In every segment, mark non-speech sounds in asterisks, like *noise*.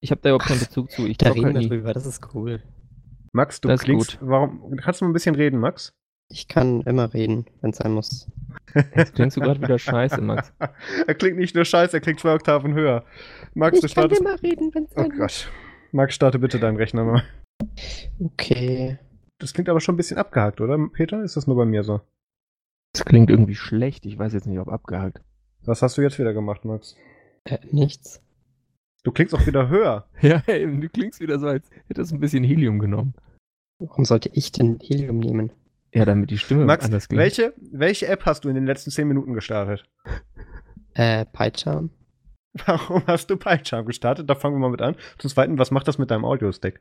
Ich habe da überhaupt keinen Bezug zu. Ich Da reden halt wir drüber, das ist cool. Max, du Das klingst. gut. Warum? Kannst du mal ein bisschen reden, Max? Ich kann immer reden, wenn es sein muss. Jetzt klingst du gerade wieder scheiße, Max. *laughs* er klingt nicht nur scheiße, er klingt zwei Oktaven höher. Max, du ich kann startest. immer reden, wenn es Oh sein muss. Gott. Max, starte bitte deinen Rechner mal. Okay. Das klingt aber schon ein bisschen abgehakt, oder, Peter? Ist das nur bei mir so? Das klingt irgendwie schlecht. Ich weiß jetzt nicht, ob abgehakt. Was hast du jetzt wieder gemacht, Max? Äh, nichts. Du klingst auch wieder höher. *laughs* Ja, ey, du klingst wieder so, als hättest du ein bisschen Helium genommen. Warum sollte ich denn Helium nehmen? Ja, damit die Stimme Max, anders klingt. welche, welche App hast du in den letzten 10 Minuten gestartet? *laughs* Äh, PyCharm? *laughs* Warum hast du PyCharm gestartet? Da fangen wir mal mit an. Zum Zweiten, was macht das mit deinem Audio-Stack?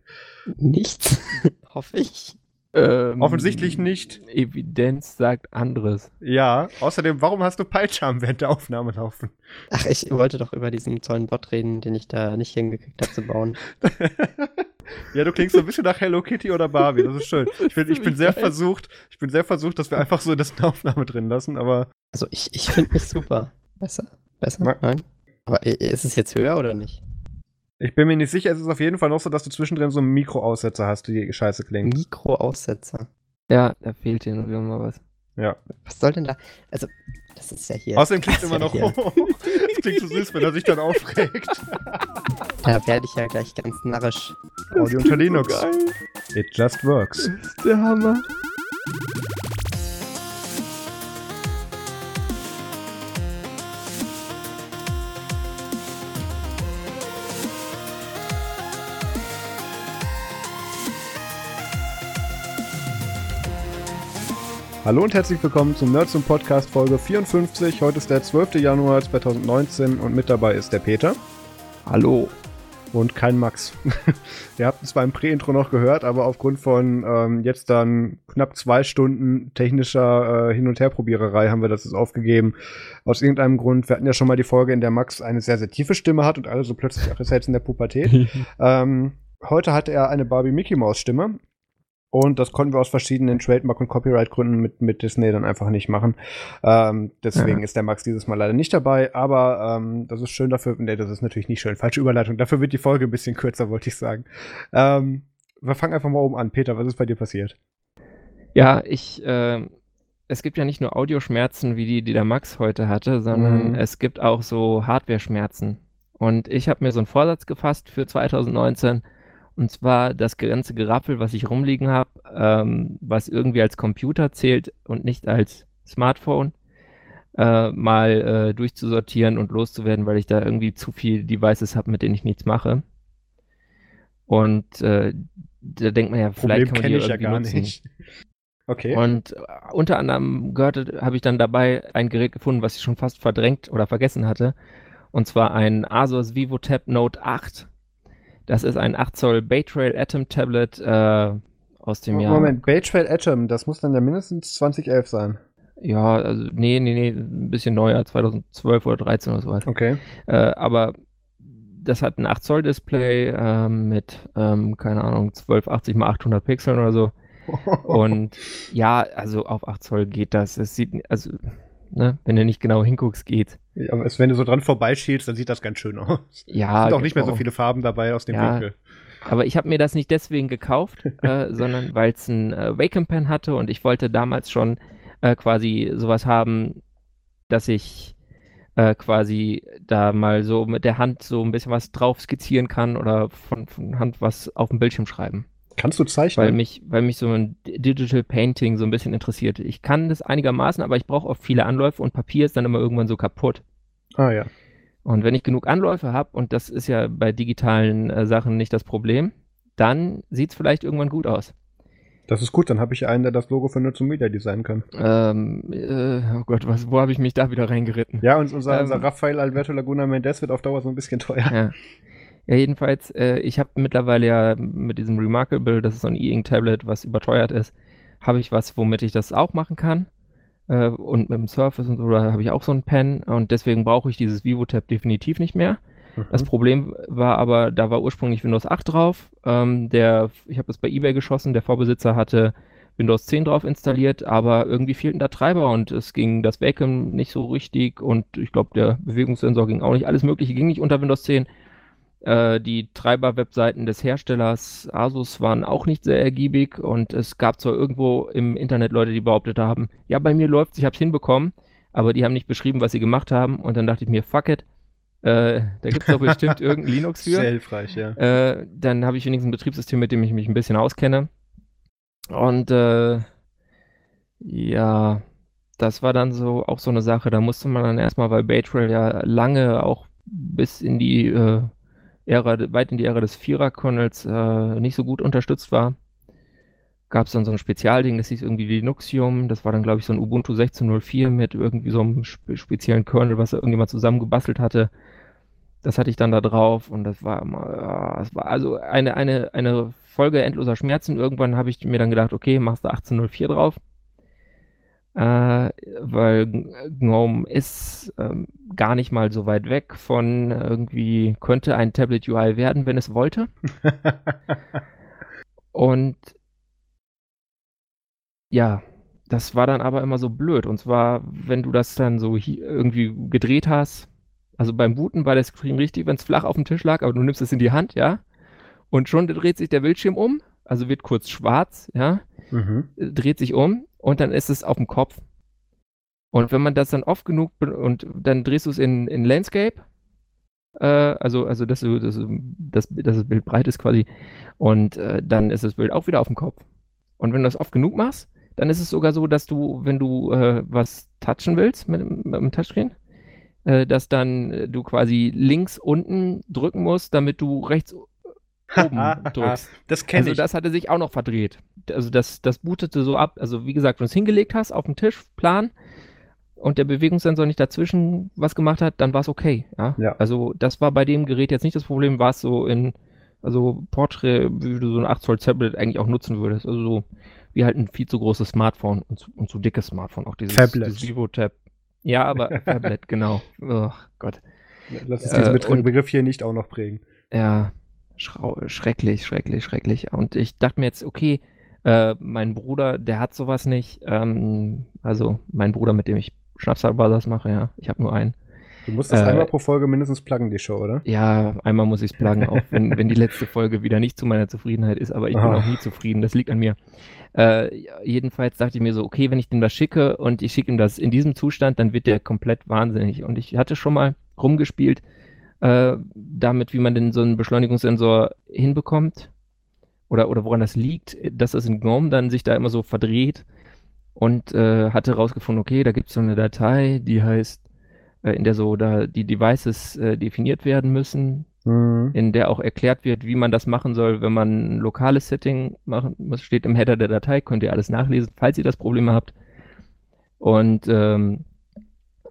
Nichts. Hoffe ich. Ähm, Offensichtlich nicht. Evidenz sagt anderes. Ja, außerdem, warum hast du PyCharm während der Aufnahme laufen? Ach, ich wollte doch über diesen tollen Bot reden, den ich da nicht hingekriegt habe zu bauen. *laughs* ja, du klingst so ein bisschen nach Hello Kitty oder Barbie, das ist schön. *laughs* Ich bin, ich bin sehr geil. versucht, ich bin sehr versucht, dass wir einfach so das in der Aufnahme drin lassen, aber Also ich, ich finde mich super. Besser? Besser? Nein? Aber i- ist es jetzt höher oder nicht? Ich bin mir nicht sicher, es ist auf jeden Fall noch so, dass du zwischendrin so einen Mikroaussetzer hast, die scheiße klingen. Mikroaussetzer. Ja, da fehlt hier noch mal was. Ja. Was soll denn da? Also, das ist ja hier. Außerdem klingt das immer noch, das *laughs* klingt so süß, wenn er sich dann aufregt. *laughs* Da werde ich ja gleich ganz narrisch. Audio unter Linux. So. It just works. Das ist der Hammer. Hallo und herzlich willkommen zum Nerds und Podcast Folge 54. Heute ist der 12. Januar 2019 und mit dabei ist der Peter Hallo. und kein Max. *laughs* Ihr habt es beim Prä-Intro noch gehört, aber aufgrund von ähm, jetzt dann knapp zwei Stunden technischer äh, Hin- und Herprobiererei haben wir das jetzt aufgegeben. Aus irgendeinem Grund, wir hatten ja schon mal die Folge, in der Max eine sehr, sehr tiefe Stimme hat und alle so plötzlich, ach, ist er jetzt in der Pubertät. *laughs* Ähm, heute hatte er eine Barbie Mickey Maus Stimme. Und das konnten wir aus verschiedenen Trademark- und Copyright-Gründen mit, mit Disney dann einfach nicht machen. Ähm, deswegen Ja. ist der Max dieses Mal leider nicht dabei. Aber ähm, das ist schön dafür. Nee, das ist natürlich nicht schön. Falsche Überleitung. Dafür wird die Folge ein bisschen kürzer, wollte ich sagen. Ähm, wir fangen einfach mal oben an. Peter, was ist bei dir passiert? Ja, ich, ähm, es gibt ja nicht nur Audioschmerzen wie die, die der Max heute hatte, sondern Mhm. es gibt auch so Hardware-Schmerzen. Und ich habe mir so einen Vorsatz gefasst für 2019, und zwar das ganze Geraffel, was ich rumliegen habe, ähm, was irgendwie als Computer zählt und nicht als Smartphone, äh, mal äh, durchzusortieren und loszuwerden, weil ich da irgendwie zu viele Devices habe, mit denen ich nichts mache. Und äh, da denkt man ja, vielleicht kann man die irgendwie nutzen. Okay. Und äh, unter anderem gehörte, habe ich dann dabei ein Gerät gefunden, was ich schon fast verdrängt oder vergessen hatte. Und zwar ein Asus VivoTab Note 8. Das ist ein 8 Zoll Baytrail Atom Tablet äh, aus dem Jahr. Moment, Baytrail Atom, das muss dann ja mindestens 2011 sein. Ja, also nee, nee, nee, ein bisschen neuer, 2012 oder 13 oder sowas. Okay. Äh, aber das hat ein 8 Zoll Display ähm, mit, ähm, keine Ahnung, 1280 x 800 Pixeln oder so. *laughs* Und ja, also auf 8 Zoll geht das. Es sieht, also, ne, wenn du nicht genau hinguckst, geht. Ja, aber es- wenn du so dran vorbeischielst, dann sieht das ganz schön aus. Ja, sind auch nicht mehr so genau. viele Farben dabei aus dem Ja. Winkel. Aber ich habe mir das nicht deswegen gekauft, *laughs* äh, sondern weil es ein äh, Wacom Pen hatte und ich wollte damals schon äh, quasi sowas haben, dass ich äh, quasi da mal so mit der Hand so ein bisschen was drauf skizzieren kann oder von, von Hand was auf dem Bildschirm schreiben. Kannst du zeichnen? Weil mich, weil mich so ein Digital Painting so ein bisschen interessiert. Ich kann das einigermaßen, aber ich brauche oft viele Anläufe und Papier ist dann immer irgendwann so kaputt. ah ja. Und wenn ich genug Anläufe habe, und das ist ja bei digitalen äh, Sachen nicht das Problem, dann sieht es vielleicht irgendwann gut aus. Das ist gut, dann habe ich einen, der das Logo für und Media designen kann. Ähm, äh, oh Gott, was, wo habe ich mich da wieder reingeritten? Ja, und unser, Ähm. unser Rafael Alberto Laguna Mendes wird auf Dauer so ein bisschen teuer. Ja. Ja, jedenfalls, äh, ich habe mittlerweile ja mit diesem Remarkable, das ist so ein E-Ink-Tablet, was überteuert ist, habe ich was, womit ich das auch machen kann. Äh, und mit dem Surface und so, da habe ich auch so ein Pen und deswegen brauche ich dieses VivoTab definitiv nicht mehr. Das Mhm. Problem war aber, da war ursprünglich Windows 8 drauf. Ähm, der, ich habe das bei eBay geschossen, der Vorbesitzer hatte Windows 10 drauf installiert, aber irgendwie fehlten da Treiber und es ging das Wacom nicht so richtig und ich glaube, der Bewegungssensor ging auch nicht. Alles Mögliche ging nicht unter Windows 10. Äh, die Treiber-Webseiten des Herstellers Asus waren auch nicht sehr ergiebig und es gab zwar irgendwo im Internet Leute, die behauptet haben, ja, bei mir läuft's, ich hab's hinbekommen, aber die haben nicht beschrieben, was sie gemacht haben und dann dachte ich mir, fuck it, äh, da gibt's doch bestimmt *laughs* irgendein Linux für. Sehr hilfreich, ja. Äh, dann habe ich wenigstens ein Betriebssystem, mit dem ich mich ein bisschen auskenne. Und äh, ja, das war dann so auch so eine Sache. Da musste man dann erstmal, weil Baytrail ja lange auch bis in die äh, Ära, weit in die Ära des Vierer-Kernels äh, nicht so gut unterstützt war, gab es dann so ein Spezialding, das hieß irgendwie Linuxium. Das war dann, glaube ich, so ein Ubuntu 16.04 mit irgendwie so einem spe speziellen Kernel, was irgendjemand zusammengebastelt hatte. Das hatte ich dann da drauf und das war immer, das war also eine, eine, eine Folge endloser Schmerzen. Irgendwann habe ich mir dann gedacht, okay, machst du 18.04 drauf. Äh, weil GNOME ist ähm, gar nicht mal so weit weg von irgendwie, könnte ein Tablet UI werden, wenn es wollte. *laughs* und ja, das war dann aber immer so blöd. Und zwar, wenn du das dann so irgendwie gedreht hast, also beim Booten war der Screen richtig, wenn es flach auf dem Tisch lag, aber du nimmst es in die Hand, ja, und schon dreht sich der Bildschirm um, also wird kurz schwarz, ja, mhm. dreht sich um und dann ist es auf dem Kopf. Und wenn man das dann oft genug und dann drehst du es in, in Landscape, äh, also, also dass, du, dass, dass, dass das Bild breit ist quasi, und äh, dann ist das Bild auch wieder auf dem Kopf. Und wenn du das oft genug machst, dann ist es sogar so, dass du, wenn du äh, was touchen willst mit, mit dem Touchscreen, äh, dass dann du quasi links unten drücken musst, damit du rechts oben *laughs* drückst. Das kenne also ich. das hatte sich auch noch verdreht. Also das, das bootete so ab. Also wie gesagt, wenn du es hingelegt hast auf dem Tisch, Plan, und der Bewegungssensor nicht dazwischen was gemacht hat, dann war es okay. Ja? Ja. Also das war bei dem Gerät jetzt nicht das Problem, war es so in, also Portrait, wie du so ein 8 Zoll Tablet eigentlich auch nutzen würdest. Also so wie halt ein viel zu großes Smartphone und zu, und zu dickes Smartphone. Auch dieses, Tablet. dieses Vivo Tab. Ja, aber *laughs* Tablet, genau. Oh Gott. Lass uns diesen Äh, und- Begriff hier nicht auch noch prägen. Ja, schrecklich, schrecklich, schrecklich. Und ich dachte mir jetzt, okay, äh, mein Bruder, der hat sowas nicht. Ähm, also mein Bruder, mit dem ich Schnapsabasas mache, ja. Ich habe nur einen. Du musst das Äh, einmal pro Folge mindestens pluggen, die Show, oder? Ja, einmal muss ich es pluggen, auch wenn, *laughs* wenn die letzte Folge wieder nicht zu meiner Zufriedenheit ist, aber ich bin Ah. auch nie zufrieden, das liegt an mir. Äh, jedenfalls dachte ich mir so, okay, wenn ich dem das schicke und ich schicke ihm das in diesem Zustand, dann wird der komplett wahnsinnig. Und ich hatte schon mal rumgespielt, äh, damit, wie man denn so einen Beschleunigungssensor hinbekommt oder, oder woran das liegt, dass das in GNOME dann sich da immer so verdreht und äh, hatte rausgefunden, okay, da gibt es so eine Datei, die heißt, äh, in der so da die Devices äh, definiert werden müssen, Mhm. in der auch erklärt wird, wie man das machen soll, wenn man ein lokales Setting machen muss. Steht im Header der Datei, könnt ihr alles nachlesen, falls ihr das Problem habt. Und ähm,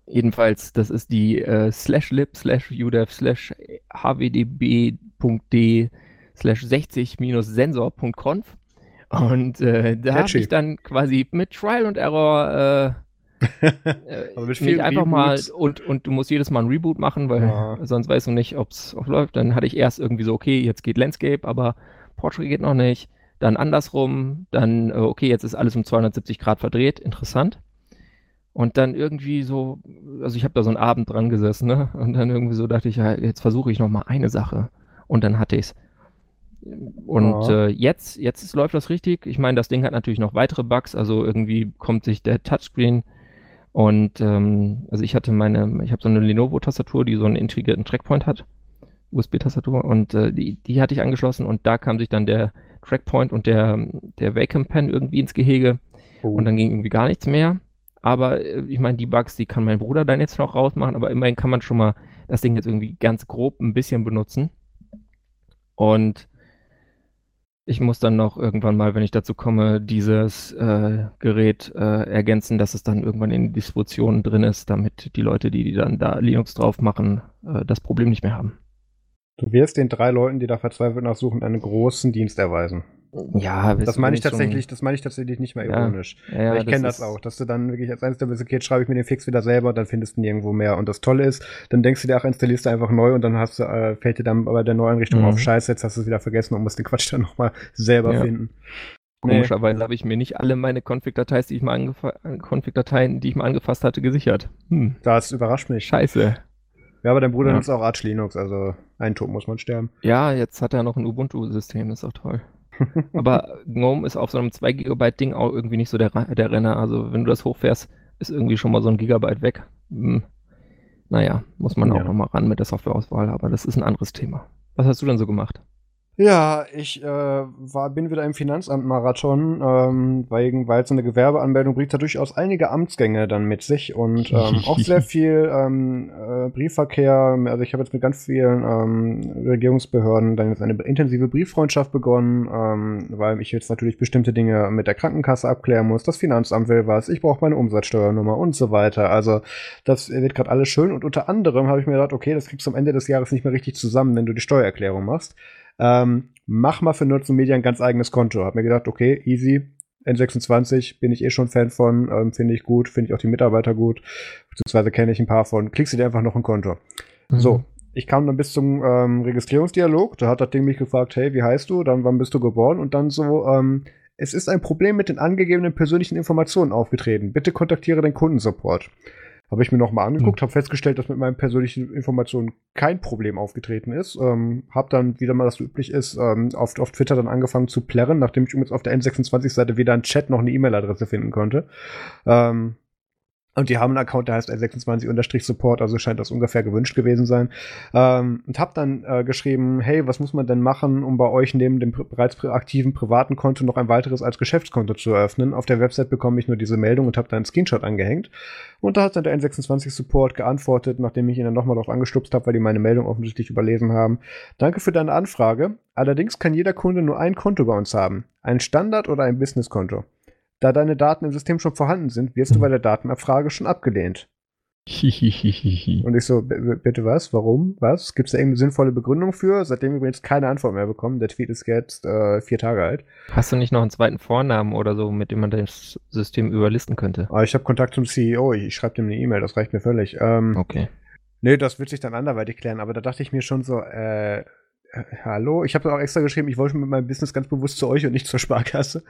jedenfalls, das ist die äh, slash lib slash udev slash hvdb.d slash 60-sensor.conf. Und äh, da habe ich dann quasi mit Trial und Error äh, *laughs* äh, mich einfach mal Reboots. und, und du musst jedes Mal ein Reboot machen, weil Ja. sonst weißt du nicht, ob es läuft. Dann hatte ich erst irgendwie so, okay, jetzt geht Landscape, aber Portrait geht noch nicht. Dann andersrum, dann, äh, okay, jetzt ist alles um 270 Grad verdreht, interessant. Und dann irgendwie so, also ich habe da so einen Abend dran gesessen, ne? Und dann irgendwie so dachte ich, ja, jetzt versuche ich noch mal eine Sache. Und dann hatte ich's. Und Ja. äh, jetzt, jetzt läuft das richtig. Ich meine, das Ding hat natürlich noch weitere Bugs, also irgendwie kommt sich der Touchscreen und ähm, also ich hatte meine, ich habe so eine Lenovo-Tastatur, die so einen integrierten Trackpoint hat, USB-Tastatur und äh, die, die hatte ich angeschlossen und da kam sich dann der Trackpoint und der, der Wacom Pen irgendwie ins Gehege Oh. und dann ging irgendwie gar nichts mehr. Aber äh, ich meine, die Bugs, die kann mein Bruder dann jetzt noch rausmachen, aber immerhin kann man schon mal das Ding jetzt irgendwie ganz grob ein bisschen benutzen. Und ich muss dann noch irgendwann mal, wenn ich dazu komme, dieses äh, Gerät äh, ergänzen, dass es dann irgendwann in Distributionen drin ist, damit die Leute, die, die dann da Linux drauf machen, äh, das Problem nicht mehr haben. Du wirst den drei Leuten, die da verzweifelt nachsuchen, einen großen Dienst erweisen. Ja, Das meine ich schon- tatsächlich, das meine ich tatsächlich nicht mehr ironisch. Ja, ja, ich kenne das ist- auch, dass du dann wirklich als eines der Paket schreibe ich mir den Fix wieder selber dann findest du nirgendwo mehr. Und das Tolle ist, dann denkst du dir, ach, installierst du einfach neu und dann hast du, äh, fällt dir dann bei der Neueinrichtung Mhm. auf Scheiße, jetzt hast du es wieder vergessen und musst den Quatsch *laughs* dann nochmal selber Ja. finden. Komischerweise habe ich mir nicht alle meine Config-Dateien, die ich mal Config-Dateien, die ich mal angefasst hatte, gesichert. Hm, Das überrascht mich. scheiße. Ja, aber dein Bruder Ja. nutzt auch Arch Linux, also ein Tod muss man sterben. Ja, jetzt hat er noch ein Ubuntu-System, ist auch toll. Aber GNOME ist auf so einem 2 Gigabyte Ding auch irgendwie nicht so der, der Renner. Also wenn du das hochfährst, ist irgendwie schon mal so ein Gigabyte weg. Hm. Naja, muss man Ja. auch noch mal ran mit der Softwareauswahl, aber das ist ein anderes Thema. Was hast du denn so gemacht? Ja, ich äh, war, bin wieder im Finanzamt-Marathon, ähm, weil so eine Gewerbeanmeldung bringt ja durchaus einige Amtsgänge dann mit sich und ähm, auch sehr *laughs* viel ähm, äh, Briefverkehr. Also ich habe jetzt mit ganz vielen ähm, Regierungsbehörden dann jetzt eine intensive Brieffreundschaft begonnen, ähm, weil ich jetzt natürlich bestimmte Dinge mit der Krankenkasse abklären muss. Das Finanzamt will was, ich brauche meine Umsatzsteuernummer und so weiter. Also das wird gerade alles schön und unter anderem habe ich mir gedacht, okay, das kriegst du am Ende des Jahres nicht mehr richtig zusammen, wenn du die Steuererklärung machst. Ähm, mach mal für und Media ein ganz eigenes Konto. Hab mir gedacht, okay, easy. N26 bin ich eh schon Fan von, ähm, finde ich gut, finde ich auch die Mitarbeiter gut, beziehungsweise kenne ich ein paar von. Klickst du dir einfach noch ein Konto. So, ich kam dann bis zum ähm, Registrierungsdialog. Da hat das Ding mich gefragt, hey, wie heißt du? Dann, wann bist du geboren? Und dann so, ähm, es ist ein Problem mit den angegebenen persönlichen Informationen aufgetreten. Bitte kontaktiere den Kundensupport. Habe ich mir nochmal angeguckt, habe festgestellt, dass mit meinen persönlichen Informationen kein Problem aufgetreten ist. Ähm, habe dann wieder mal, was so üblich ist, ähm, auf, auf Twitter dann angefangen zu plärren, nachdem ich übrigens auf der N26-Seite weder einen Chat noch eine E-Mail-Adresse finden konnte. Ähm, und die haben einen Account, der heißt N26-Support, also scheint das ungefähr gewünscht gewesen sein. Ähm, und habe dann äh, geschrieben, hey, was muss man denn machen, um bei euch neben dem bereits aktiven privaten Konto noch ein weiteres als Geschäftskonto zu eröffnen? Auf der Website bekomme ich nur diese Meldung und habe dann einen Screenshot angehängt. Und da hat dann der N26-Support geantwortet, nachdem ich ihn dann nochmal drauf angestupst habe, weil die meine Meldung offensichtlich überlesen haben. Danke für deine Anfrage. Allerdings kann jeder Kunde nur ein Konto bei uns haben. Ein Standard- oder ein Businesskonto. Da deine Daten im System schon vorhanden sind, wirst du bei der Datenabfrage schon abgelehnt. Und ich so, "B- b- bitte was? Warum? Was? Gibt es da irgendeine sinnvolle Begründung für? Seitdem übrigens keine Antwort mehr bekommen. Der Tweet ist jetzt äh, vier Tage alt. Hast du nicht noch einen zweiten Vornamen oder so, mit dem man das System überlisten könnte? Aber ich habe Kontakt zum CEO. Ich, ich schreibe dem eine E-Mail. Das reicht mir völlig. Ähm, Okay. Nee, das wird sich dann anderweitig klären. Aber da dachte ich mir schon so, äh, hallo? Ich habe auch extra geschrieben, ich wollte mit meinem Business ganz bewusst zu euch und nicht zur Sparkasse.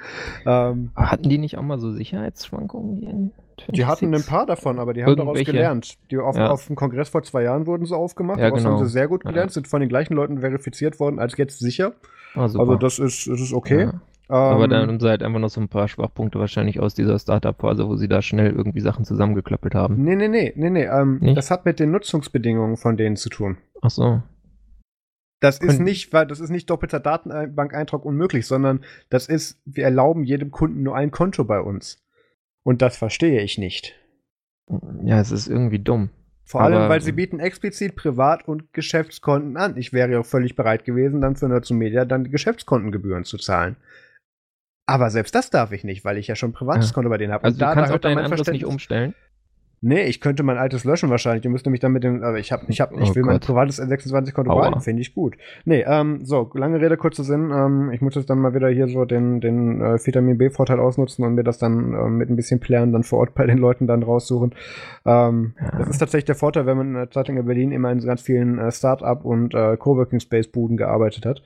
Ähm, Hatten die nicht auch mal so Sicherheitsschwankungen hier in Die hatten ein 26? paar davon, aber die haben daraus gelernt. Die auf, Ja. auf dem Kongress vor zwei Jahren wurden sie aufgemacht. Ja, daraus genau. haben sie sehr gut Ja. gelernt, sind von den gleichen Leuten verifiziert worden als jetzt sicher. Ah. Also das ist, das ist okay. Ja. Aber Ähm, dann sie halt einfach noch so ein paar Schwachpunkte wahrscheinlich aus dieser Startup-Phase, wo sie da schnell irgendwie Sachen zusammengeklöppelt haben. Nee, nee, nee, nee, nee. Ähm, das hat mit den Nutzungsbedingungen von denen zu tun. Ach so. Das ist nicht, weil das ist nicht doppelter Datenbankeintrag unmöglich, sondern das ist, wir erlauben jedem Kunden nur ein Konto bei uns. Und das verstehe ich nicht. Ja, es ist irgendwie dumm. Vor allem, Aber- weil sie bieten explizit Privat- und Geschäftskonten an. Ich wäre ja auch völlig bereit gewesen, dann für Nerds und Media dann die Geschäftskontengebühren zu zahlen. Aber selbst das darf ich nicht, weil ich ja schon ein privates Ja. Konto bei denen habe. Also du kannst auch hört dann dein mein anderes nicht umstellen. Nee, ich könnte mein altes löschen wahrscheinlich. Ihr müsst nämlich dann mit dem, aber ich habe, ich habe, ich Oh will mein Gott. privates N26-Konto Aua. behalten, finde ich gut. Nee, ähm, so, lange Rede, kurzer Sinn. Ähm, ich muss jetzt dann mal wieder hier so den, den äh, Vitamin B-Vorteil ausnutzen und mir das dann ähm, mit ein bisschen Plären dann vor Ort bei den Leuten dann raussuchen. Ähm, Ja. Das ist tatsächlich der Vorteil, wenn man in der Zeitung in Berlin immer in ganz vielen äh, Start-up und äh, Coworking-Space-Buden gearbeitet hat.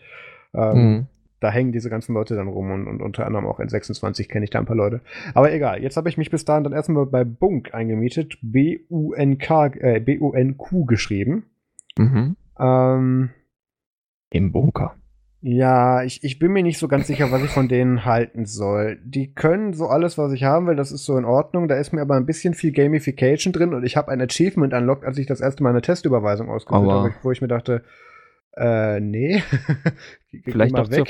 Ähm, Mhm. Da hängen diese ganzen Leute dann rum und, und unter anderem auch in 26 kenne ich da ein paar Leute. Aber egal, jetzt habe ich mich bis dahin dann erstmal bei Bunk eingemietet, B-U-N-K, äh, B-U-N-Q geschrieben. Mhm. Ähm, Im Bunker. ja, ich, ich bin mir nicht so ganz sicher, was ich von denen halten soll. Die können so alles, was ich haben will, das ist so in Ordnung. Da ist mir aber ein bisschen viel Gamification drin und ich habe ein Achievement unlocked, als ich das erste Mal eine Testüberweisung ausgeführt habe, wo ich mir dachte, äh, nee. *laughs* Vielleicht mal doch zur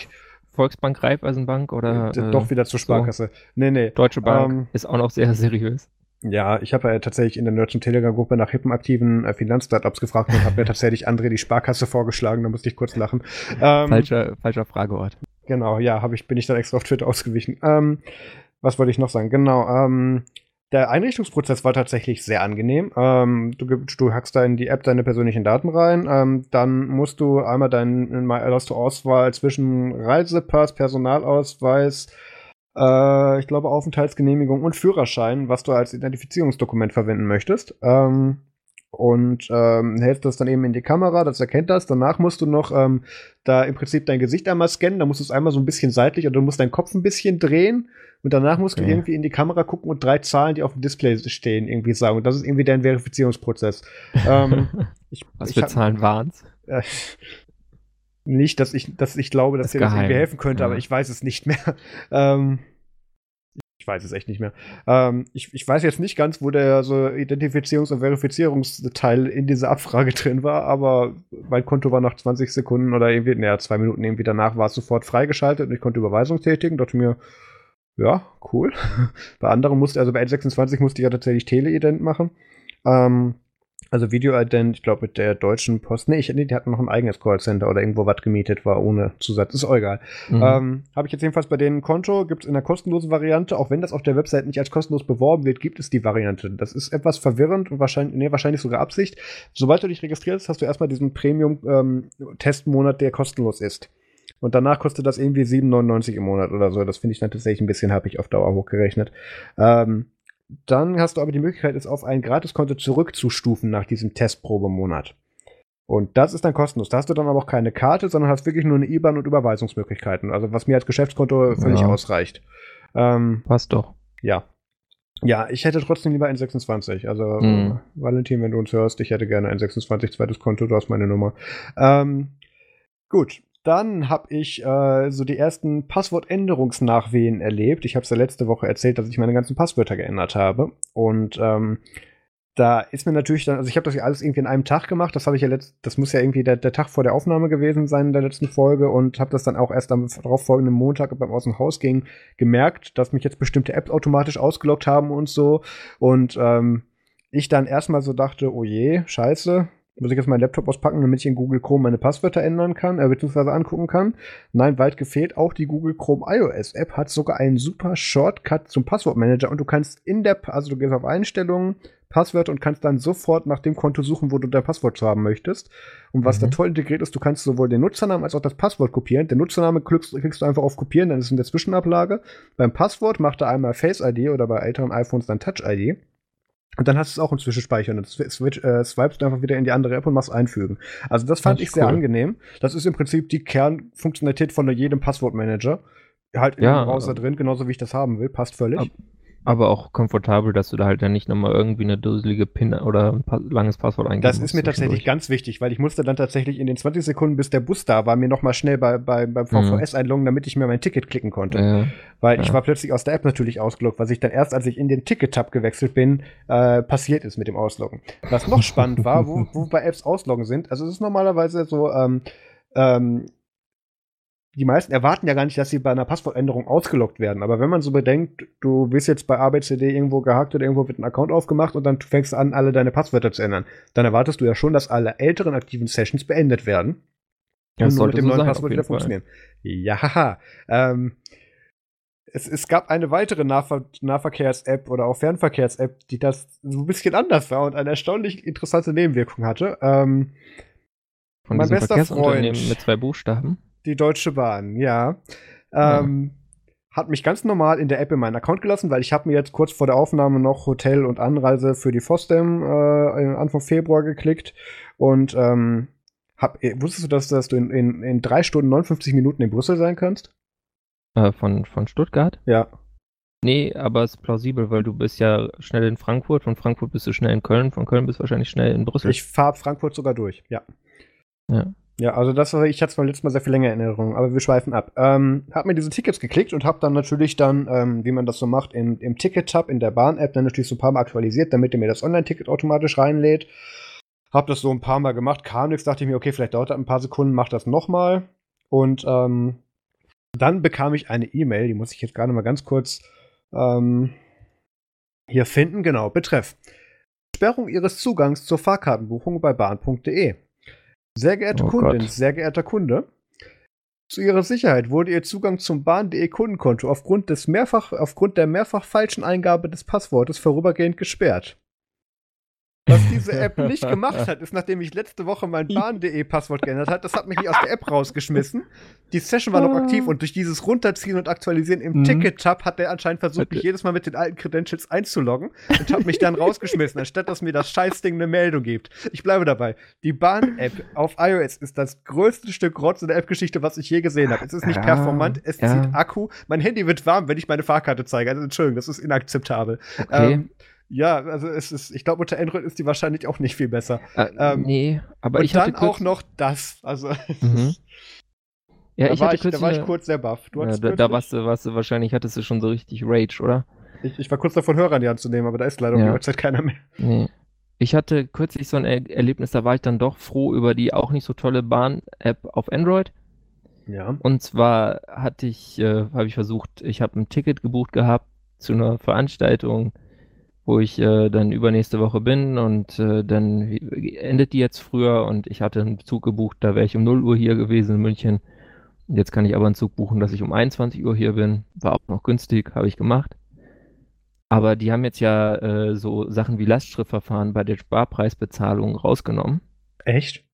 Volksbank, Raiffeisenbank oder äh, Doch wieder zur Sparkasse. Nee, nee. Deutsche Bank. Ähm, ist auch noch sehr *laughs* seriös. Ja, ich habe ja tatsächlich in der Nerds- Telegram-Gruppe nach hippen aktiven äh, Finanzstartups gefragt und habe mir *laughs* tatsächlich André die Sparkasse vorgeschlagen, da musste ich kurz lachen. Ähm, falscher, falscher Frageort. Genau, ja, hab ich, bin ich dann extra auf Twitter ausgewichen. Ähm, was wollte ich noch sagen? Genau, ähm, der Einrichtungsprozess war tatsächlich sehr angenehm. Ähm, du, du hackst da in die App deine persönlichen Daten rein. Ähm, dann musst du einmal deinen, hast Auswahl zwischen Reisepass, Personalausweis, äh, ich glaube Aufenthaltsgenehmigung und Führerschein, was du als Identifizierungsdokument verwenden möchtest. Ähm, und ähm, hältst das dann eben in die Kamera, das erkennt das. Danach musst du noch ähm, da im Prinzip dein Gesicht einmal scannen, dann musst du es einmal so ein bisschen seitlich oder du musst deinen Kopf ein bisschen drehen und danach musst okay. du irgendwie in die Kamera gucken und drei Zahlen, die auf dem Display stehen, irgendwie sagen. Und das ist irgendwie dein Verifizierungsprozess. ähm, *laughs* ich, Was für hab, Zahlen waren's? Äh, nicht, dass ich, dass ich glaube, dass das dir das irgendwie helfen könnte, ja. aber ich weiß es nicht mehr. *laughs* ähm, ich weiß es echt nicht mehr. Ähm, ich, ich weiß jetzt nicht ganz, wo der so Identifizierungs- und Verifizierungsteil in dieser Abfrage *laughs* drin war, aber mein Konto war nach 20 Sekunden oder irgendwie, naja, zwei Minuten irgendwie danach war es sofort freigeschaltet und ich konnte Überweisung tätigen. Dachte mir, ja, cool. *laughs* bei anderen musste, also bei N26 musste ich ja tatsächlich Teleident machen. Ähm, also Videoident, ich glaube mit der deutschen Post. Nee, ich, nee, die hatten noch ein eigenes Callcenter oder irgendwo was gemietet war ohne Zusatz. Ist auch egal. Mhm. Ähm, Habe ich jetzt jedenfalls bei denen ein Konto, gibt es in der kostenlosen Variante, auch wenn das auf der Website nicht als kostenlos beworben wird, gibt es die Variante. Das ist etwas verwirrend und wahrscheinlich, nee, wahrscheinlich sogar Absicht. Sobald du dich registrierst, hast du erstmal diesen Premium-Testmonat, ähm, der kostenlos ist. Und danach kostet das irgendwie 7,99 im Monat oder so. Das finde ich dann tatsächlich ein bisschen happig auf Dauer hochgerechnet. Ähm, dann hast du aber die Möglichkeit, es auf ein Gratiskonto zurückzustufen nach diesem Testprobemonat. Und das ist dann kostenlos. Da hast du dann aber auch keine Karte, sondern hast wirklich nur eine IBAN und Überweisungsmöglichkeiten. Also was mir als Geschäftskonto völlig ja. ausreicht. Ähm, Passt doch. Ja. Ja, ich hätte trotzdem lieber ein 26. Also, mhm. Valentin, wenn du uns hörst, ich hätte gerne ein 26 zweites Konto, du hast meine Nummer. Ähm, gut, dann habe ich äh, so die ersten Passwortänderungsnachwehen erlebt. Ich habe es ja letzte Woche erzählt, dass ich meine ganzen Passwörter geändert habe. Und ähm, da ist mir natürlich dann, also ich habe das ja alles irgendwie in einem Tag gemacht. Das habe ich ja letzt, das muss ja irgendwie der, der Tag vor der Aufnahme gewesen sein in der letzten Folge und habe das dann auch erst am darauffolgenden Montag beim Aus dem Haus ging gemerkt, dass mich jetzt bestimmte Apps automatisch ausgeloggt haben und so. Und ähm, ich dann erstmal so dachte, oh je, scheiße, muss ich jetzt meinen Laptop auspacken, damit ich in Google Chrome meine Passwörter ändern kann, äh, beziehungsweise angucken kann. Nein, weit gefehlt. Auch die Google Chrome iOS App hat sogar einen super Shortcut zum Passwortmanager und du kannst in der, also du gehst auf Einstellungen, Passwörter und kannst dann sofort nach dem Konto suchen, wo du dein Passwort haben möchtest. Und was mhm. da toll integriert ist, du kannst sowohl den Nutzernamen als auch das Passwort kopieren. Den Nutzername klickst, klickst du einfach auf Kopieren, dann ist es in der Zwischenablage. Beim Passwort macht er einmal Face ID oder bei älteren iPhones dann Touch ID. Und dann hast du es auch im Zwischenspeicher. Und dann switch, äh, swipest du einfach wieder in die andere App und machst einfügen. Also das fand das ich sehr cool. angenehm. Das ist im Prinzip die Kernfunktionalität von jedem Passwortmanager. Halt im ja, Browser drin, genauso wie ich das haben will. Passt völlig. Ab, aber auch komfortabel, dass du da halt dann nicht nochmal irgendwie eine dusselige PIN oder ein pa langes Passwort eingeben Das ist mir tatsächlich ganz wichtig, weil ich musste dann tatsächlich in den 20 Sekunden, bis der Bus da war, mir nochmal schnell bei, bei, beim VVS mhm. einloggen, damit ich mir mein Ticket klicken konnte. Ja. Weil ja. ich war plötzlich aus der App natürlich ausgeloggt, was ich dann erst, als ich in den Ticket-Tab gewechselt bin, äh, passiert ist mit dem Ausloggen. Was noch *laughs* spannend war, wo, wo bei Apps ausloggen sind, also es ist normalerweise so, ähm, ähm, die meisten erwarten ja gar nicht, dass sie bei einer Passwortänderung ausgelockt werden. Aber wenn man so bedenkt, du bist jetzt bei ABCD irgendwo gehackt oder irgendwo wird ein Account aufgemacht und dann fängst du an, alle deine Passwörter zu ändern, dann erwartest du ja schon, dass alle älteren aktiven Sessions beendet werden. Ja, und nur mit dem neuen sein, Passwort wieder funktionieren. Ja. Ähm, es, es gab eine weitere Nahver Nahverkehrs-App oder auch Fernverkehrs-App, die das so ein bisschen anders war und eine erstaunlich interessante Nebenwirkung hatte. Ähm, Von mein bester Freund mit zwei Buchstaben. Die Deutsche Bahn, ja. Ähm, ja. Hat mich ganz normal in der App in meinen Account gelassen, weil ich habe mir jetzt kurz vor der Aufnahme noch Hotel und Anreise für die FOSDEM äh, Anfang Februar geklickt und ähm, hab, äh, wusstest du, dass, dass du in, in, in drei Stunden 59 Minuten in Brüssel sein kannst? Äh, von, von Stuttgart? Ja. Nee, aber es ist plausibel, weil du bist ja schnell in Frankfurt, von Frankfurt bist du schnell in Köln, von Köln bist du wahrscheinlich schnell in Brüssel. Ich fahre Frankfurt sogar durch, ja. Ja. Ja, also das war, ich hatte zwar letztes Mal sehr viel länger Erinnerung, aber wir schweifen ab. Ähm, hab mir diese Tickets geklickt und hab dann natürlich dann, ähm, wie man das so macht, im, im Ticket-Tab in der Bahn-App dann natürlich so ein paar Mal aktualisiert, damit er mir das Online-Ticket automatisch reinlädt. Hab das so ein paar Mal gemacht, kam nichts, dachte ich mir, okay, vielleicht dauert das ein paar Sekunden, mach das nochmal. Und ähm, dann bekam ich eine E-Mail, die muss ich jetzt gerade mal ganz kurz ähm, hier finden, genau, betreff. Sperrung Ihres Zugangs zur Fahrkartenbuchung bei bahn.de. Sehr geehrte oh Kundin, Gott. sehr geehrter Kunde, zu Ihrer Sicherheit wurde Ihr Zugang zum Bahn.de Kundenkonto aufgrund, des mehrfach, aufgrund der mehrfach falschen Eingabe des Passwortes vorübergehend gesperrt. Was diese *laughs* App nicht gemacht hat, ist, nachdem ich letzte Woche mein Bahn.de Passwort geändert hat, das hat mich nicht aus der App rausgeschmissen. Die Session war noch aktiv und durch dieses Runterziehen und Aktualisieren im Mhm. Ticket-Tab hat der anscheinend versucht, mich jedes Mal mit den alten Credentials einzuloggen und hat mich dann rausgeschmissen, anstatt dass mir das Scheißding eine Meldung gibt. Ich bleibe dabei. Die Bahn-App auf iOS ist das größte Stück Rotz in der App-Geschichte, was ich je gesehen habe. Es ist nicht Ja, performant, es ja. zieht Akku. Mein Handy wird warm, wenn ich meine Fahrkarte zeige. Also Entschuldigung, das ist inakzeptabel. Okay. Ähm, ja, also es ist, ich glaube, unter Android ist die wahrscheinlich auch nicht viel besser. äh, ähm, nee, aber und ich hatte dann auch noch das. Also *laughs* Mhm. Ja, da, ich war hatte ich, da war ich kurz sehr baff. Du ja, da, da warst du, warst du wahrscheinlich, hattest du schon so richtig Rage, oder? ich, ich war kurz davon, Hörer in die Hand zu nehmen, aber da ist leider um Ja. die Uhrzeit keiner mehr. Nee. Ich hatte kürzlich so ein er Erlebnis, da war ich dann doch froh über die auch nicht so tolle Bahn-App auf Android. Ja. Und zwar hatte ich, äh, habe ich versucht, ich habe ein Ticket gebucht gehabt zu einer Veranstaltung, wo ich äh, dann übernächste Woche bin und äh, dann endet die jetzt früher und ich hatte einen Zug gebucht, da wäre ich um 0 Uhr hier gewesen in München. Jetzt kann ich aber einen Zug buchen, dass ich um 21 Uhr hier bin. War auch noch günstig, habe ich gemacht. Aber die haben jetzt ja äh, so Sachen wie Lastschriftverfahren bei der Sparpreisbezahlung rausgenommen. Echt?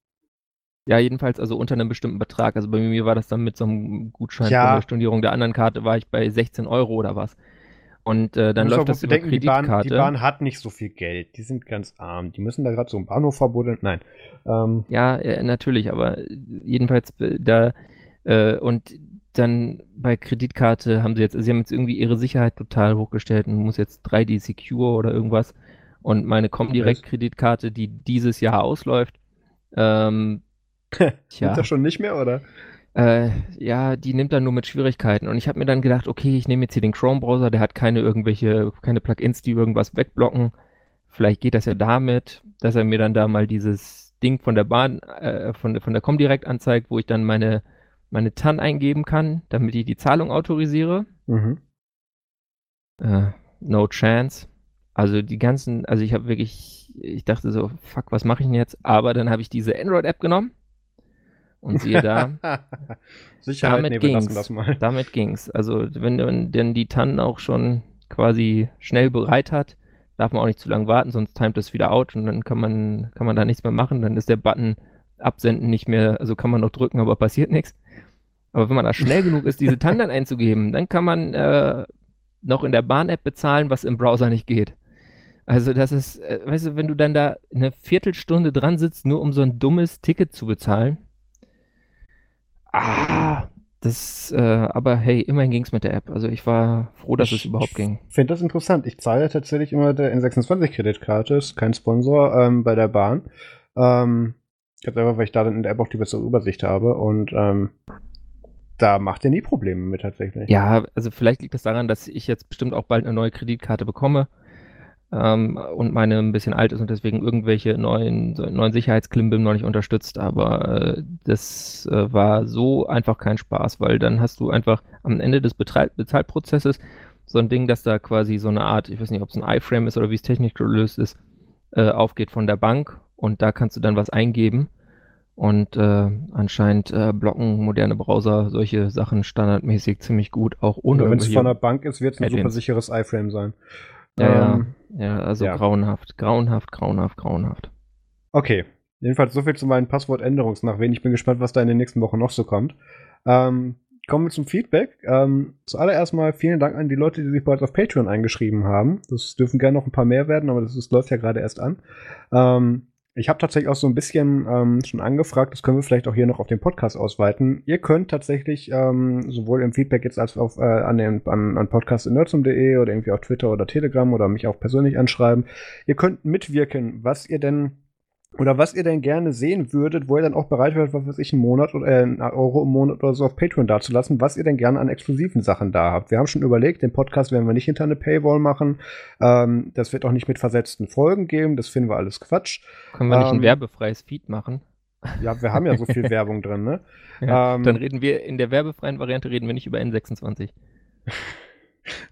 Ja, jedenfalls also unter einem bestimmten Betrag. Also bei mir war das dann mit so einem Gutschein Ja. von der Stornierung der anderen Karte war ich bei 16 Euro oder was. Und äh, dann läuft das über bedenken, die Bahn, Kreditkarte. die Bahn hat nicht so viel Geld. Die sind ganz arm. Die müssen da gerade so ein Bahnhof verbuddeln. Nein. Ähm, Ja, äh, natürlich, aber jedenfalls äh, da äh, und dann bei Kreditkarte haben sie jetzt, sie haben jetzt irgendwie ihre Sicherheit total hochgestellt und muss jetzt 3D Secure oder irgendwas. Und meine Comdirect-Kreditkarte, die dieses Jahr ausläuft, ähm, *laughs* Tja. tja, das schon nicht mehr, oder? Äh, ja, die nimmt dann nur mit Schwierigkeiten. Und ich habe mir dann gedacht, okay, ich nehme jetzt hier den Chrome-Browser, der hat keine irgendwelche, keine Plugins, die irgendwas wegblocken. Vielleicht geht das ja damit, dass er mir dann da mal dieses Ding von der Bahn, äh, von, von der Comdirect anzeigt, wo ich dann meine, meine TAN eingeben kann, damit ich die Zahlung autorisiere. Mhm. Äh, no chance. Also die ganzen, also ich habe wirklich, ich dachte so, fuck, was mache ich denn jetzt? Aber dann habe ich diese Android-App genommen und siehe da, *laughs* Sicherheit, Damit nee, ging's. das. Damit ging's. Also wenn man denn die TAN auch schon quasi schnell bereit hat, darf man auch nicht zu lange warten, sonst timet es wieder out und dann kann man, kann man da nichts mehr machen. Dann ist der Button absenden nicht mehr, also kann man noch drücken, aber passiert nichts. Aber wenn man da schnell genug ist, diese TAN dann einzugeben, dann kann man äh, noch in der Bahn-App bezahlen, was im Browser nicht geht. Also das ist, äh, weißt du, wenn du dann da eine Viertelstunde dran sitzt, nur um so ein dummes Ticket zu bezahlen. Ah, das, äh, aber hey, immerhin ging's mit der App. Also ich war froh, dass es überhaupt ging. Ich finde das interessant. Ich zahle tatsächlich immer der N26-Kreditkarte, ist kein Sponsor ähm, bei der Bahn. Ähm, ganz einfach, weil ich da dann in der App auch die bessere Übersicht habe und ähm, da macht ihr nie Probleme mit tatsächlich. Ja, also vielleicht liegt das daran, dass ich jetzt bestimmt auch bald eine neue Kreditkarte bekomme ähm, und meine ein bisschen alt ist und deswegen irgendwelche neuen, neuen Sicherheitsklimbim noch nicht unterstützt. Aber äh, das äh, war so einfach kein Spaß, weil dann hast du einfach am Ende des Betrei Bezahlprozesses so ein Ding, dass da quasi so eine Art, ich weiß nicht, ob es ein iFrame ist oder wie es technisch gelöst ist, äh, aufgeht von der Bank und da kannst du dann was eingeben. Und äh, anscheinend äh, blocken moderne Browser solche Sachen standardmäßig ziemlich gut, auch ohne wenn es von der Bank ist, wird es ein super sicheres iFrame sein. Ja, Ähm, ja, ja, also ja. grauenhaft, grauenhaft, grauenhaft, grauenhaft. Okay. Jedenfalls so viel zu meinen Passwortänderungsnachwehen. Ich bin gespannt, was da in den nächsten Wochen noch so kommt. Ähm, kommen wir zum Feedback. Ähm, zuallererst mal vielen Dank an die Leute, die sich bereits auf Patreon eingeschrieben haben. Das dürfen gerne noch ein paar mehr werden, aber das ist, läuft ja gerade erst an. Ähm, ich habe tatsächlich auch so ein bisschen ähm, schon angefragt, das können wir vielleicht auch hier noch auf den Podcast ausweiten. Ihr könnt tatsächlich ähm, sowohl im Feedback jetzt als auch äh, an, den, an, an podcast.nerdsum.de oder irgendwie auf Twitter oder Telegram oder mich auch persönlich anschreiben. Ihr könnt mitwirken, was ihr denn oder was ihr denn gerne sehen würdet, wo ihr dann auch bereit wärt, was weiß ich, einen Monat oder äh, einen Euro im Monat oder so auf Patreon dazulassen, was ihr denn gerne an exklusiven Sachen da habt. Wir haben schon überlegt, den Podcast werden wir nicht hinter eine Paywall machen. Ähm, das wird auch nicht mit versetzten Folgen geben. Das finden wir alles Quatsch. Können wir nicht Ähm, ein werbefreies Feed machen? Ja, wir haben ja so viel *laughs* Werbung drin, ne? Ja, ähm, dann reden wir in der werbefreien Variante reden wir nicht über N26. *laughs*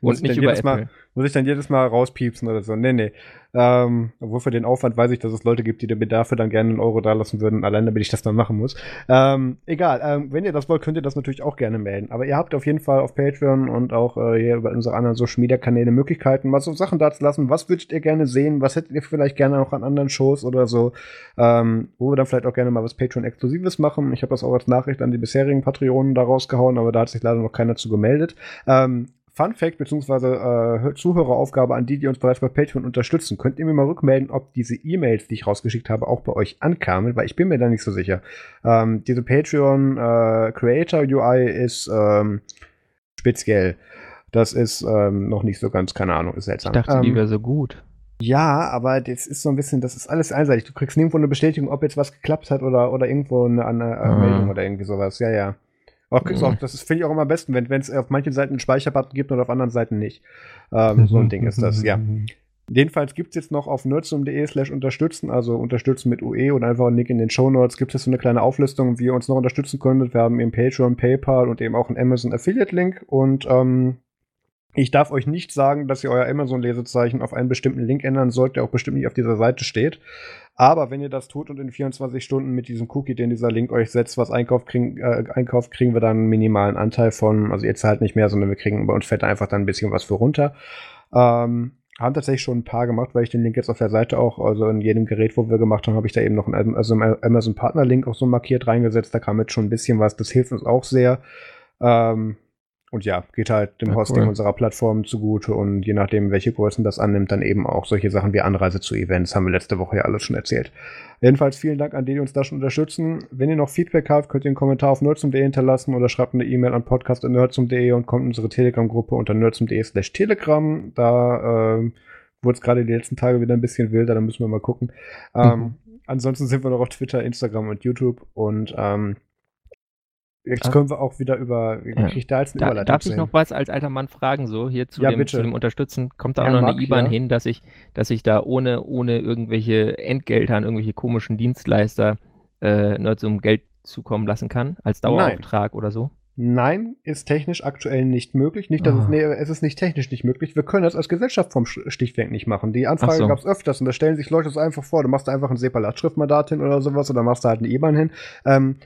Muss nicht dann über jedes Mal, Apple. muss ich dann jedes Mal rauspiepsen oder so? Nee, nee. Ähm, obwohl für den Aufwand weiß ich, dass es Leute gibt, die mir dafür dann gerne einen Euro dalassen würden, allein damit ich das dann machen muss. Ähm, egal, ähm, wenn ihr das wollt, könnt ihr das natürlich auch gerne melden. Aber ihr habt auf jeden Fall auf Patreon und auch äh, hier über unsere anderen Social Media Kanäle Möglichkeiten, mal so Sachen da zu lassen. Was würdet ihr gerne sehen? Was hättet ihr vielleicht gerne auch an anderen Shows oder so? Ähm, wo wir dann vielleicht auch gerne mal was Patreon-Exklusives machen. Ich habe das auch als Nachricht an die bisherigen Patreonen da rausgehauen, aber da hat sich leider noch keiner zu gemeldet. Ähm, Fun Fact beziehungsweise äh, Zuhöreraufgabe an die, die uns bereits bei Patreon unterstützen. Könnt ihr mir mal rückmelden, ob diese E-Mails, die ich rausgeschickt habe, auch bei euch ankamen, weil ich bin mir da nicht so sicher. Ähm, diese Patreon äh, Creator UI ist ähm, speziell. Das ist ähm, noch nicht so ganz, keine Ahnung, ist Ich seltsam. dachte, die Ähm, wäre so gut. ja, aber das ist so ein bisschen, das ist alles einseitig. Du kriegst nirgendwo eine Bestätigung, ob jetzt was geklappt hat oder, oder irgendwo eine, eine Ah. Meldung oder irgendwie sowas. Ja, ja. Auch, Mhm. auch, das finde ich auch immer am besten, wenn es auf manchen Seiten einen Speicherbutton gibt und auf anderen Seiten nicht. Ähm, so ein Ding ist das, ja. Jedenfalls gibt es jetzt noch auf nerdsum.de slash unterstützen, also unterstützen mit UE oder einfach einen Link in den Show Notes, gibt es so eine kleine Auflistung, wie ihr uns noch unterstützen könntet. Wir haben eben Patreon, PayPal und eben auch einen Amazon Affiliate Link und ähm, ich darf euch nicht sagen, dass ihr euer Amazon-Lesezeichen auf einen bestimmten Link ändern sollt, der auch bestimmt nicht auf dieser Seite steht. Aber wenn ihr das tut und in 24 Stunden mit diesem Cookie, den dieser Link euch setzt, was einkauft, kriegen, äh, einkauft, kriegen wir dann einen minimalen Anteil von, also ihr zahlt nicht mehr, sondern wir kriegen bei uns fällt einfach dann ein bisschen was für runter. Ähm, haben tatsächlich schon ein paar gemacht, weil ich den Link jetzt auf der Seite auch, also in jedem Gerät, wo wir gemacht haben, habe ich da eben noch einen also einen Amazon Partner Link auch so markiert reingesetzt. Da kam jetzt schon ein bisschen was. Das hilft uns auch sehr. Ähm, und ja, geht halt dem Ja, Hosting cool. unserer Plattform zugute und je nachdem, welche Größen das annimmt, dann eben auch solche Sachen wie Anreise zu Events, haben wir letzte Woche ja alles schon erzählt. Jedenfalls vielen Dank an die, die uns da schon unterstützen. Wenn ihr noch Feedback habt, könnt ihr einen Kommentar auf nerdsum.de hinterlassen oder schreibt eine E-Mail an podcast.nerdsum.de und kommt in unsere Telegram-Gruppe unter nerdsum.de slash telegram. Da ähm, wurde es gerade die letzten Tage wieder ein bisschen wilder, da müssen wir mal gucken. Ähm, ansonsten sind wir noch auf Twitter, Instagram und YouTube und ähm, jetzt Ah. können wir auch wieder über, Ja. krieg ich da jetzt eine Da, Überleitung darf ich hin? noch was als alter Mann fragen, so hier zu, Ja, dem, zu dem Unterstützen? Kommt da auch Ja, noch eine IBAN ja. hin, dass ich, dass ich da ohne, ohne irgendwelche Entgelte an irgendwelche komischen Dienstleister äh, Nerdsum Geld zukommen lassen kann, als Dauerauftrag oder so? Nein, ist technisch aktuell nicht möglich. Nicht, dass es, Ah. nee, es ist nicht technisch nicht möglich. Wir können das als Gesellschaft vom Stichwerk nicht machen. Die Anfrage so. gab es öfters und da stellen sich Leute so einfach vor. Du machst da einfach ein SEPA-Lastschriftmandat hin oder sowas oder machst da halt eine IBAN hin. Ähm,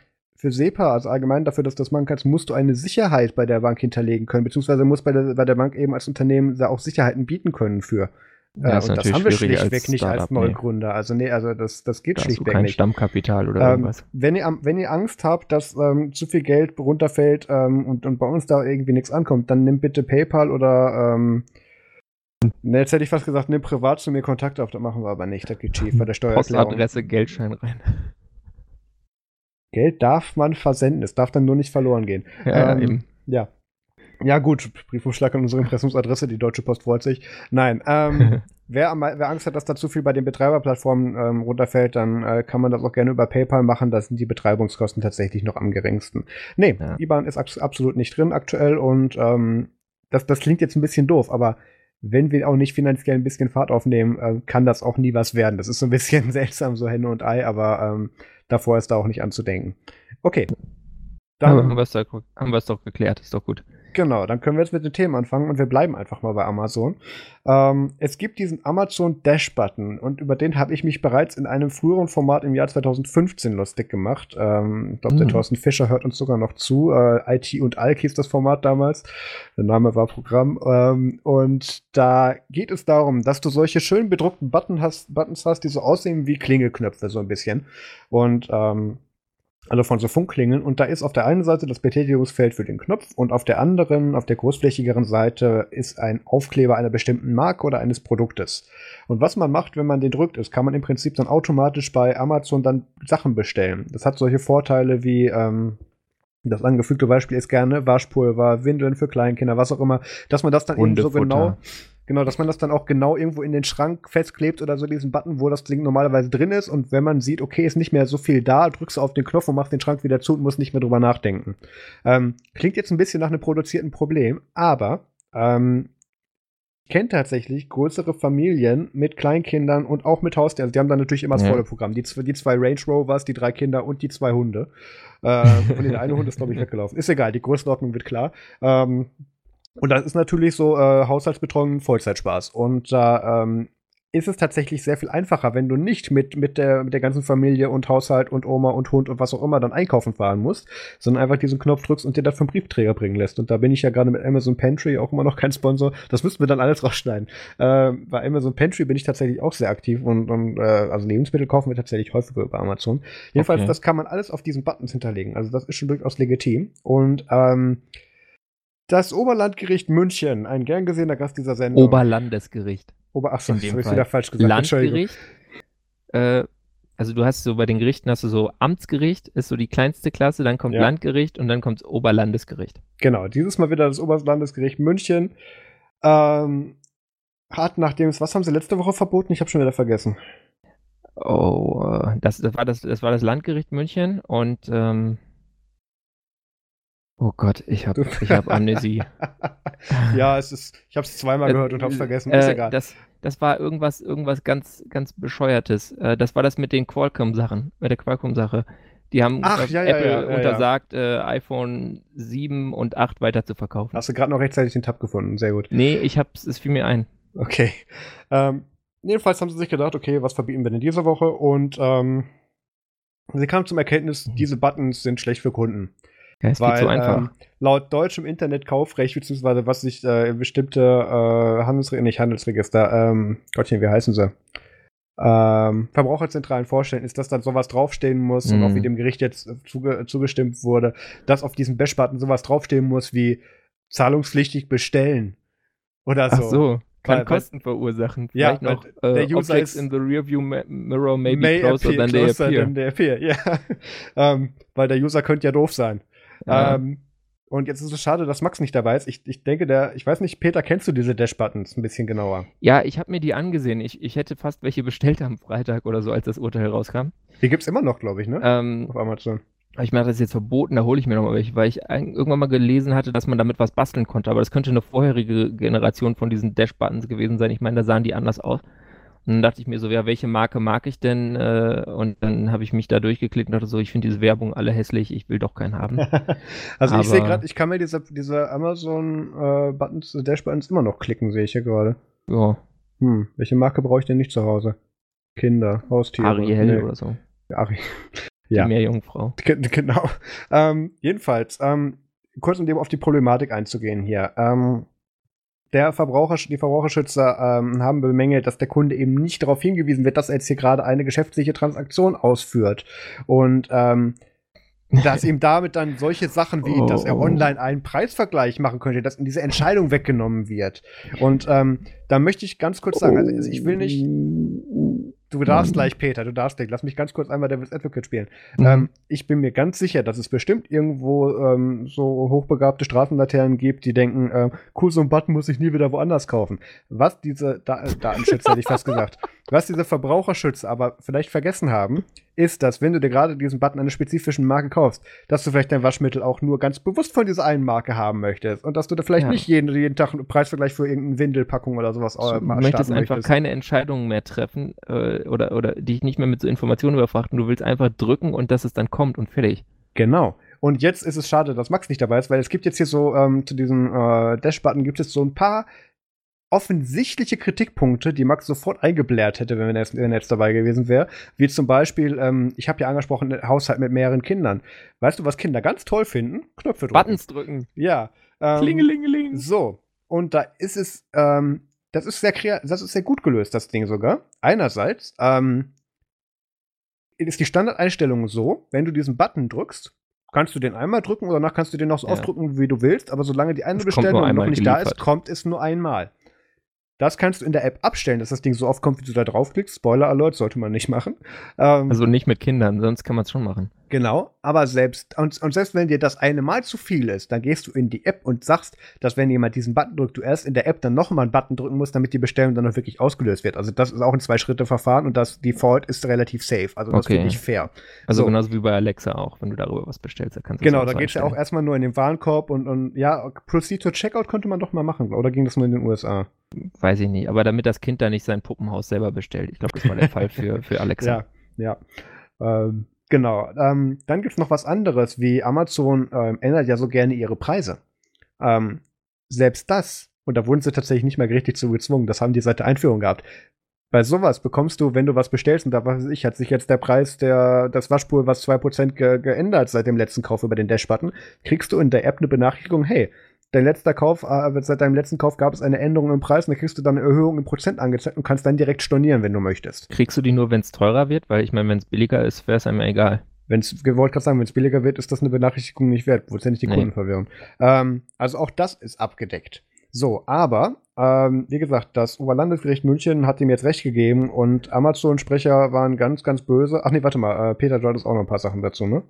für SEPA, also allgemein dafür, dass du das machen kannst, musst du eine Sicherheit bei der Bank hinterlegen können, beziehungsweise muss bei der, bei der Bank eben als Unternehmen da auch Sicherheiten bieten können für. Äh, Ja, ist und das haben wir schlichtweg nicht als Startup, nee. Neugründer. Also nee, also das, das geht Da hast du schlichtweg kein nicht. Stammkapital oder Ähm, irgendwas. wenn, ihr, wenn ihr Angst habt, dass ähm, zu viel Geld runterfällt ähm, und, und bei uns da irgendwie nichts ankommt, dann nehmt bitte PayPal oder ähm, ne, jetzt hätte ich fast gesagt, nimm privat zu mir Kontakt auf, das machen wir aber nicht, das geht schief bei der Steuererklärung. Postadresse, Geldschein rein. Geld darf man versenden, es darf dann nur nicht verloren gehen. Ja, Ähm, eben. Ja. Ja, gut, Briefumschlag an unsere Impressumsadresse, die Deutsche Post freut sich. Nein, ähm, *laughs* wer, wer Angst hat, dass da zu viel bei den Betreiberplattformen ähm, runterfällt, dann äh, kann man das auch gerne über PayPal machen. Da sind die Betreibungskosten tatsächlich noch am geringsten. Nee, Ja. IBAN ist abs- absolut nicht drin aktuell und ähm, das, das klingt jetzt ein bisschen doof, aber wenn wir auch nicht finanziell ein bisschen Fahrt aufnehmen, äh, kann das auch nie was werden. Das ist so ein bisschen *laughs* seltsam, so Henne und Ei, aber ähm, davor ist da auch nicht anzudenken. Okay. Dann, haben wir es doch geklärt, ist doch gut. Genau, dann können wir jetzt mit den Themen anfangen und wir bleiben einfach mal bei Amazon. Ähm, es gibt diesen Amazon Dash-Button und über den habe ich mich bereits in einem früheren Format im Jahr 2015 lustig gemacht. Ähm, ich glaube, der Mhm. Thorsten Fischer hört uns sogar noch zu. Äh, IT und Alk hieß das Format damals. Der Name war Programm. Ähm, und da geht es darum, dass du solche schön bedruckten Button hast, Buttons hast, die so aussehen wie Klingelknöpfe, so ein bisschen. Und ähm, also von so Funkklingeln. Und da ist auf der einen Seite das Betätigungsfeld für den Knopf und auf der anderen, auf der großflächigeren Seite, ist ein Aufkleber einer bestimmten Marke oder eines Produktes. Und was man macht, wenn man den drückt, ist, kann man im Prinzip dann automatisch bei Amazon dann Sachen bestellen. Das hat solche Vorteile wie, ähm, das angefügte Beispiel ist gerne Waschpulver, Windeln für Kleinkinder, was auch immer, dass man das dann eben so genau, genau, dass man das dann auch genau irgendwo in den Schrank festklebt oder so diesen Button, wo das Ding normalerweise drin ist und wenn man sieht, okay, ist nicht mehr so viel da, drückst du auf den Knopf und machst den Schrank wieder zu und musst nicht mehr drüber nachdenken. Ähm, klingt jetzt ein bisschen nach einem produzierten Problem, aber ähm, ich kenne tatsächlich größere Familien mit Kleinkindern und auch mit Haustieren. Also die haben dann natürlich immer das volle Programm. Die, zwei- die zwei Range Rovers, die drei Kinder und die zwei Hunde. Äh, und der eine Hund ist, glaube ich, *laughs* weggelaufen. Ist egal, die Größenordnung wird klar. Ähm, Und das ist natürlich so äh, Haushaltsbetreuung Vollzeitspaß. Und da ähm, ist es tatsächlich sehr viel einfacher, wenn du nicht mit, mit, der, mit der ganzen Familie und Haushalt und Oma und Hund und was auch immer dann einkaufen fahren musst, sondern einfach diesen Knopf drückst und dir das vom Briefträger bringen lässt. Und da bin ich ja gerade mit Amazon Pantry auch immer noch kein Sponsor. Das müssten wir dann alles rausschneiden. Äh, bei Amazon Pantry bin ich tatsächlich auch sehr aktiv und, und äh, also Lebensmittel kaufen wir tatsächlich häufiger über Amazon. Jedenfalls, Okay. das kann man alles auf diesen Buttons hinterlegen. Also das ist schon durchaus legitim. Und ähm, das Oberlandgericht München, ein gern gesehener Gast dieser Sendung. Oberlandesgericht. Ober Ach so, in das habe ich wieder falsch gesagt. Landgericht. Äh, also du hast so bei den Gerichten hast du so Amtsgericht, ist so die kleinste Klasse, dann kommt Ja. Landgericht und dann kommt Oberlandesgericht. Genau, dieses Mal wieder das Oberlandesgericht München. Ähm, hat, nachdem es, was haben sie letzte Woche verboten? Ich habe schon wieder vergessen. Oh, äh, das, das war das, das war das Landgericht München und ähm, oh Gott, ich habe ich hab Amnesie. *laughs* ja, es ist, ich habe es zweimal Äh, gehört und habe es vergessen. Ist Äh, egal. das, das war irgendwas, irgendwas ganz, ganz bescheuertes. Äh, das war das mit den Qualcomm-Sachen, mit der Qualcomm-Sache. Die haben Ach, äh, ja, Apple ja, ja, ja. untersagt, äh, iPhone 7 und 8 weiter zu verkaufen. Hast du gerade noch rechtzeitig den Tab gefunden? Sehr gut. Nee, ich hab's, es fiel mir ein. Okay. Ähm, jedenfalls haben sie sich gedacht, okay, was verbieten wir denn diese Woche? Und ähm, sie kamen zum Erkenntnis, diese Buttons sind schlecht für Kunden. Ja, es Weil geht so einfach. Ähm, laut deutschem Internetkaufrecht, beziehungsweise was sich äh, bestimmte äh, Handelsregister, nicht Handelsregister, ähm, Gottchen, wie heißen sie? Ähm, Verbraucherzentralen vorstellen, ist, dass dann sowas draufstehen muss und Mhm. auch wie dem Gericht jetzt äh, zuge zugestimmt wurde, dass auf diesem Bash-Button sowas draufstehen muss wie zahlungspflichtig bestellen. Oder Ach so. so, kann Weil- Kosten verursachen. Ja, Vielleicht noch weil der äh, User Objects ist- in the rearview mirror may be May closer appear than they closer appear. than they appear. *laughs* Ja. ähm, weil der User könnte ja doof sein. Ja. Ähm, und jetzt ist es schade, dass Max nicht dabei ist. Ich, ich denke, der, ich weiß nicht, Peter, kennst du diese Dash-Buttons ein bisschen genauer? Ja, ich habe mir die angesehen. Ich, ich hätte fast welche bestellt am Freitag oder so, als das Urteil rauskam. Die gibt's immer noch, glaube ich, ne? Ähm, Auf Amazon. ich meine, das ist jetzt verboten, da hole ich mir nochmal welche, weil ich irgendwann mal gelesen hatte, dass man damit was basteln konnte. Aber das könnte eine vorherige Generation von diesen Dash-Buttons gewesen sein. Ich meine, da sahen die anders aus. Und dann dachte ich mir so, ja, welche Marke mag ich denn? Äh, und dann habe ich mich da durchgeklickt und dachte so, ich finde diese Werbung alle hässlich, ich will doch keinen haben. *laughs* also ich sehe Aber- gerade, ich kann mir diese, diese Amazon-Buttons, Dash-Buttons immer noch klicken, sehe ich hier gerade. ja, Hm, welche Marke brauche ich denn nicht zu Hause? Kinder, Haustiere. Ariel Nee, oder so. Ari Die Ja. Meerjungfrau. *laughs* Ge- Genau. Ähm, jedenfalls, ähm, kurz um dem auf die Problematik einzugehen hier. Ähm, der Verbraucher, die Verbraucherschützer ähm, haben bemängelt, dass der Kunde eben nicht darauf hingewiesen wird, dass er jetzt hier gerade eine geschäftliche Transaktion ausführt. Und ähm, dass ihm damit dann solche Sachen wie, dass er Oh. online einen Preisvergleich machen könnte, dass ihm diese Entscheidung weggenommen wird. Und ähm, da möchte ich ganz kurz sagen, also ich will nicht, du darfst Mann. gleich, Peter, du darfst gleich, lass mich ganz kurz einmal Devil's Advocate spielen. Mhm. Ähm, ich bin mir ganz sicher, dass es bestimmt irgendwo ähm, so hochbegabte Straßenlaternen gibt, die denken, ähm, cool, so ein Button muss ich nie wieder woanders kaufen. Was diese da äh, Datenschützer, hätte ich fast gesagt, *laughs* was diese Verbraucherschützer aber vielleicht vergessen haben, ist, dass wenn du dir gerade diesen Button einer spezifischen Marke kaufst, dass du vielleicht dein Waschmittel auch nur ganz bewusst von dieser einen Marke haben möchtest und dass du da vielleicht Ja. nicht jeden, jeden Tag einen Preisvergleich für irgendeine Windelpackung oder sowas Du äh, möchtest starten einfach keine Entscheidungen mehr treffen äh, oder, oder dich nicht mehr mit so Informationen überfrachten. Du willst einfach drücken und dass es dann kommt und fertig. Genau. Und jetzt ist es schade, dass Max nicht dabei ist, weil es gibt jetzt hier so ähm, zu diesem äh, Dash-Button gibt es so ein paar offensichtliche Kritikpunkte, die Max sofort eingeblärt hätte, wenn er jetzt, wenn er jetzt dabei gewesen wäre. Wie zum Beispiel, ähm, ich habe ja angesprochen, Haushalt mit mehreren Kindern. Weißt du, was Kinder ganz toll finden? Knöpfe drücken. Buttons drücken. Ja. Ähm, Klingelingeling. so, und da ist es, ähm, das ist sehr das ist sehr gut gelöst, das Ding sogar. Einerseits, ähm, ist die Standardeinstellung so, wenn du diesen Button drückst, kannst du den einmal drücken oder danach kannst du den noch so Ja. oft drücken, wie du willst, aber solange die eine Bestellung noch nicht da ist, geliefert. kommt es nur einmal. Das kannst du in der App abstellen, dass das Ding so oft kommt, wie du da draufklickst. Spoiler Alert, sollte man nicht machen. Ähm, Also nicht mit Kindern, sonst kann man es schon machen. Genau, aber selbst, und, und selbst wenn dir das eine Mal zu viel ist, dann gehst du in die App und sagst, dass wenn jemand diesen Button drückt, du erst in der App dann nochmal einen Button drücken musst, damit die Bestellung dann auch wirklich ausgelöst wird. Also das ist auch ein Zwei-Schritte-Verfahren und das Default ist relativ safe. Also das Okay. finde ich fair. Also So. genauso wie bei Alexa auch, wenn du darüber was bestellst, dann kannst du Genau, es da so geht's ja auch erstmal nur in den Warenkorb und, und ja, Proceed to Checkout könnte man doch mal machen, oder ging das nur in den USA? Weiß ich nicht, aber damit das Kind da nicht sein Puppenhaus selber bestellt. Ich glaube, das war der Fall für, für *laughs* Alexa. Ja, ja. Ähm, genau. Ähm, dann gibt's noch was anderes, wie Amazon ähm, ändert ja so gerne ihre Preise. Ähm, selbst das, und da wurden sie tatsächlich nicht mehr richtig zu gezwungen, das haben die seit der Einführung gehabt. Bei sowas bekommst du, wenn du was bestellst, und da weiß ich, hat sich jetzt der Preis der, das Waschpulvers 2% ge geändert seit dem letzten Kauf über den Dash-Button, kriegst du in der App eine Benachrichtigung, hey, dein letzter Kauf, äh, seit deinem letzten Kauf gab es eine Änderung im Preis und dann kriegst du dann eine Erhöhung im Prozent angezeigt und kannst dann direkt stornieren, wenn du möchtest. Kriegst du die nur, wenn es teurer wird? Weil ich meine, wenn es billiger ist, wäre es einem egal. Wenn es, wollte gerade sagen, wenn es billiger wird, ist das eine Benachrichtigung nicht wert. Wolltest ja nicht die Nee. Kunden verwirren. Ähm, also auch das ist abgedeckt. So, aber, ähm, wie gesagt, das Oberlandesgericht München hat ihm jetzt recht gegeben und Amazon-Sprecher waren ganz, ganz böse. Ach nee, warte mal, äh, Peter, du hattest auch noch ein paar Sachen dazu, ne?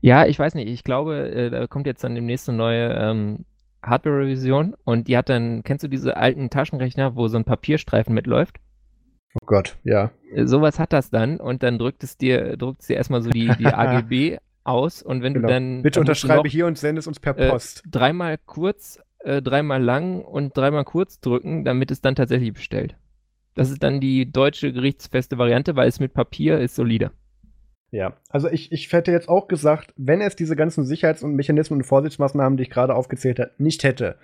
Ja, ich weiß nicht. Ich glaube, äh, da kommt jetzt dann demnächst eine neue ähm, Hardware-Revision und die hat dann, kennst du diese alten Taschenrechner, wo so ein Papierstreifen mitläuft? Oh Gott, ja. Äh, Sowas hat das dann und dann drückt es dir, drückt es dir erstmal so die, die *laughs* AGB aus und wenn Genau. du dann. Bitte dann unterschreibe noch, hier und sende es uns per äh, Post. Dreimal kurz, äh, dreimal lang und dreimal kurz drücken, damit es dann tatsächlich bestellt. Das ist dann die deutsche gerichtsfeste Variante, weil es mit Papier ist solider. Ja, also ich, ich hätte jetzt auch gesagt, wenn es diese ganzen Sicherheits- und Mechanismen und Vorsichtsmaßnahmen, die ich gerade aufgezählt habe, nicht hätte,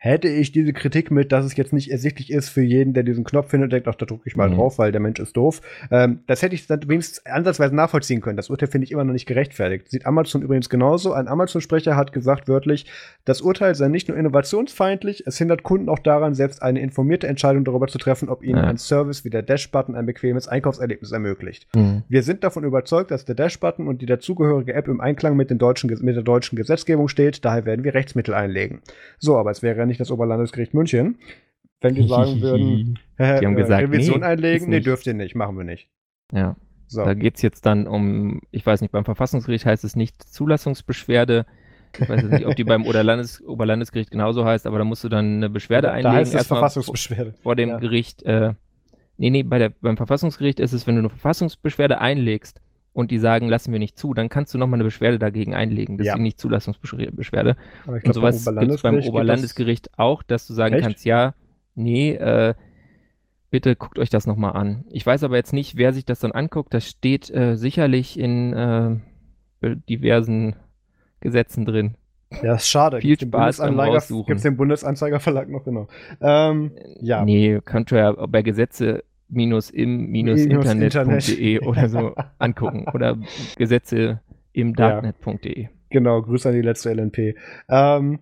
hätte ich diese Kritik mit, dass es jetzt nicht ersichtlich ist für jeden, der diesen Knopf findet und denkt, ach, da drücke ich mal Mhm. drauf, weil der Mensch ist doof. Ähm, das hätte ich dann wenigstens ansatzweise nachvollziehen können. Das Urteil finde ich immer noch nicht gerechtfertigt. Sieht Amazon übrigens genauso. Ein Amazon-Sprecher hat gesagt wörtlich, das Urteil sei nicht nur innovationsfeindlich, es hindert Kunden auch daran, selbst eine informierte Entscheidung darüber zu treffen, ob ihnen Ja. ein Service wie der Dash-Button ein bequemes Einkaufserlebnis ermöglicht. Mhm. Wir sind davon überzeugt, dass der Dash-Button und die dazugehörige App im Einklang mit, den deutschen, mit der deutschen Gesetzgebung steht. Daher werden wir Rechtsmittel einlegen. So, aber es wäre nicht das Oberlandesgericht München. Wenn die sagen *laughs* würden, äh, Die haben äh, gesagt, Revision nee, einlegen, nee, dürft ihr nicht, machen wir nicht. Ja. So. Da geht es jetzt dann um, ich weiß nicht, beim Verfassungsgericht heißt es nicht Zulassungsbeschwerde. Ich weiß nicht, ob die beim *laughs* Oberlandes Oberlandesgericht genauso heißt, aber da musst du dann eine Beschwerde da einlegen. heißt es Verfassungsbeschwerde. vor dem Ja. Gericht. Äh, nee, nee, bei der, beim Verfassungsgericht ist es, wenn du eine Verfassungsbeschwerde einlegst und die sagen, lassen wir nicht zu, dann kannst du nochmal eine Beschwerde dagegen einlegen. Das Ja. ist die Nicht-Zulassungsbeschwerde. Aber ich Und glaub, sowas beim gibt es beim geht das- Oberlandesgericht auch, dass du sagen Echt? kannst, ja, nee, äh, bitte guckt euch das nochmal an. Ich weiß aber jetzt nicht, wer sich das dann anguckt. Das steht äh, sicherlich in äh, diversen Gesetzen drin. Ja, ist schade. Viel Gibt's Spaß beim Raussuchen. Gibt's den Bundesanzeigerverlag noch, genau. Ähm, ja. Nee, könnt ihr ja bei Gesetze Minus Gesetze-im-internet.de Internet. oder so *laughs* angucken. Oder Gesetze im Ja. Darknet.de. Genau, Grüße an die letzte LNP. Ähm,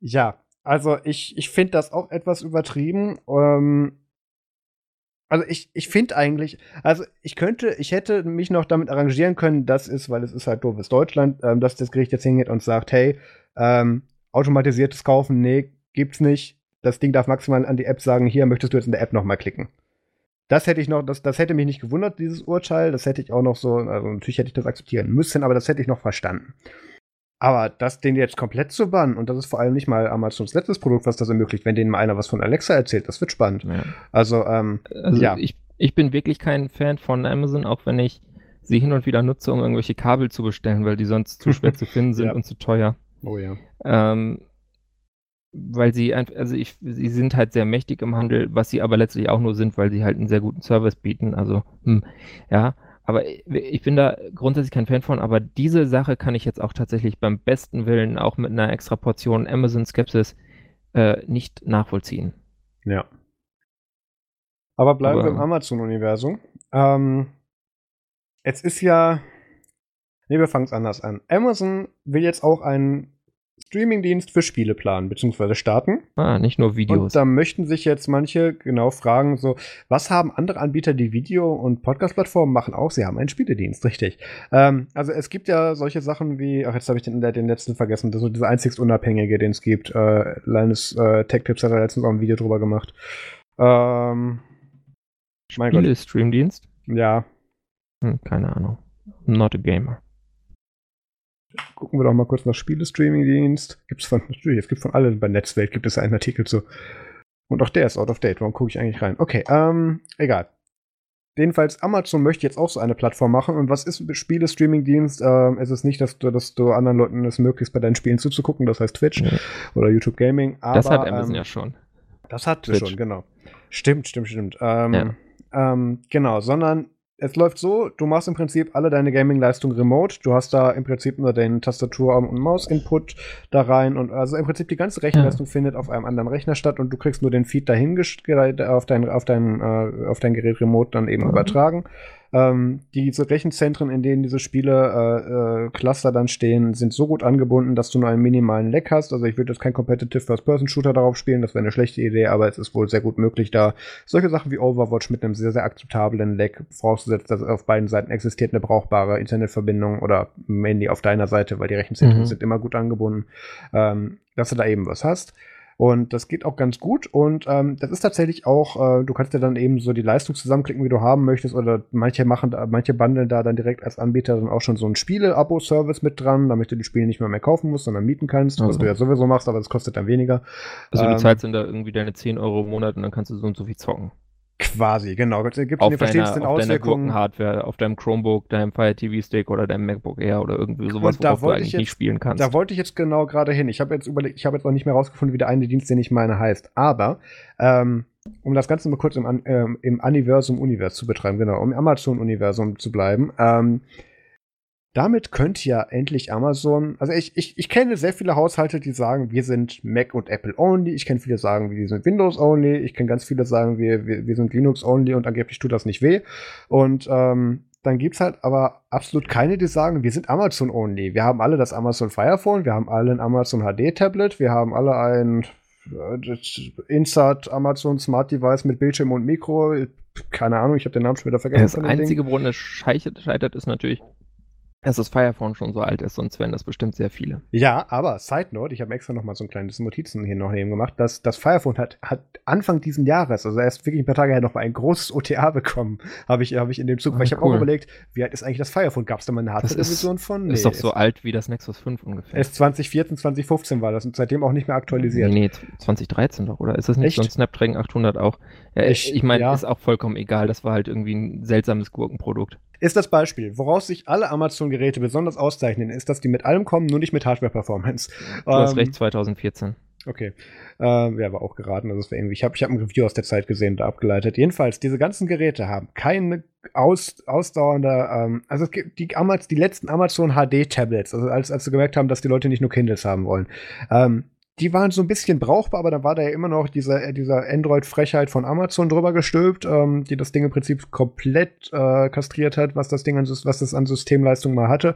ja, also ich, ich finde das auch etwas übertrieben. Ähm, also ich, ich finde eigentlich, also ich könnte, ich hätte mich noch damit arrangieren können, das ist, weil es ist halt doofes Deutschland, ähm, dass das Gericht jetzt hingeht und sagt, hey, ähm, automatisiertes Kaufen, nee, gibt's nicht. Das Ding darf maximal an die App sagen, hier möchtest du jetzt in der App nochmal klicken. Das hätte ich noch, das, das hätte mich nicht gewundert, dieses Urteil. Das hätte ich auch noch so, also natürlich hätte ich das akzeptieren müssen, aber das hätte ich noch verstanden. Aber das den jetzt komplett zu bannen, und das ist vor allem nicht mal Amazons letztes Produkt, was das ermöglicht, wenn denen mal einer was von Alexa erzählt, das wird spannend. Ja. Also, ähm, Also Ja. ich, ich bin wirklich kein Fan von Amazon, auch wenn ich sie hin und wieder nutze, um irgendwelche Kabel zu bestellen, weil die sonst zu schwer *laughs* zu finden sind Ja. und zu teuer. oh ja. Ähm, weil sie einfach, also ich, sie sind halt sehr mächtig im Handel, was sie aber letztlich auch nur sind, weil sie halt einen sehr guten Service bieten. Also, hm, ja, aber ich, bin da grundsätzlich kein Fan von, aber diese Sache kann ich jetzt auch tatsächlich beim besten Willen, auch mit einer extra Portion Amazon-Skepsis, äh, nicht nachvollziehen. Ja. Aber bleiben Aber- wir im Amazon-Universum. Ähm, es ist ja. Nee, wir fangen es anders an. Amazon will jetzt auch einen Streamingdienst für Spiele planen, beziehungsweise starten. Ah, nicht nur Videos. Und da möchten sich jetzt manche genau fragen, so, was haben andere Anbieter, die Video- und Podcast-Plattformen machen auch? Sie haben einen Spieledienst, richtig. Ähm, also es gibt ja solche Sachen wie, ach, jetzt habe ich den, den letzten vergessen, das ist so dieser einzigst Unabhängige, den es gibt. Äh, Linus äh, Tech Tips hat da letztens auch ein Video drüber gemacht. Ähm, Spiele-Streamdienst? ja. Hm, keine Ahnung. Not a gamer. Gucken wir doch mal kurz nach Spiele-Streaming-Dienst. Gibt's von, natürlich, es gibt von allen bei Netzwelt gibt es einen Artikel zu. Und auch der ist out of date. Warum gucke ich eigentlich rein? Okay, ähm, egal. Jedenfalls, Amazon möchte jetzt auch so eine Plattform machen. Und was ist Spiele-Streaming-Dienst? Ähm, es ist nicht, dass du, dass du anderen Leuten es möglichst bei deinen Spielen zuzugucken, das heißt Twitch Nee. oder YouTube Gaming. Aber, das hat Amazon ähm, ja schon. das hat Twitch. schon, genau. Stimmt, stimmt, stimmt. Ähm, Ja. ähm, genau, sondern es läuft so, du machst im Prinzip alle deine Gaming-Leistung remote. Du hast da im Prinzip nur den Tastatur- und Maus-Input da rein und also im Prinzip die ganze Rechenleistung ja. findet auf einem anderen Rechner statt und du kriegst nur den Feed dahin auf dein, auf dein, äh, auf dein Gerät remote dann eben mhm. übertragen. Ähm, diese Rechenzentren, in denen diese Spiele äh, äh, Cluster dann stehen, sind so gut angebunden, dass du nur einen minimalen Lag hast. Also ich würde jetzt kein Competitive First-Person-Shooter darauf spielen, das wäre eine schlechte Idee, aber es ist wohl sehr gut möglich, da solche Sachen wie Overwatch mit einem sehr, sehr akzeptablen Lag vorauszusetzen, dass auf beiden Seiten existiert eine brauchbare Internetverbindung oder mainly auf deiner Seite, weil die Rechenzentren mhm. sind immer gut angebunden, ähm, dass du da eben was hast. Und das geht auch ganz gut. Und ähm, das ist tatsächlich auch, äh, du kannst dir dann eben so die Leistung zusammenklicken, wie du haben möchtest. Oder manche machen, manche bundeln da dann direkt als Anbieter dann auch schon so ein Spiele-Abo-Service mit dran, damit du die Spiele nicht mehr mehr kaufen musst, sondern mieten kannst, also. was du ja sowieso machst, aber das kostet dann weniger. Also du ähm, zahlst dann da irgendwie deine 10 Euro im Monat und dann kannst du so und so viel zocken. Quasi, genau. Es gibt auf deiner, auf Auswirkungen. Hardware, auf deinem Chromebook, deinem Fire TV Stick oder deinem MacBook Air oder irgendwie sowas, worauf du eigentlich jetzt, nicht spielen kannst. Da wollte ich jetzt genau gerade hin. Ich habe jetzt überlegt, ich habe jetzt noch nicht mehr rausgefunden, wie der eine Dienst, den ich meine, heißt. Aber ähm, um das Ganze mal kurz im, ähm, im Universum-Univers zu betreiben, genau, um im Amazon-Universum zu bleiben. Ähm, damit könnte ja endlich Amazon, also ich, ich, ich kenne sehr viele Haushalte, die sagen, wir sind Mac und Apple only. Ich kenne viele, sagen, wir sind Windows only. Ich kenne ganz viele, sagen, wir, wir, wir sind Linux only und angeblich tut das nicht weh. Und ähm, dann gibt es halt aber absolut keine, die sagen, wir sind Amazon only. Wir haben alle das Amazon Fire Phone, wir haben alle ein Amazon HD Tablet, wir haben alle ein äh, Insert Amazon Smart Device mit Bildschirm und Mikro. Keine Ahnung, ich habe den Namen schon wieder vergessen. Das einzige, woran es scheitert, ist natürlich, dass das Firephone schon so alt ist, sonst wären das bestimmt sehr viele. Ja, aber Side Note, ich habe extra noch mal so ein kleines Notizen hier noch neben gemacht, dass das Firephone hat, hat Anfang diesen Jahres, also erst wirklich ein paar Tage her, noch mal ein großes OTA *laughs* bekommen, habe ich, hab ich in dem Zug, ah, weil ich habe auch überlegt, wie alt ist eigentlich das Firephone? Gab es da mal eine Hardware-Revision von? Nee, ist doch so alt wie das Nexus 5 ungefähr. Erst 2014, 2015 war das und seitdem auch nicht mehr aktualisiert. Nee, nee 2013 doch, oder? Ist das nicht Echt? so ein Snapdragon 800 auch? Ja, ich, ich meine, ja. ist auch vollkommen egal, das war halt irgendwie ein seltsames Gurkenprodukt ist das Beispiel. Woraus sich alle Amazon-Geräte besonders auszeichnen, ist, dass die mit allem kommen, nur nicht mit Hardware-Performance. Du ähm, hast recht, 2014. Okay. Äh, ja, war auch geraten. Also es irgendwie, ich habe ich hab ein Review aus der Zeit gesehen, da abgeleitet. Jedenfalls, diese ganzen Geräte haben keine aus, ausdauernde, ähm, also es gibt die, Amaz die letzten Amazon HD-Tablets, also als, als sie gemerkt haben, dass die Leute nicht nur Kindles haben wollen. Ähm, die waren so ein bisschen brauchbar, aber da war da ja immer noch dieser, äh, dieser Android-Frechheit von Amazon drüber gestülpt, ähm, die das Ding im Prinzip komplett äh, kastriert hat, was das Ding an, was das an Systemleistung mal hatte.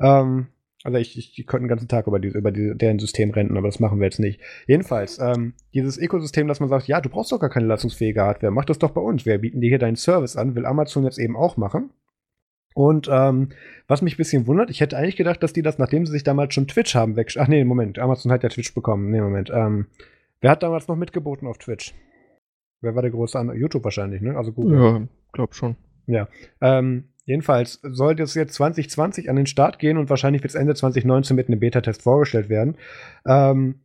Ähm, also ich, ich, ich könnte den ganzen Tag über, die, über die, deren System renten, aber das machen wir jetzt nicht. Jedenfalls, ähm, dieses Ökosystem, dass man sagt, ja, du brauchst doch gar keine leistungsfähige Hardware, mach das doch bei uns. Wir bieten dir hier deinen Service an, will Amazon jetzt eben auch machen. Und ähm, was mich ein bisschen wundert, ich hätte eigentlich gedacht, dass die das, nachdem sie sich damals schon Twitch haben, weg. Ach nee, Moment, Amazon hat ja Twitch bekommen. Nee, Moment. Ähm, wer hat damals noch mitgeboten auf Twitch? Wer war der große an YouTube wahrscheinlich, ne? Also Google. Ja, glaub schon. Ja. Ähm, jedenfalls soll das jetzt 2020 an den Start gehen und wahrscheinlich wird es Ende 2019 mit einem Beta-Test vorgestellt werden. Ähm,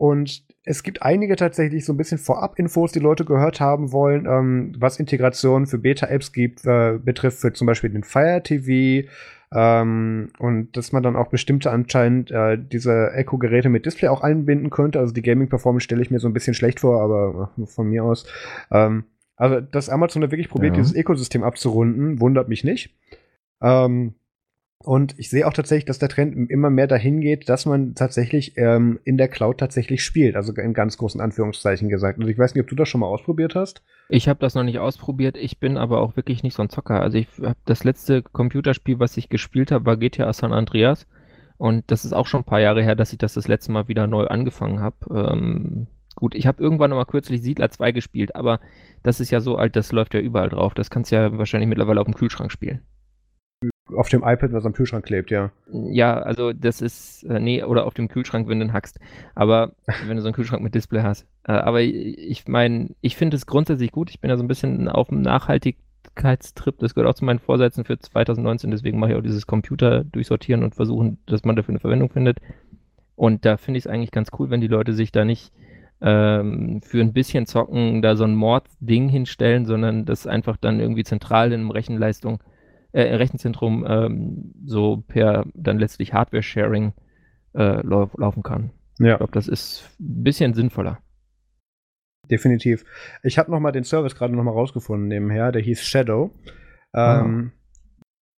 und es gibt einige tatsächlich so ein bisschen Vorab-Infos, die Leute gehört haben wollen, ähm, was Integration für Beta-Apps gibt, äh, betrifft für zum Beispiel den Fire TV. Ähm, und dass man dann auch bestimmte anscheinend äh, diese Echo-Geräte mit Display auch einbinden könnte. Also die Gaming-Performance stelle ich mir so ein bisschen schlecht vor, aber äh, von mir aus. Ähm, also, dass Amazon da wirklich probiert, ja. dieses Ökosystem abzurunden, wundert mich nicht. Ähm, und ich sehe auch tatsächlich, dass der Trend immer mehr dahin geht, dass man tatsächlich ähm, in der Cloud tatsächlich spielt. Also in ganz großen Anführungszeichen gesagt. Also ich weiß nicht, ob du das schon mal ausprobiert hast. Ich habe das noch nicht ausprobiert. Ich bin aber auch wirklich nicht so ein Zocker. Also ich habe das letzte Computerspiel, was ich gespielt habe, war GTA San Andreas. Und das ist auch schon ein paar Jahre her, dass ich das das letzte Mal wieder neu angefangen habe. Ähm, gut, ich habe irgendwann mal kürzlich Siedler 2 gespielt, aber das ist ja so alt, das läuft ja überall drauf. Das kannst du ja wahrscheinlich mittlerweile auf dem Kühlschrank spielen auf dem iPad, was am Kühlschrank klebt, ja. Ja, also das ist, äh, nee, oder auf dem Kühlschrank, wenn du ihn hackst. Aber *laughs* wenn du so einen Kühlschrank mit Display hast. Äh, aber ich meine, ich finde es grundsätzlich gut. Ich bin ja so ein bisschen auf dem Nachhaltigkeitstrip. Das gehört auch zu meinen Vorsätzen für 2019. Deswegen mache ich auch dieses Computer durchsortieren und versuchen, dass man dafür eine Verwendung findet. Und da finde ich es eigentlich ganz cool, wenn die Leute sich da nicht ähm, für ein bisschen Zocken da so ein Mord-Ding hinstellen, sondern das einfach dann irgendwie zentral in Rechenleistung äh, Rechenzentrum ähm, so per dann letztlich Hardware-Sharing äh, lau laufen kann. Ja. Ich glaube, das ist ein bisschen sinnvoller. Definitiv. Ich habe noch mal den Service gerade noch mal rausgefunden nebenher, der hieß Shadow. Ähm,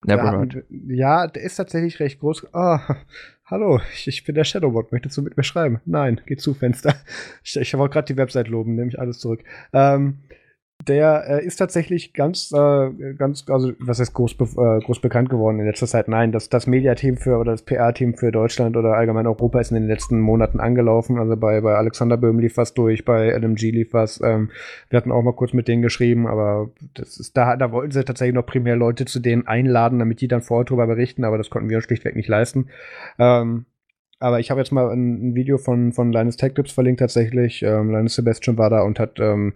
Never da heard. hatten ja, der ist tatsächlich recht groß. Ah, hallo, ich, ich bin der Shadowbot. Möchtest du mit mir schreiben? Nein, geh zu, Fenster. Ich, ich wollte gerade die Website loben, nehme ich alles zurück. Ähm, der äh, ist tatsächlich ganz, äh, ganz, also was heißt groß, äh, groß bekannt geworden in letzter Zeit. Nein, das, das Mediateam für oder das PR-Team für Deutschland oder allgemein Europa ist in den letzten Monaten angelaufen. Also bei, bei Alexander Böhm lief was durch, bei LMG lief was. Ähm, wir hatten auch mal kurz mit denen geschrieben, aber das ist da, da wollten sie tatsächlich noch primär Leute zu denen einladen, damit die dann vor Ort drüber berichten, aber das konnten wir uns schlichtweg nicht leisten. Ähm, aber ich habe jetzt mal ein, ein Video von, von Linus Tech Tips verlinkt tatsächlich. Ähm, Linus Sebastian war da und hat, ähm,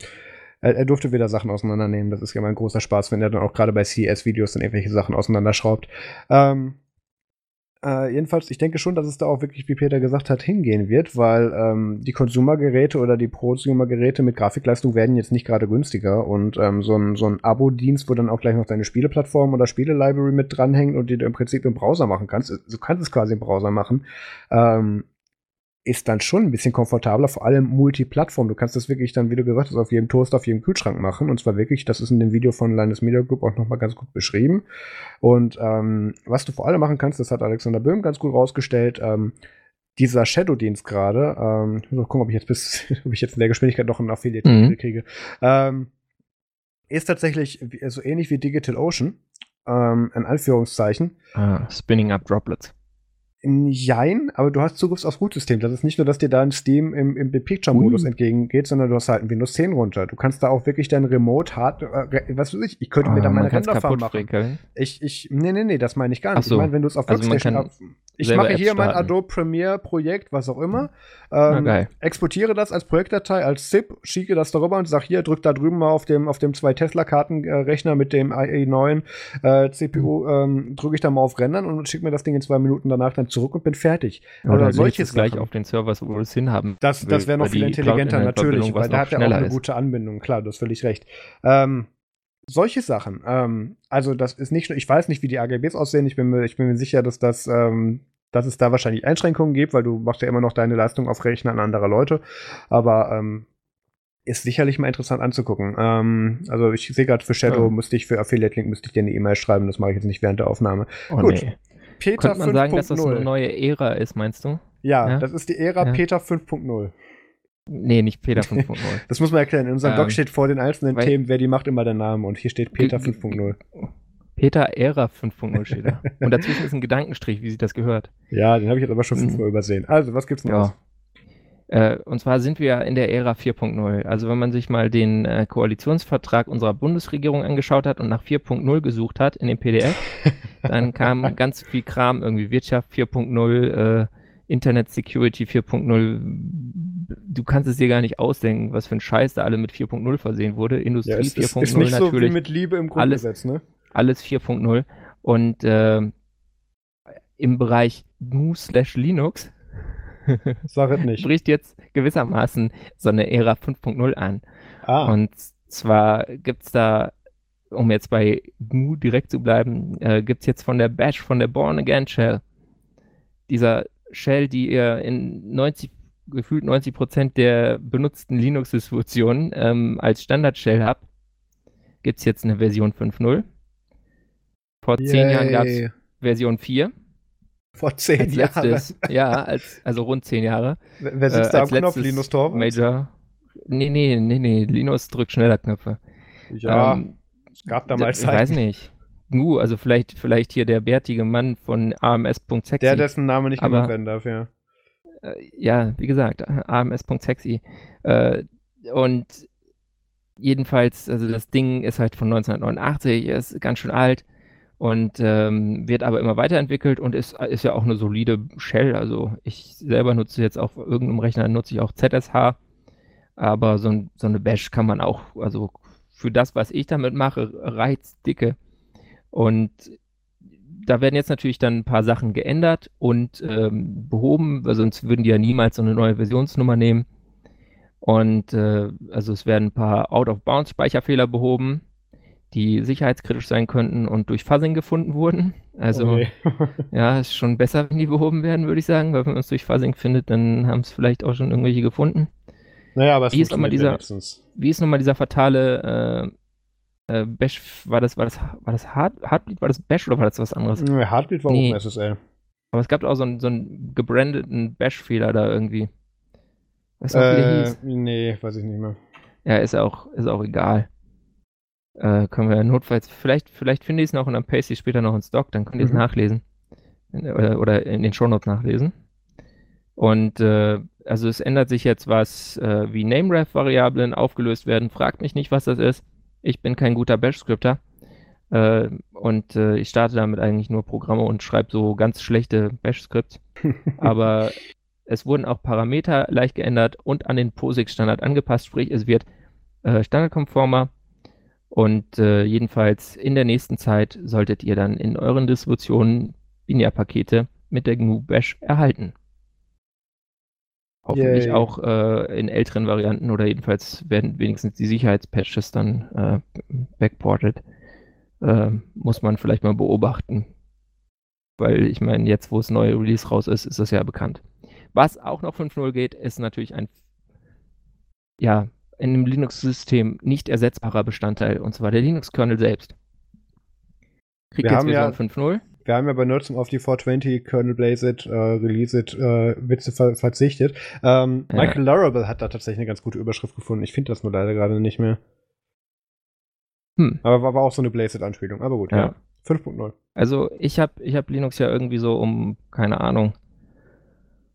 er, er durfte wieder Sachen auseinandernehmen. Das ist ja immer ein großer Spaß, wenn er dann auch gerade bei CES-Videos dann irgendwelche Sachen auseinanderschraubt. Ähm, äh, jedenfalls, ich denke schon, dass es da auch wirklich, wie Peter gesagt hat, hingehen wird, weil ähm, die Consumer-Geräte oder die Prosumer-Geräte mit Grafikleistung werden jetzt nicht gerade günstiger und ähm, so ein, so ein Abo-Dienst, wo dann auch gleich noch deine Spieleplattform oder Spiele-Library mit dranhängt und die du im Prinzip im Browser machen kannst, du kannst es quasi im Browser machen, ähm, ist dann schon ein bisschen komfortabler, vor allem Multiplattform. Du kannst das wirklich dann, wie du gesagt hast, auf jedem Toast, auf jedem Kühlschrank machen. Und zwar wirklich, das ist in dem Video von Linus Media Group auch nochmal ganz gut beschrieben. Und ähm, was du vor allem machen kannst, das hat Alexander Böhm ganz gut rausgestellt, ähm, dieser Shadow-Dienst gerade, ähm, ich muss mal gucken, ob ich jetzt bis, *laughs* ob ich jetzt in der Geschwindigkeit noch einen affiliate Mhm. kriege, ähm, ist tatsächlich so ähnlich wie Digital Ocean, ähm, in Anführungszeichen. Ah, spinning up Droplets. Jein, aber du hast Zugriff aufs Root-System. Das ist nicht nur, dass dir da ein Steam im, im Big Picture-Modus Ui. entgegengeht, sondern du hast halt ein Windows 10 runter. Du kannst da auch wirklich dein Remote hard, äh, was weiß ich, ich könnte mir da Ah, meine Renderfarm machen. frickeln. Ich, ich, nee, nee, nee, das meine ich gar nicht. so. Ich meine, wenn du es auf Also Workstation Ich mache Apps hier mein starten. Adobe Premiere Projekt, was auch immer. Ah, Ähm, geil. exportiere das als Projektdatei, als ZIP, schicke das darüber und sag hier, drück da drüben mal auf dem, auf dem zwei Tesla-Kartenrechner mit dem i9 äh, CPU, ähm, drücke ich da mal auf Rendern und schicke mir das Ding in zwei Minuten danach dann zurück und bin fertig. Oder Oder solche solche es gleich auf den Servers, wo es hinhaben Das, das wäre noch viel intelligenter, natürlich, weil da hat er auch eine ist. gute Anbindung, klar, du hast völlig recht. Ähm, solche Sachen, ähm, also das ist nicht nur, ich weiß nicht, wie die AGBs aussehen, ich bin mir, ich bin mir sicher, dass das, ähm, dass es da wahrscheinlich Einschränkungen gibt, weil du machst ja immer noch deine Leistung auf Rechnern anderer Leute, aber ähm, ist sicherlich mal interessant anzugucken. Ähm, also ich sehe gerade für Shadow Ja. müsste ich für Affiliate Link müsste ich dir eine E-Mail schreiben, das mache ich jetzt nicht während der Aufnahme. Oh, Gut. nee. Peter Könnte man sagen, dass das eine 5.0. neue Ära ist, meinst du? Ja, Ja? das ist die Ära Ja. Peter 5.0 Nee, nicht Peter *laughs* 5.0. Das muss man erklären. In unserem Ähm, Doc steht vor den einzelnen Themen, wer die macht, immer der Name. Und hier steht Peter Ge- ge- 5.0. Peter Ära 5.0 steht da. Und dazwischen ist ein Gedankenstrich, wie sich das gehört. Ja, den habe ich jetzt aber schon Mhm. fünfmal übersehen. Also, was gibt's noch? Ja. Äh, und zwar sind wir in der Ära 4.0. Also wenn man sich mal den äh, Koalitionsvertrag unserer Bundesregierung angeschaut hat und nach 4.0 gesucht hat in dem PDF, *laughs* dann kam ganz viel Kram, irgendwie Wirtschaft 4.0, äh, Internet Security 4.0. Du kannst es dir gar nicht ausdenken, was für ein Scheiß da alle mit 4.0 versehen wurde. Industrie Ja, es ist, 4.0 ist nicht so wie natürlich, mit Liebe im Alles- Grundgesetz, ne? alles 4.0. Und ähm, im Bereich GNU slash Linux *laughs* Sag es nicht. bricht jetzt gewissermaßen so eine Ära 5.0 an. Ah, Und zwar gibt's da, um jetzt bei GNU direkt zu bleiben, äh, gibt's jetzt von der Bash, von der Born Again Shell, dieser Shell, die ihr in 90, gefühlt 90 Prozent der benutzten Linux-Distributionen ähm, als Standard-Shell habt, gibt's jetzt eine Version 5.0. Vor zehn Jahren gab's Yay. Version 4 Vor zehn als Jahren. letztes. Ja, als, also rund zehn Jahre. Wer wer sitzt äh, da am Knopf? Linus Torvalds? Major. Nee, nee, nee, nee. Linus drückt schneller Knöpfe. Ja, Ähm, es gab damals Ich weiß nicht. GNU, also vielleicht, vielleicht hier der bärtige Mann von AMS.sexy. Der, dessen Name nicht genannt werden darf, ja. äh, ja, wie gesagt, AMS.sexy. Äh, und jedenfalls, also das Ding ist halt von 1989, ist ganz schön alt und ähm, wird aber immer weiterentwickelt und ist, ist ja auch eine solide Shell. Also ich selber nutze jetzt auf irgendeinem Rechner nutze ich auch ZSH, aber so, ein, so eine Bash kann man auch, also für das, was ich damit mache, reizt dicke. Und da werden jetzt natürlich dann ein paar Sachen geändert und ähm, behoben, weil sonst würden die ja niemals so eine neue Versionsnummer nehmen. Und äh, also es werden ein paar Out-of-Bounds-Speicherfehler behoben, die sicherheitskritisch sein könnten und durch Fuzzing gefunden wurden. Also Okay. *laughs* ja, ist schon besser, wenn die behoben werden, würde ich sagen, weil wenn man es durch Fuzzing findet, dann haben es vielleicht auch schon irgendwelche gefunden. naja, aber es Wie ist nochmal dieser- wenigstens. Wie ist nochmal dieser fatale Äh, Bash, war das, war das, war das Hard, Heartbeat, war das Bash oder war das was anderes? Nee, Heartbeat war Nee. OpenSSL. Aber es gab auch so einen, so einen gebrandeten Bash-Fehler da irgendwie. Weißt du noch, wie der Äh, hieß? nee, weiß ich nicht mehr. Ja, ist auch, ist auch egal. Äh, können wir notfalls, vielleicht, vielleicht finde ich es noch und dann paste ich später noch ins Doc, dann könnt ihr es Mhm. nachlesen. In, oder, oder in den Shownotes nachlesen. Und äh, also es ändert sich jetzt was, äh, wie Nameref-Variablen aufgelöst werden. Fragt mich nicht, was das ist. Ich bin kein guter Bash-Skripter. Äh, und äh, ich starte damit eigentlich nur Programme und schreibe so ganz schlechte Bash-Skripts. *laughs* Aber es wurden auch Parameter leicht geändert und an den POSIX-Standard angepasst, sprich es wird äh, standardkonformer und äh, jedenfalls in der nächsten Zeit solltet ihr dann in euren Distributionen Binärpakete mit der GNU Bash erhalten. Hoffentlich Yay. auch äh, in älteren Varianten oder jedenfalls werden wenigstens die Sicherheitspatches dann äh, backported. Äh, muss man vielleicht mal beobachten. Weil ich meine, jetzt wo das neue Release raus ist, ist das ja bekannt. Was auch noch 5.0 geht, ist natürlich ein ja, in einem Linux-System nicht ersetzbarer Bestandteil, und zwar der Linux-Kernel selbst. Kriegt Wir jetzt haben ja- Version 5.0. Wir haben ja bei Nerdsum auf die 420 Kernel Blaze It, äh, Release It äh, Witze ver verzichtet. Ähm, Ja. Michael Larrabell hat da tatsächlich eine ganz gute Überschrift gefunden. Ich finde das nur leider gerade nicht mehr. Hm. Aber war, war auch so eine Blaze It Anspielung. Aber gut, ja. Ja. 5.0. Also ich habe ich hab Linux ja irgendwie so um, keine Ahnung,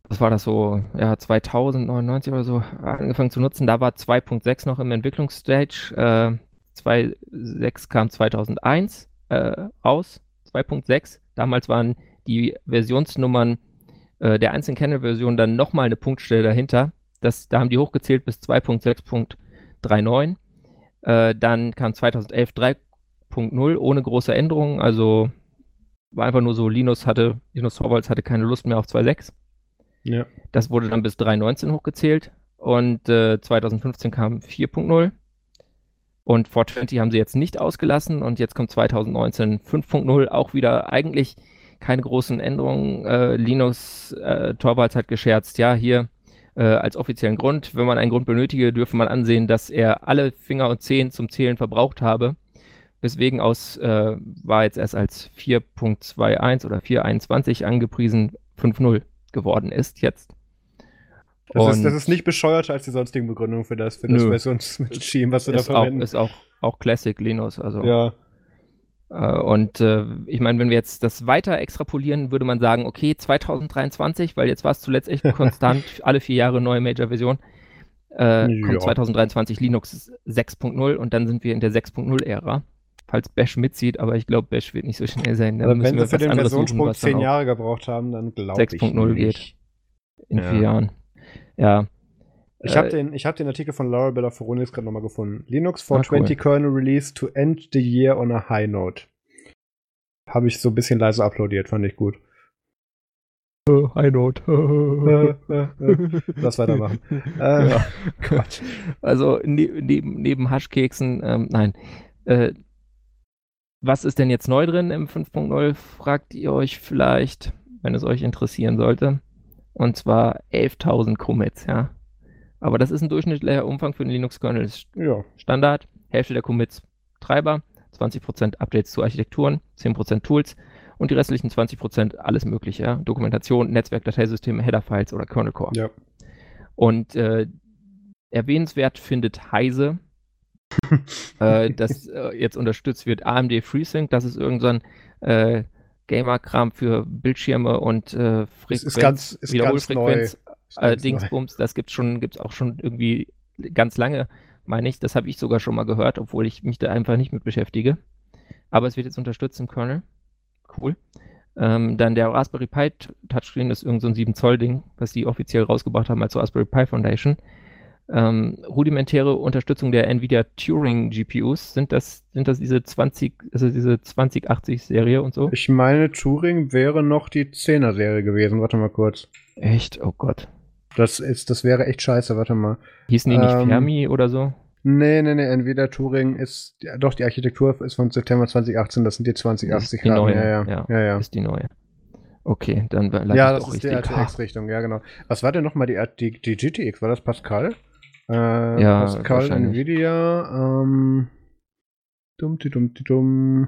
was war das so, ja, 2099 oder so angefangen zu nutzen. Da war 2.6 noch im Entwicklungsstage. Äh, 2.6 kam 2001 äh, raus. 2.6. Damals waren die Versionsnummern äh, der einzelnen Kernel-Version dann nochmal eine Punktstelle dahinter. Das, da haben die hochgezählt bis 2.6.39. Äh, dann kam 2011 3.0 ohne große Änderungen. Also war einfach nur so, Linus hatte, Linus Torvalds hatte keine Lust mehr auf 2.6. Ja. Das wurde dann bis 3.19 hochgezählt und äh, 2015 kam 4.0 und 420 haben sie jetzt nicht ausgelassen und jetzt kommt 2019 5.0, auch wieder eigentlich keine großen Änderungen. Äh, Linus äh, Torvalds hat gescherzt, ja, hier äh, als offiziellen Grund, wenn man einen Grund benötige, dürfe man ansehen, dass er alle Finger und Zehen zum Zählen verbraucht habe. Weswegen aus äh, war jetzt erst als 4.21 oder 4.21 angepriesen 5.0 geworden ist jetzt. Das ist, Und- das ist nicht bescheuerter als die sonstigen Begründungen für das, für das Nö. Versionsscheme, was sie da ist auch, verwenden. ist auch, auch Classic Linux. Also, ja. äh, und äh, ich meine, wenn wir jetzt das weiter extrapolieren, würde man sagen, okay, 2023, weil jetzt war es zuletzt echt *laughs* konstant, alle vier Jahre neue Major-Version, äh, kommt 2023 Linux 6.0 und dann sind wir in der 6.0-Ära. Falls Bash mitzieht, aber ich glaube, Bash wird nicht so schnell sein. Müssen wenn wir sie für den Versionssprung was dann 10 auch Jahre gebraucht haben, dann glaube ich 6.0 nicht. geht. in Ja. vier Jahren. Ja, Ich Äh, habe den, ich hab den Artikel von Laura Bella Foronix gerade nochmal gefunden. Linux Ah, 420 Kernel Release to end the year on a high note. Habe ich so ein bisschen leise uploadiert, fand ich gut. High Note. *laughs* Lass weitermachen. *laughs* Äh, Ja. Quatsch. Also ne neben, neben Haschkeksen, ähm, nein. Äh, was ist denn jetzt neu drin im 5.0, fragt ihr euch vielleicht, wenn es euch interessieren sollte. Und zwar 11.000 Commits, ja. Aber das ist ein durchschnittlicher Umfang für den Linux-Kernel. Ja. Standard, Hälfte der Commits Treiber, 20% Updates zu Architekturen, 10% Tools und die restlichen 20% alles mögliche, ja. Dokumentation, Netzwerkdateisysteme, Header-Files oder Kernel-Core. ja. Und äh, erwähnenswert findet Heise, *laughs* äh, dass äh, jetzt unterstützt wird AMD FreeSync. Das ist irgendein so äh, Gamer-Kram für Bildschirme und äh, Frequenz, ist ganz, ist. Wiederholfrequenz, äh. Dingsbums. Das gibt's schon, gibt's auch schon irgendwie ganz lange, meine ich. Das habe ich sogar schon mal gehört, obwohl ich mich da einfach nicht mit beschäftige. Aber es wird jetzt unterstützt im Kernel. Cool. Ähm, dann der Raspberry Pi Touchscreen ist irgend so ein 7 Zoll Ding, was die offiziell rausgebracht haben als Raspberry Pi Foundation. Ähm, rudimentäre Unterstützung der Nvidia Turing GPUs sind das sind das diese 20 also diese 2080 Serie und so. Ich meine, Turing wäre noch die 10er-Serie gewesen. Warte mal kurz. Echt? Oh Gott. Das, ist, das wäre echt scheiße. Warte mal. Hießen die nicht Ähm, Fermi oder so? Nee, nee, nee. Entweder Turing ist. Ja, doch, die Architektur ist von September 2018. Das sind die Das 2080 ist die neue, Ja, ja. ja. ja, ja. Ist die neue. Okay, dann lag Ja, das ist die. RTX-Richtung, ja, genau. Was war denn nochmal die, die, die GTX? War das Pascal? Äh, Ja, Pascal. Nvidia, ähm, Dumm, die dumm, die dumm.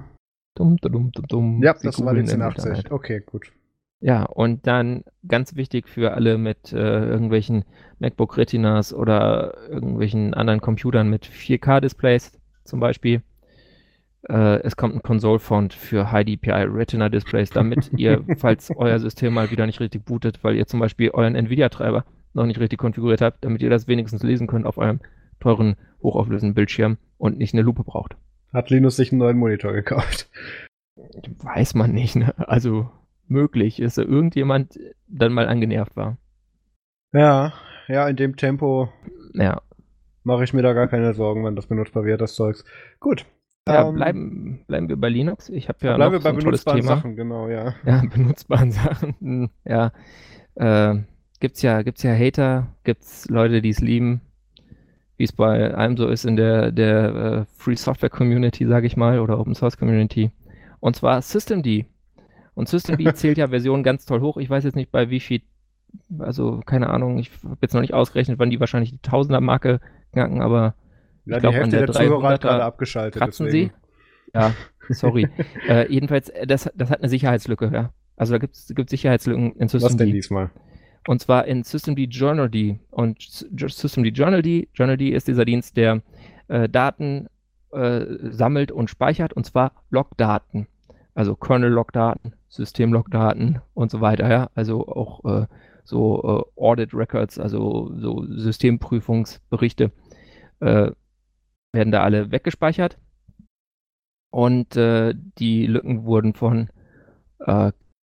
Dumm, dumm, dumm, dumm. Ja, Sie das war die googeln im 1080. Internet. Okay, gut. Ja, und dann ganz wichtig für alle mit äh, irgendwelchen MacBook Retinas oder irgendwelchen anderen Computern mit 4K-Displays zum Beispiel. Äh, es kommt ein Console-Font für High DPI Retina Displays, damit ihr, *laughs* falls euer System mal wieder nicht richtig bootet, weil ihr zum Beispiel euren Nvidia-Treiber noch nicht richtig konfiguriert habt, damit ihr das wenigstens lesen könnt auf eurem teuren, hochauflösenden Bildschirm und nicht eine Lupe braucht. Hat Linus sich einen neuen Monitor gekauft. Weiß man nicht, ne? Also möglich, dass da irgendjemand dann mal angenervt war. Ja, ja, in dem Tempo Ja, mache ich mir da gar keine Sorgen, wenn das benutzbar wird, das Zeugs. Gut. ja Ähm, bleiben, bleiben wir bei Linux. Ich habe ja bleiben noch wir so bei ein tolles benutzbaren Thema. Sachen, genau, ja. Ja, *laughs* benutzbaren Sachen. Hm, Ja, äh, gibt's ja, gibt's ja Hater, gibt's Leute, die es lieben, wie es bei allem so ist in der der äh, Free Software Community, sage ich mal, oder Open Source Community. Und zwar Systemd. Und Systemd *laughs* zählt ja Versionen ganz toll hoch. Ich weiß jetzt nicht bei wie viel, also keine Ahnung, ich habe jetzt noch nicht ausgerechnet, wann die wahrscheinlich die Tausender-Marke knacken, aber Ja, glaub, die an der der Zuhörer hat 300er gerade abgeschaltet. kratzen deswegen. ja, *laughs* sorry. äh, jedenfalls, äh, das, das hat eine Sicherheitslücke, ja. Also da gibt es Sicherheitslücken in Was denn Systemd. diesmal? Und zwar in Systemd Journal D. Und Systemd Journal D, Journal D ist dieser Dienst, der äh, Daten äh, sammelt und speichert, und zwar Logdaten. Also Kernel-Logdaten, System-Logdaten und so weiter, ja. Also auch äh, so äh, Audit Records, also so Systemprüfungsberichte äh, werden da alle weggespeichert. Und äh, die Lücken wurden von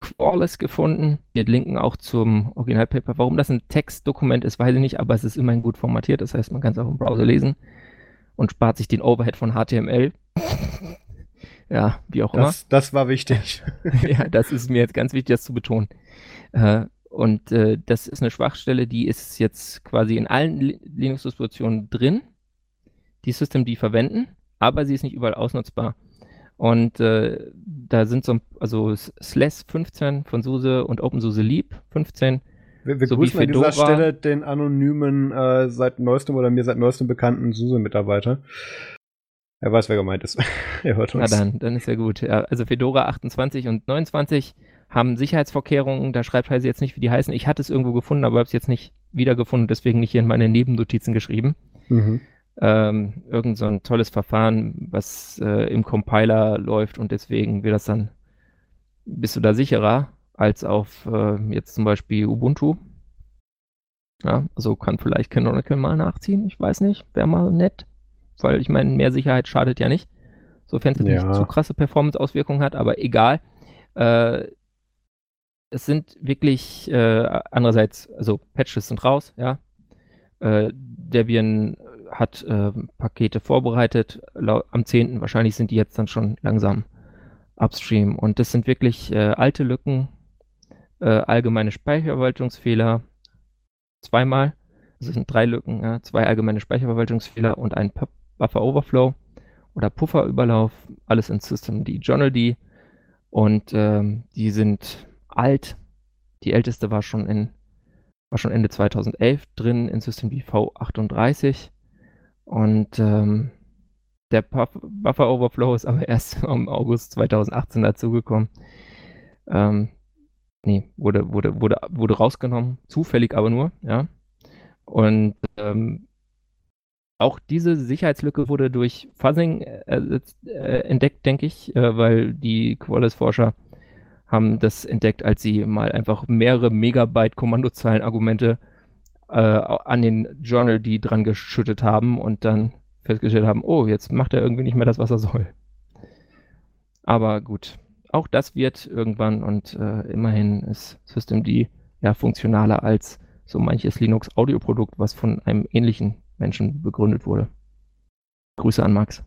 Qualys gefunden. Wir linken auch zum Originalpaper. Warum das ein Textdokument ist, weiß ich nicht, aber es ist immerhin gut formatiert. Das heißt, man kann es auch im Browser lesen und spart sich den Overhead von HTML. *laughs* ja, wie auch immer. Das, das war wichtig. *laughs* ja, das ist mir jetzt ganz wichtig, das zu betonen. Äh, und äh, das ist eine Schwachstelle, die ist jetzt quasi in allen Li- Linux-Distributionen drin, die System die verwenden, aber sie ist nicht überall ausnutzbar. Und äh, da sind so, also Slash 15 von SUSE und OpenSUSE Leap 15. Wir, wir grüßen an dieser Fedora. Stelle den anonymen, äh, seit neuestem oder mir seit neuestem bekannten SUSE-Mitarbeiter. Er weiß, wer gemeint ist. *laughs* er hört Na uns. dann, dann ist ja gut. Ja, also Fedora 28 und 29 haben Sicherheitsvorkehrungen. Da schreibt Heise jetzt nicht, wie die heißen. Ich hatte es irgendwo gefunden, aber habe es jetzt nicht wiedergefunden, deswegen nicht hier in meine Nebennotizen geschrieben. Mhm. Ähm, irgend so ein tolles Verfahren, was äh, im Compiler läuft und deswegen wird das dann, bist du da sicherer als auf äh, jetzt zum Beispiel Ubuntu. Ja, also kann vielleicht Canonical mal nachziehen, ich weiß nicht, wäre mal nett, weil ich meine, mehr Sicherheit schadet ja nicht, sofern es Ja. nicht zu krasse Performance-Auswirkungen hat, aber egal. Äh, es sind wirklich äh, andererseits, also Patches sind raus, ja. Äh, Debian hat äh, Pakete vorbereitet. Am 10. wahrscheinlich sind die jetzt dann schon langsam upstream. Und das sind wirklich äh, alte Lücken, äh, allgemeine Speicherverwaltungsfehler, zweimal. Also sind drei Lücken, ja, zwei allgemeine Speicherverwaltungsfehler und ein Buffer Overflow oder Pufferüberlauf, alles in System die Journal D. Und ähm, die sind alt. Die älteste war schon in war schon Ende 2011 drin in System V38 und ähm, der Buffer Overflow ist aber *laughs* erst im August 2018 dazugekommen. Ähm, nee, wurde, wurde, wurde, wurde rausgenommen, zufällig aber nur, ja. Und ähm, auch diese Sicherheitslücke wurde durch Fuzzing äh, äh, entdeckt, denke ich, äh, weil die Qualys-Forscher haben das entdeckt, als sie mal einfach mehrere Megabyte Kommandozeilen-Argumente äh, an den Journal die dran geschüttet haben und dann festgestellt haben, oh, jetzt macht er irgendwie nicht mehr das, was er soll. Aber gut, auch das wird irgendwann und äh, immerhin ist Systemd ja funktionaler als so manches Linux-Audioprodukt, was von einem ähnlichen Menschen begründet wurde. Grüße an Max.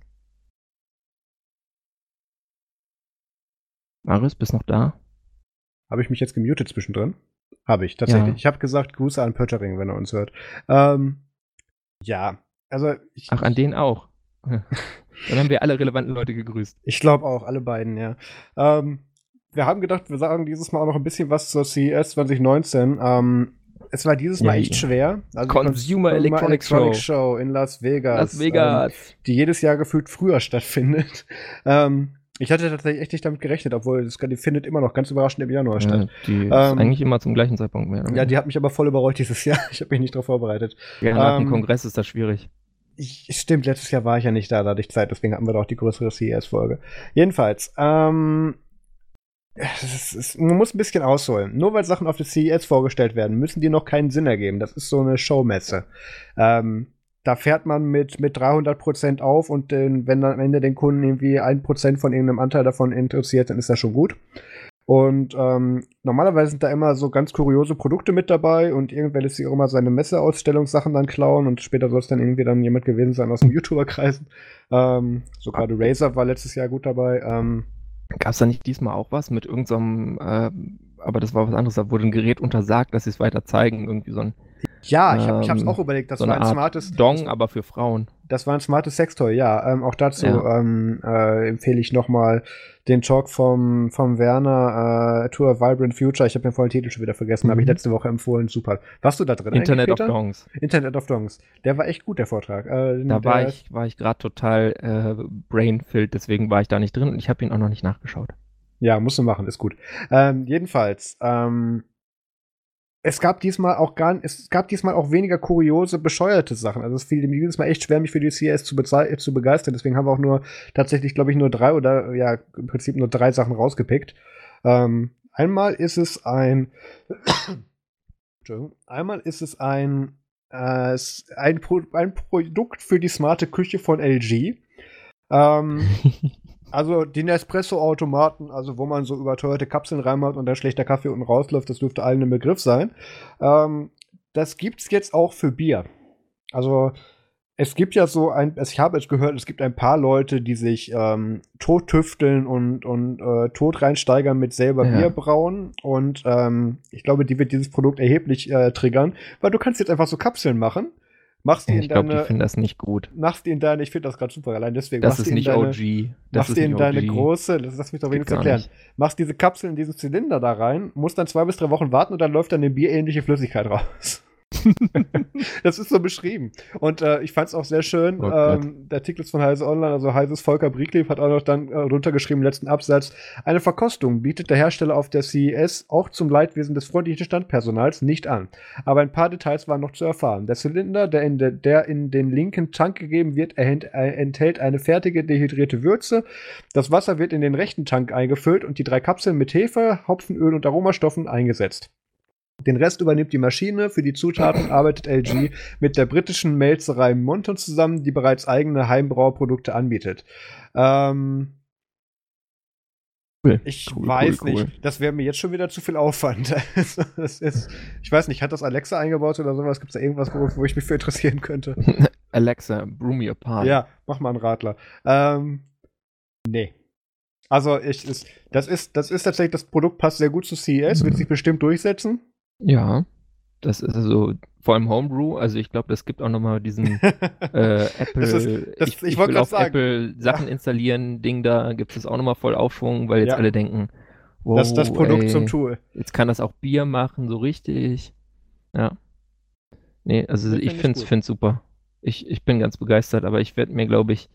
Marius, bist noch da? Habe ich mich jetzt gemutet zwischendrin? Habe ich, tatsächlich. Ja. Ich habe gesagt, Grüße an Pöttering, wenn er uns hört. Ähm, ja, also ich, Ach, an den auch. *laughs* Dann haben wir alle relevanten Leute gegrüßt. ich glaube auch, alle beiden, ja. Ähm, wir haben gedacht, wir sagen dieses Mal auch noch ein bisschen was zur CES 2019. Ähm, es war dieses Mal Ja, echt schwer. Also Consumer Electronics Electronics Show in Las Vegas. Las Vegas. Ähm, die jedes Jahr gefühlt früher stattfindet. *laughs* ähm, ich hatte tatsächlich echt nicht damit gerechnet, obwohl es die findet immer noch ganz überraschend im Januar ja, statt. die ist Ähm, eigentlich immer zum gleichen Zeitpunkt mehr. Ja, die hat mich aber voll überrollt dieses Jahr. *laughs* Ich habe mich nicht darauf vorbereitet. ja, nach dem ähm, Kongress ist das schwierig. Ich, stimmt, letztes Jahr war ich ja nicht da, da hatte ich Zeit, deswegen hatten wir doch die größere CES-Folge. Jedenfalls, ähm, es ist, man muss ein bisschen ausholen. Nur weil Sachen auf der CES vorgestellt werden, müssen die noch keinen Sinn ergeben. Das ist so eine Showmesse. Ähm, da fährt man mit, mit 300% auf und den, wenn dann am Ende den Kunden irgendwie 1% von irgendeinem Anteil davon interessiert, dann ist das schon gut. Und ähm, normalerweise sind da immer so ganz kuriose Produkte mit dabei und irgendwer lässt sich auch immer seine Messeausstellungssachen dann klauen und später soll es dann irgendwie dann jemand gewesen sein aus dem *laughs* YouTuber-Kreisen. Ähm, so gerade Razer war letztes Jahr gut dabei. Ähm, Gab es da nicht diesmal auch was mit irgendeinem, äh, aber das war was anderes, da wurde ein Gerät untersagt, dass sie es weiter zeigen, irgendwie so ein, ja, ich habe ich hab's Ähm, auch überlegt, das so war ein Art smartes Dong, aber für Frauen. Das war ein smartes Sextoy, ja. Ähm, auch dazu Ja. ähm, äh, empfehle ich nochmal den Talk vom, vom Werner, äh, Tour Vibrant Future. Ich habe den vollen Titel schon wieder vergessen, habe ich Mhm. letzte Woche empfohlen. Super. Warst du da drin? Internet of? Dongs. Internet of Dongs. Der war echt gut, der Vortrag. Äh, Da der, war ich, war ich gerade total äh, brain-filled, deswegen war ich da nicht drin und ich habe ihn auch noch nicht nachgeschaut. Ja, musst du machen, ist gut. Ähm, jedenfalls, ähm, es gab diesmal auch gar es gab diesmal auch weniger kuriose, bescheuerte Sachen. Also es fiel mir dieses Mal echt schwer, mich für die CS zu, bezei- zu begeistern. Deswegen haben wir auch nur tatsächlich, glaube ich, nur drei oder ja, im Prinzip nur drei Sachen rausgepickt. Ähm, einmal ist es ein *coughs* einmal ist es ein, äh, ein, Pro ein Produkt für die smarte Küche von LG. Ähm, *laughs* also die Nespresso-Automaten, also wo man so überteuerte Kapseln reinmacht und dann schlechter Kaffee unten rausläuft, das dürfte allen ein Begriff sein. Ähm, das gibt's jetzt auch für Bier. Also es gibt ja so ein, also ich habe jetzt gehört, es gibt ein paar Leute, die sich ähm, tottüfteln und, und äh, tot reinsteigern mit selber Ja. Bier brauen. Und ähm, ich glaube, die wird dieses Produkt erheblich äh, triggern, weil du kannst jetzt einfach so Kapseln machen, machst in ich glaube, die deine, finden das nicht gut. machst in deine, ich finde das gerade super, allein deswegen Das machst ist nicht deine, OG. Das machst in nicht deine OG. große, lass lass mich doch wenigstens erklären. nicht. Machst diese Kapsel in diesen Zylinder da rein, musst dann zwei bis drei Wochen warten und dann läuft dann eine bierähnliche Flüssigkeit raus. Das ist so beschrieben. Und äh, ich fand es auch sehr schön. Oh ähm, der Artikel ist von Heise Online, also Heises Volker Brieklieb hat auch noch dann äh, runtergeschrieben im letzten Absatz. Eine Verkostung bietet der Hersteller auf der CES auch zum Leidwesen des freundlichen Standpersonals nicht an. Aber ein paar Details waren noch zu erfahren. Der Zylinder, der in, der, der in den linken Tank gegeben wird, erhält, äh, enthält eine fertige dehydrierte Würze. Das Wasser wird in den rechten Tank eingefüllt und die drei Kapseln mit Hefe, Hopfenöl und Aromastoffen eingesetzt. Den Rest übernimmt die Maschine. Für die Zutaten *coughs* arbeitet LG mit der britischen Melzerei Monton zusammen, die bereits eigene Heimbrauerprodukte anbietet. Ähm, ich Cool, weiß cool, cool. nicht, das wäre mir jetzt schon wieder zu viel Aufwand. *laughs* Also, ist, ich weiß nicht, hat das Alexa eingebaut oder sowas? Gibt es da irgendwas, wo, wo ich mich für interessieren könnte? *laughs* Alexa, brew me a pie. Ja, mach mal einen Radler. Ähm, nee. Also, ich, ist, das, ist, das ist tatsächlich, das Produkt passt sehr gut zu CES, wird sich bestimmt durchsetzen. Ja. Das ist also vor allem Homebrew. Also ich glaube, das gibt auch nochmal diesen *laughs* äh, Apple. Das ist- das- ich, ich ich will auf sagen. Apple Sachen installieren, Ding da gibt es auch nochmal voll Aufschwung, weil jetzt Ja. alle denken, wow, das ist das Produkt ey, zum Tool. Jetzt kann das auch Bier machen, so richtig. Ja. Nee, also Das ich find ich finde es super. Ich, ich bin ganz begeistert, aber ich werde mir, glaube ich,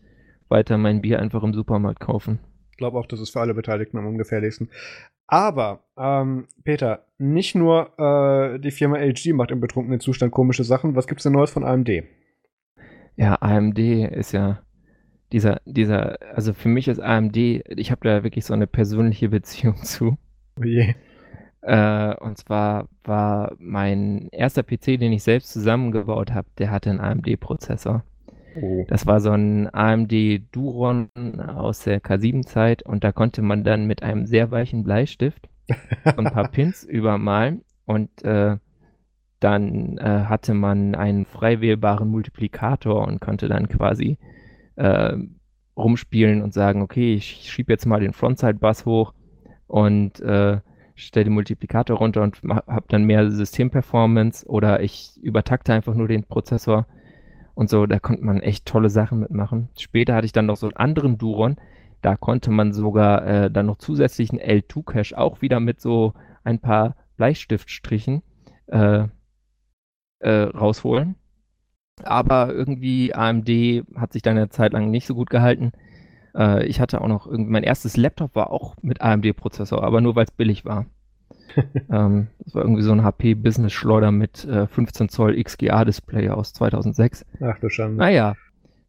weiter mein Bier einfach im Supermarkt kaufen. Ich glaube auch, das ist für alle Beteiligten am ungefährlichsten. Aber, ähm, Peter, nicht nur äh, die Firma LG macht im betrunkenen Zustand komische Sachen. Was gibt's denn Neues von AMD? Ja, AMD ist ja dieser, dieser, also für mich ist AMD, ich habe da wirklich so eine persönliche *laughs* Beziehung zu. Oh je. Äh, und zwar war mein erster PC, den ich selbst zusammengebaut habe, der hatte einen AMD-Prozessor. Oh. Das war so ein AMD Duron aus der K7-Zeit und da konnte man dann mit einem sehr weichen Bleistift so ein paar *laughs* Pins übermalen und äh, dann äh, hatte man einen frei wählbaren Multiplikator und konnte dann quasi äh, rumspielen und sagen, okay, ich schiebe jetzt mal den Frontside-Bus hoch und äh, stelle den Multiplikator runter und habe dann mehr Systemperformance oder ich übertakte einfach nur den Prozessor und so, da konnte man echt tolle Sachen mitmachen. Später hatte ich dann noch so einen anderen Duron, da konnte man sogar äh, dann noch zusätzlichen L2-Cache auch wieder mit so ein paar Bleistiftstrichen äh, äh, rausholen. Aber irgendwie AMD hat sich dann eine Zeit lang nicht so gut gehalten. Äh, ich hatte auch noch irgendwie, mein erstes Laptop war auch mit AMD-Prozessor, aber nur weil es billig war. *laughs* ähm, das war irgendwie so ein HP Business Schleuder mit äh, 15 Zoll XGA-Display aus 2006. Ach du Schande. Naja,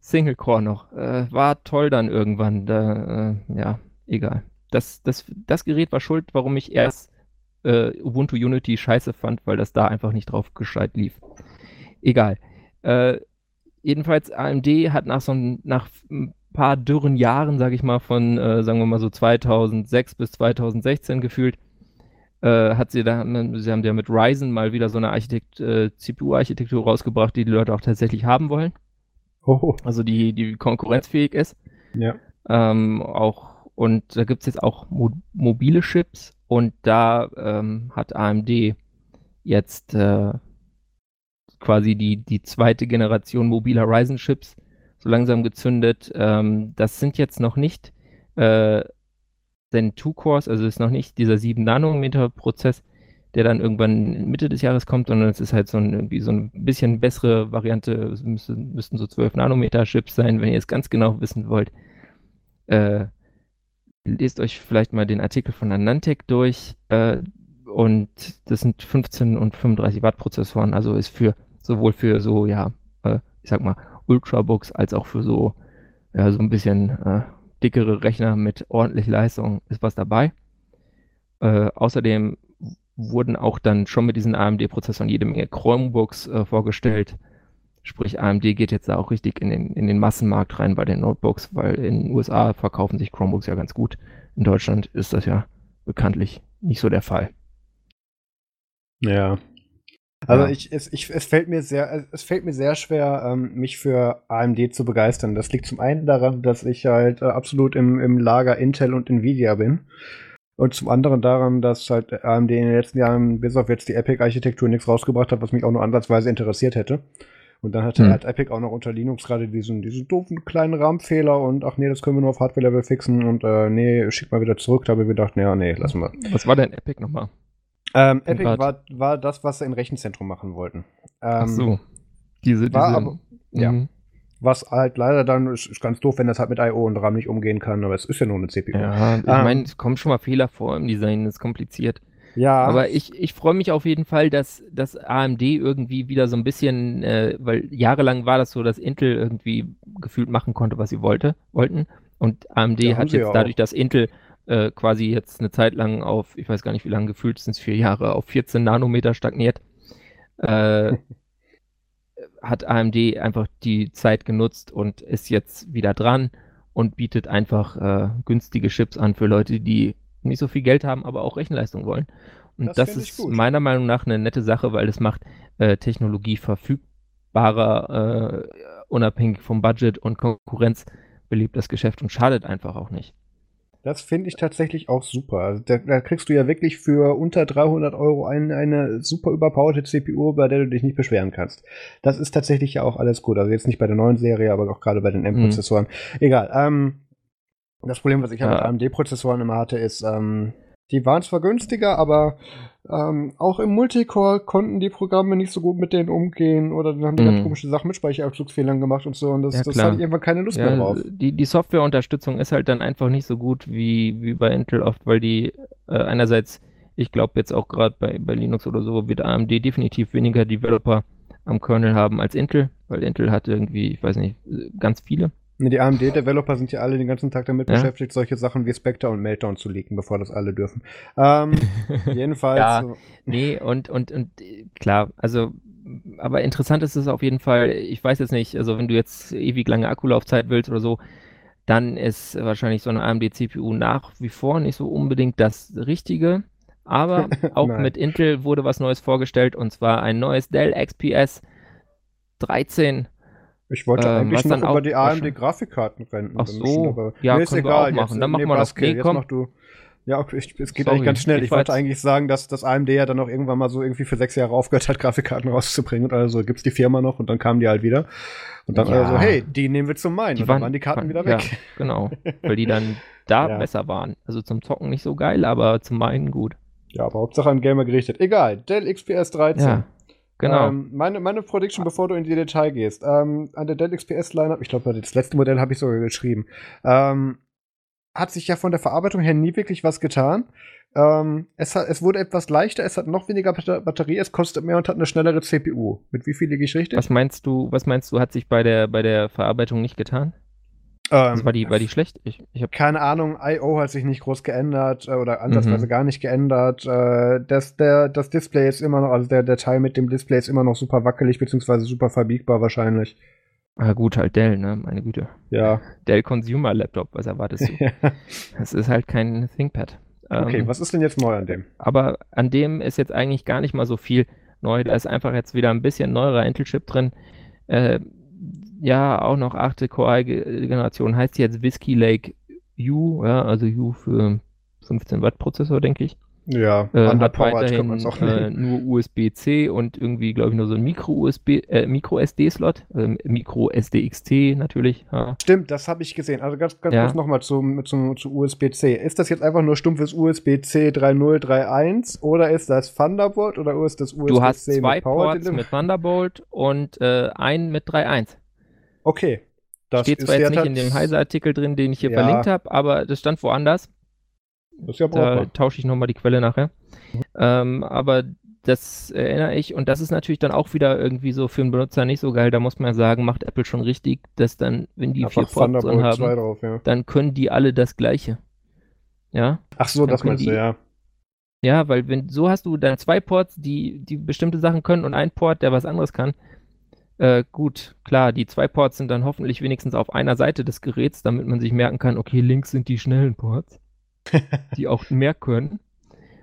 Single Core noch. Äh, war toll dann irgendwann. Da, äh, ja, egal. Das, das, das Gerät war schuld, warum ich erst äh, Ubuntu Unity scheiße fand, weil das da einfach nicht drauf gescheit lief. Egal. Äh, jedenfalls, AMD hat nach so ein, nach paar dürren Jahren, sage ich mal, von, äh, sagen wir mal so 2006 bis 2016 gefühlt, äh, hat sie da, sie haben ja mit Ryzen mal wieder so eine Architekt, äh, CPU-Architektur rausgebracht, die die Leute auch tatsächlich haben wollen. Oh. Also die, die konkurrenzfähig ist. Ja. Ähm, auch, und da gibt es jetzt auch mo mobile Chips und da ähm, hat AMD jetzt äh, quasi die, die zweite Generation mobiler Ryzen-Chips so langsam gezündet. Ähm, das sind jetzt noch nicht äh, Zen 2 Cores, also ist noch nicht dieser 7 Nanometer Prozess, der dann irgendwann Mitte des Jahres kommt, sondern es ist halt so ein, irgendwie so ein bisschen bessere Variante. Es müssten, müssten so 12 Nanometer Chips sein, wenn ihr es ganz genau wissen wollt. Äh, lest euch vielleicht mal den Artikel von Anantec durch. Äh, und das sind 15 und 35 Watt Prozessoren, also ist für sowohl für so, ja, äh, ich sag mal, Ultrabooks als auch für so, ja, so ein bisschen äh, dickere Rechner mit ordentlich Leistung ist was dabei. Äh, außerdem wurden auch dann schon mit diesen AMD-Prozessoren jede Menge Chromebooks äh, vorgestellt. Sprich, AMD geht jetzt da auch richtig in den, in den Massenmarkt rein bei den Notebooks, weil in den USA verkaufen sich Chromebooks ja ganz gut. In Deutschland ist das ja bekanntlich nicht so der Fall. Ja. Also ja. ich, es, ich, es fällt mir sehr, es fällt mir sehr schwer, ähm, mich für AMD zu begeistern. Das liegt zum einen daran, dass ich halt äh, absolut im, im Lager Intel und Nvidia bin. Und zum anderen daran, dass halt AMD in den letzten Jahren bis auf jetzt die Epic-Architektur nichts rausgebracht hat, was mich auch nur ansatzweise interessiert hätte. Und dann hatte hm. halt Epic auch noch unter Linux gerade diesen, diesen doofen kleinen Rahmenfehler und ach nee, das können wir nur auf Hardware-Level fixen und äh, nee, schick mal wieder zurück. Da habe ich gedacht, nee, nee, lassen wir. Was war denn Epic nochmal? Ähm, Epic war, war das, was sie im Rechenzentrum machen wollten. Ähm, ach so. Diese, diese. Aber, ja. Mhm. Was halt leider dann ist, ist, ganz doof, wenn das halt mit I.O. und RAM nicht umgehen kann, aber es ist ja nur eine CPU. Ja, ich ähm, meine, es kommen schon mal Fehler vor im Design, das ist kompliziert. Ja. Aber ich, ich freue mich auf jeden Fall, dass, dass AMD irgendwie wieder so ein bisschen, äh, weil jahrelang war das so, dass Intel irgendwie gefühlt machen konnte, was sie wollte, wollten. Und AMD ja, hat jetzt dadurch, dass Intel äh, quasi jetzt eine Zeit lang auf, ich weiß gar nicht wie lange gefühlt, sind es vier Jahre, auf 14 Nanometer stagniert, äh, hat AMD einfach die Zeit genutzt und ist jetzt wieder dran und bietet einfach äh, günstige Chips an für Leute, die nicht so viel Geld haben, aber auch Rechenleistung wollen. Und das, das ist meiner Meinung nach eine nette Sache, weil es macht äh, Technologie verfügbarer, äh, unabhängig vom Budget und Konkurrenz belebt das Geschäft und schadet einfach auch nicht. Das finde ich tatsächlich auch super. Also da, da, kriegst du ja wirklich für unter 300 Euro ein, eine super überpowerte CPU, bei der du dich nicht beschweren kannst. Das ist tatsächlich ja auch alles gut. Also jetzt nicht bei der neuen Serie, aber auch gerade bei den M-Prozessoren. Mhm. Egal. Ähm, das Problem, was ich ja. mit AMD-Prozessoren immer hatte, ist, ähm, die waren zwar günstiger, aber ähm, auch im Multicore konnten die Programme nicht so gut mit denen umgehen oder dann haben die mm. ganz komische Sachen mit Speicherabzugsfehlern gemacht und so und das, ja, das hatte ich irgendwann keine Lust ja, mehr drauf. Die, die Softwareunterstützung ist halt dann einfach nicht so gut wie, wie bei Intel oft, weil die äh, einerseits, ich glaube jetzt auch gerade bei, bei Linux oder so, wird AMD definitiv weniger Developer am Kernel haben als Intel, weil Intel hat irgendwie, ich weiß nicht, ganz viele. Ne, die AMD-Developer sind ja alle den ganzen Tag damit ja? beschäftigt, solche Sachen wie Spectre und Meltdown zu leaken, bevor das alle dürfen. Ähm, *laughs* jedenfalls. ja, so. nee, und, und, und klar, also, aber interessant ist es auf jeden Fall, ich weiß jetzt nicht, also wenn du jetzt ewig lange Akkulaufzeit willst oder so, dann ist wahrscheinlich so eine AMD-CPU nach wie vor nicht so unbedingt das Richtige. Aber *laughs* auch mit Intel wurde was Neues vorgestellt und zwar ein neues Dell XPS 13 ich wollte ähm, eigentlich noch über die AMD-Grafikkarten rennen. Ach so, aber ja, nee, ist egal. machen. Jetzt, dann machen nee, wir das. Nee, komm. Mach du. Ja, okay, ich, es geht Sorry, eigentlich ganz schnell. Ich, ich wollte eigentlich sagen, dass das AMD ja dann auch irgendwann mal so irgendwie für sechs Jahre aufgehört hat, *laughs* Grafikkarten rauszubringen. Und also gibt's die Firma noch und dann kamen die halt wieder. Und dann ja. also, hey, die nehmen wir zum meinen. Die und dann waren die Karten waren, wieder weg. Ja, genau. *laughs* Weil die dann da ja. besser waren. Also zum Zocken nicht so geil, aber zum meinen gut. Ja, aber Hauptsache an Gamer gerichtet. Egal, Dell XPS 13. Ja. Genau. Ähm, meine, meine Prediction, bevor du in die Detail gehst, ähm, an der Dell XPS Lineup, ich glaube, das letzte Modell habe ich sogar geschrieben, ähm, hat sich ja von der Verarbeitung her nie wirklich was getan. Ähm, es, hat, es wurde etwas leichter, es hat noch weniger Batter- Batterie, es kostet mehr und hat eine schnellere CPU. Mit wie viel liege ich richtig? was meinst du, was meinst du, hat sich bei der, bei der Verarbeitung nicht getan? Also Ähm, war die, war die schlecht? Ich, ich habe keine Ahnung, I.O. hat sich nicht groß geändert äh, oder ansatzweise Mhm. gar nicht geändert. Äh, das, der, das Display ist immer noch, also der, der Teil mit dem Display ist immer noch super wackelig, beziehungsweise super verbiegbar wahrscheinlich. Ah, gut, halt Dell, ne? Meine Güte. Ja. Dell Consumer Laptop, was erwartest du? *laughs* Das ist halt kein ThinkPad. okay, Ähm, was ist denn jetzt neu an dem? aber an dem ist jetzt eigentlich gar nicht mal so viel neu. Da ist einfach jetzt wieder ein bisschen neuerer Intel-Chip drin. Äh, ja, auch noch achte Core-Generation. Heißt jetzt Whiskey Lake U, ja, also U für 15 Watt Prozessor, denke ich. Ja, Äh, hat weiterhin äh, nur USB-C und irgendwie, glaube ich, nur so ein Micro-USB, äh, Micro-SD-Slot, ähm, Micro-SDXT natürlich. Ja. Stimmt, das habe ich gesehen. Also ganz, ganz Ja. kurz nochmal zum, zum, zu USB-C. Ist das jetzt einfach nur stumpfes USB-C 3.0, 3.1 oder ist das Thunderbolt oder ist das USB-C Du hast zwei mit Ports mit Thunderbolt und äh, einen mit 3.1. Okay. Das Steht zwar jetzt nicht in dem Heise-Artikel drin, den ich hier Ja. verlinkt habe, aber das stand woanders. Das ist ja Da brauchbar. tausche ich nochmal die Quelle nachher. Ähm, aber das erinnere ich und das ist natürlich dann auch wieder irgendwie so für einen Benutzer nicht so geil. Da muss man ja sagen, macht Apple schon richtig, dass dann, wenn die vier Einfach Ports drin Thunderbolt 2 haben, drauf, ja. dann können die alle das Gleiche. Ja, Ach so, Dann das meinst du, die- ja. ja, weil wenn so hast du dann zwei Ports, die, die bestimmte Sachen können und ein Port, der was anderes kann. Äh, gut, klar, die zwei Ports sind dann hoffentlich wenigstens auf einer Seite des Geräts, damit man sich merken kann, okay, links sind die schnellen Ports, *laughs* die auch mehr können.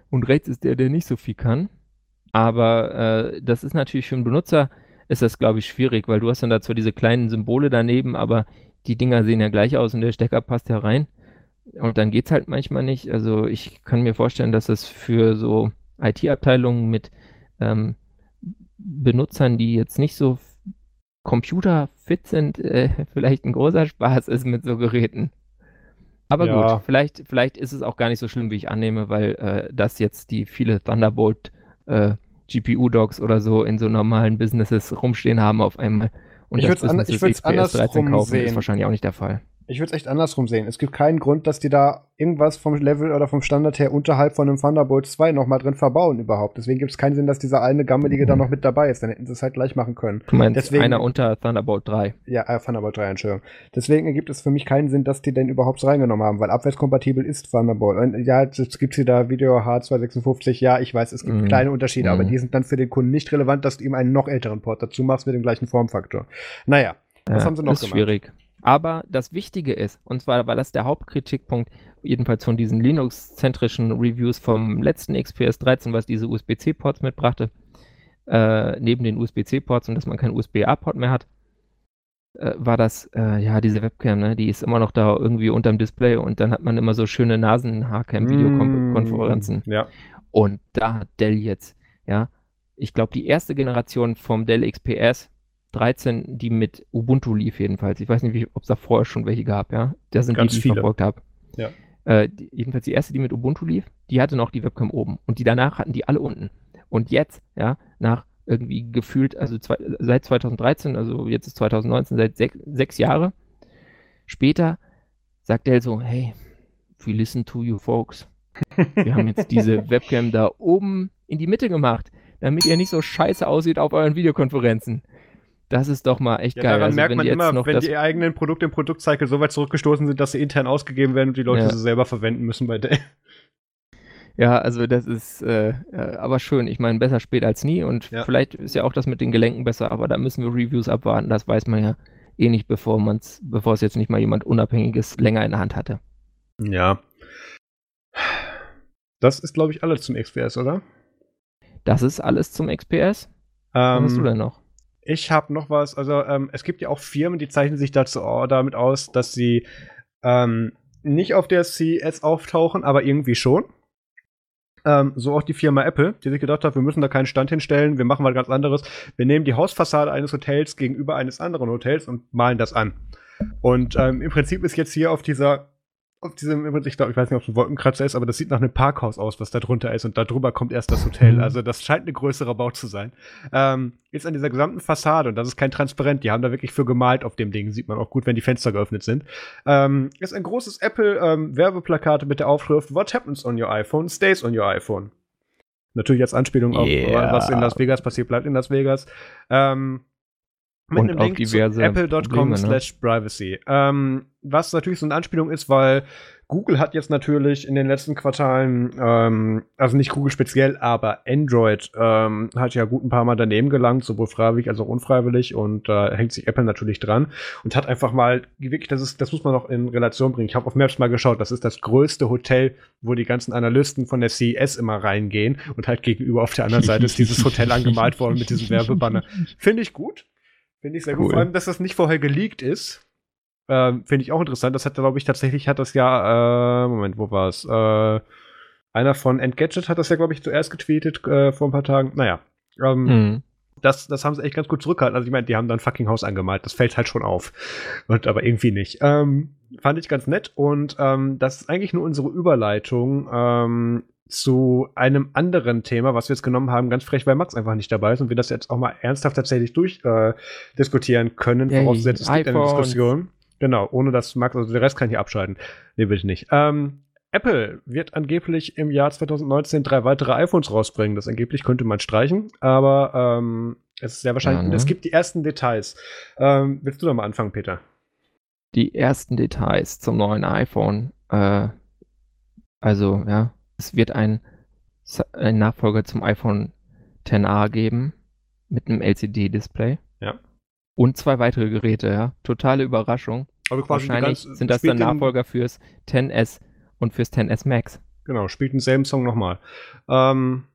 Und rechts ist der, der nicht so viel kann. Aber äh, das ist natürlich für einen Benutzer, ist das, glaube ich, schwierig, weil du hast dann da zwar diese kleinen Symbole daneben, aber die Dinger sehen ja gleich aus und der Stecker passt ja rein. Und dann geht's halt manchmal nicht. Also ich kann mir vorstellen, dass es für so IT-Abteilungen mit ähm, Benutzern, die jetzt nicht so computerfit sind, *laughs* äh, vielleicht ein großer Spaß ist mit so Geräten. Aber Ja. gut, vielleicht, vielleicht ist es auch gar nicht so schlimm, wie ich annehme, weil äh, das jetzt die viele Thunderbolt äh, GPU-Docs oder so in so normalen Businesses rumstehen haben auf einmal. Und Ich das würd's an- Business ich das würd's XPS 13 andersrum kaufen, sehen. ist wahrscheinlich auch nicht der Fall. Ich würde es echt andersrum sehen. Es gibt keinen Grund, dass die da irgendwas vom Level oder vom Standard her unterhalb von einem Thunderbolt 2 nochmal drin verbauen überhaupt. Deswegen gibt es keinen Sinn, dass dieser eine Gammelige da noch mit dabei ist. Dann hätten sie es halt gleich machen können. Du meinst Deswegen- einer unter Thunderbolt 3. Ja, äh, Thunderbolt 3, Entschuldigung. Deswegen ergibt es für mich keinen Sinn, dass die den überhaupt reingenommen haben, weil abwärtskompatibel ist Thunderbolt. Und ja, jetzt gibt es da Video H256. Ja, ich weiß, es gibt Mhm. kleine Unterschiede, aber Mhm. die sind dann für den Kunden nicht relevant, dass du ihm einen noch älteren Port dazu machst mit dem gleichen Formfaktor. Naja, was Ja, haben sie noch ist gemacht? schwierig. Aber das Wichtige ist, und zwar war das der Hauptkritikpunkt, jedenfalls von diesen Linux-zentrischen Reviews vom letzten XPS 13, was diese USB-C-Ports mitbrachte, äh, neben den USB-C-Ports und dass man keinen USB-A-Port mehr hat, äh, war das, äh, ja, diese Webcam, ne, die ist immer noch da irgendwie unterm Display und dann hat man immer so schöne Nasen-Haarcam-Videokonferenzen. Mm, Ja. Und da hat Dell jetzt, ja, ich glaube, die erste Generation vom Dell XPS 13, die mit Ubuntu lief jedenfalls. Ich weiß nicht, ob es da vorher schon welche gab, ja. Das sind Ganz die, die ich viele. verfolgt habe. Ja. Äh, die, jedenfalls die erste, die mit Ubuntu lief, die hatte noch die Webcam oben. Und die danach hatten die alle unten. Und jetzt, ja, nach irgendwie gefühlt, also zwei, seit 2013, also jetzt ist 2019, seit sech, sechs Jahre später, sagt Dell so, hey, we listen to you folks. Wir haben jetzt diese *laughs* Webcam da oben in die Mitte gemacht, damit ihr nicht so scheiße aussieht auf euren Videokonferenzen. Das ist doch mal echt Ja, geil. daran Also, merkt wenn man immer, noch wenn die eigenen Produkte im Produktcycle so weit zurückgestoßen sind, dass sie intern ausgegeben werden und die Leute Ja. sie selber verwenden müssen bei Dell. *laughs* Ja, also das ist äh, aber schön. Ich meine, besser spät als nie und Ja. vielleicht ist ja auch das mit den Gelenken besser, aber da müssen wir Reviews abwarten. Das weiß man ja eh nicht, bevor man's, bevor es jetzt nicht mal jemand Unabhängiges länger in der Hand hatte. Ja. Das ist, glaube ich, alles zum XPS, oder? Das ist alles zum XPS. Was hast du Ähm, denn noch? Ich habe noch was. Also, ähm, es gibt ja auch Firmen, die zeichnen sich dazu damit aus, dass sie ähm, nicht auf der CES auftauchen, aber irgendwie schon. Ähm, so auch die Firma Apple, die sich gedacht hat, wir müssen da keinen Stand hinstellen, wir machen was ganz anderes. Wir nehmen die Hausfassade eines Hotels gegenüber eines anderen Hotels und malen das an. Und ähm, im Prinzip ist jetzt hier auf dieser auf diesem, ich glaube, ich weiß nicht, ob es ein Wolkenkratzer ist, aber das sieht nach einem Parkhaus aus, was da drunter ist und da drüber kommt erst das Hotel. Mhm. Also das scheint eine größere Bau zu sein. Ähm, jetzt an dieser gesamten Fassade, und das ist kein Transparent, die haben da wirklich für gemalt auf dem Ding, sieht man auch gut, wenn die Fenster geöffnet sind, ähm, ist ein großes Apple-Werbeplakat mit der Aufschrift What happens on your iPhone stays on your iPhone. Natürlich als Anspielung auf, Yeah. was in Las Vegas passiert, bleibt in Las Vegas. Ähm, mit Und einem Link zu diverse apple.com Probleme, ne? slash privacy. Ähm, was natürlich so eine Anspielung ist, weil Google hat jetzt natürlich in den letzten Quartalen, ähm, also nicht Google speziell, aber Android ähm, hat ja gut ein paar Mal daneben gelangt, sowohl freiwillig als auch unfreiwillig und da hängt sich Apple natürlich dran und hat einfach mal, wirklich, das ist, das muss man noch in Relation bringen. Ich habe auf Maps mal geschaut, das ist das größte Hotel, wo die ganzen Analysten von der CES immer reingehen und halt gegenüber auf der anderen Seite ist dieses Hotel *laughs* angemalt worden mit diesem Werbebanner. Finde ich gut. Finde ich sehr gut. Cool. Vor allem, dass das nicht vorher geleakt ist. Ähm, Finde ich auch interessant. Das hat, glaube ich, tatsächlich hat das ja, äh, Moment, wo war es? Äh, einer von Engadget hat das ja, glaube ich, zuerst getweetet äh, vor ein paar Tagen. Naja. Ähm, Mhm. das, das haben sie echt ganz gut zurückgehalten. Also ich meine, die haben dann fucking Haus angemalt. Das fällt halt schon auf. Und aber irgendwie nicht. Ähm, fand ich ganz nett. Und ähm, das ist eigentlich nur unsere Überleitung ähm, zu einem anderen Thema, was wir jetzt genommen haben, ganz frech, weil Max einfach nicht dabei ist und wir das jetzt auch mal ernsthaft tatsächlich durchdiskutieren äh, können, Yay, vorausgesetzt es gibt eine. Diskussion. Genau, ohne dass Max, also der Rest kann ich abschalten. Nee, will ich nicht. Ähm, Apple wird angeblich im Jahr 2019 drei weitere iPhones rausbringen. Das angeblich könnte man streichen, aber ähm, es ist sehr wahrscheinlich. Ja, ne? Es gibt die ersten Details. Ähm, willst du da mal anfangen, Peter? Die ersten Details zum neuen iPhone. Äh, also, ja, es wird ein, ein Nachfolger zum iPhone 10a geben mit einem LCD-Display. Ja. Und zwei weitere Geräte, ja. Totale Überraschung. Die Wahrscheinlich sind das dann Nachfolger fürs 10S und fürs 10S Max. Genau, spielt denselben Song nochmal. Ähm,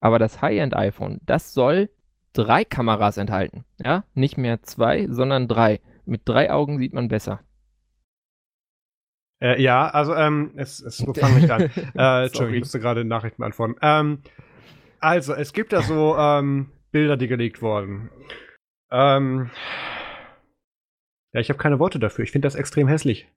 Aber das High-End-iPhone, das soll drei Kameras enthalten. Ja, nicht mehr zwei, sondern drei. Mit drei Augen sieht man besser. Äh, ja, also, ähm, es, es *laughs* fang nicht an. Äh, Entschuldigung, ich musste gerade Nachrichten beantworten. Ähm, also, es gibt da so ähm, Bilder, die gelegt wurden. Ähm, ja, ich habe keine Worte dafür. Ich finde das extrem hässlich.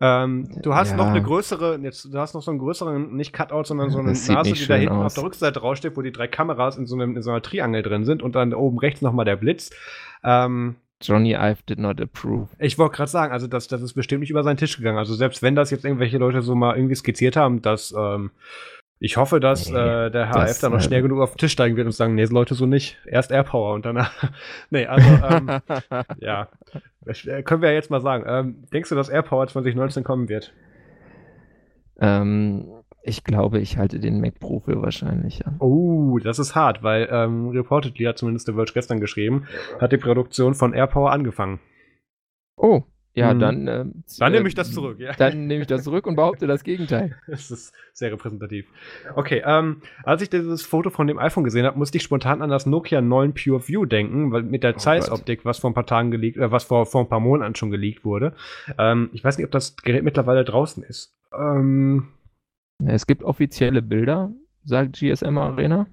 Ähm, du hast Ja. noch eine größere, jetzt, du hast noch so einen größeren, nicht Cutout, sondern so eine Das Nase, die da hinten aus. auf der Rückseite raussteht, wo die drei Kameras in so, einem, in so einer Triangel drin sind und dann oben rechts nochmal der Blitz. Ähm, Johnny Ive did not approve. ich wollte gerade sagen, also das, das ist bestimmt nicht über seinen Tisch gegangen. Also selbst wenn das jetzt irgendwelche Leute so mal irgendwie skizziert haben, dass ähm, ich hoffe, dass äh, der HF das, da noch äh, schnell genug auf den Tisch steigen wird und sagen, nee, Leute, so nicht. Erst Airpower und danach. *laughs* nee, also ähm, *laughs* ja, äh, können wir ja jetzt mal sagen. Ähm, denkst du, dass Airpower 2019 kommen wird? ähm, ich glaube, ich halte den Mac Pro für wahrscheinlicher. Oh, das ist hart, weil ähm, Reportedly hat zumindest der Verge gestern geschrieben, hat die Produktion von Airpower angefangen. Oh, ja, Mhm. dann. Äh, Dann äh, nehme ich das zurück, ja. Dann nehme ich das zurück und behaupte das Gegenteil. *laughs* Das ist sehr repräsentativ. Okay, ähm, als ich dieses Foto von dem iPhone gesehen habe, musste ich spontan an das Nokia 9 Pure View denken, weil mit der Oh Zeiss-Optik, was vor ein paar Tagen geleakt, äh, was vor, vor ein paar Monaten schon geleakt wurde. Ähm, ich weiß nicht, ob das Gerät mittlerweile draußen ist. Ähm, Es gibt offizielle Bilder, sagt GSM Arena.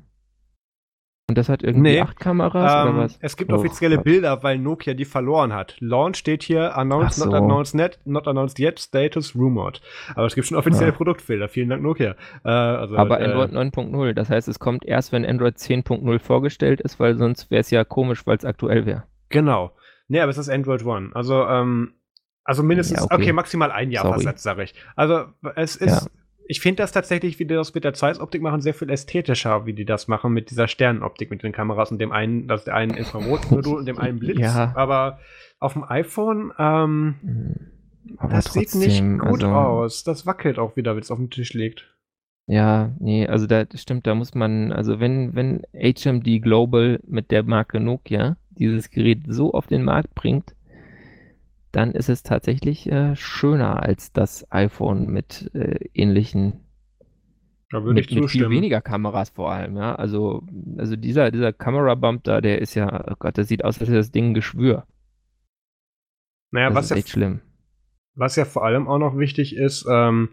Und das hat irgendwie Nee, acht Kameras ähm, oder was? Es gibt Oh, offizielle Gott. Bilder, weil Nokia die verloren hat. Launch steht hier, announced, Ach not so. announced net, not announced yet, status rumored. Aber es gibt schon offizielle Ah. Produktbilder. Vielen Dank, Nokia. Äh, also, Aber äh, Android 9.0, das heißt, es kommt erst, wenn Android 10.0 vorgestellt ist, weil sonst wäre es ja komisch, weil es aktuell wäre. Genau. Nee, aber es ist Android One. Also, ähm, also mindestens, Ja, okay. okay. maximal ein Jahr Sorry. versetzt, sage ich. Also, es ist, Ja. Ich finde das tatsächlich, wie die das mit der Zeiss-Optik machen, sehr viel ästhetischer, wie die das machen mit dieser Sternenoptik, mit den Kameras und dem einen, das der einen Infrarotmodul und dem einen Blitz. Ja. Aber auf dem iPhone, ähm, Hm. Aber das sieht nicht trotzdem, gut also, aus. Das wackelt auch wieder, wenn es auf den Tisch liegt. Ja, nee, also da stimmt, da muss man, also wenn, wenn HMD Global mit der Marke Nokia dieses Gerät so auf den Markt bringt, dann ist es tatsächlich äh, schöner als das iPhone mit äh, ähnlichen, Da würde mit, ich mit viel zustimmen. weniger Kameras vor allem, ja. Also, also dieser, dieser Kamerabump da, der ist ja, oh Gott, das sieht aus, als wäre das Ding ein Geschwür. naja, Das was ist ja echt schlimm. Was ja vor allem auch noch wichtig ist, ähm,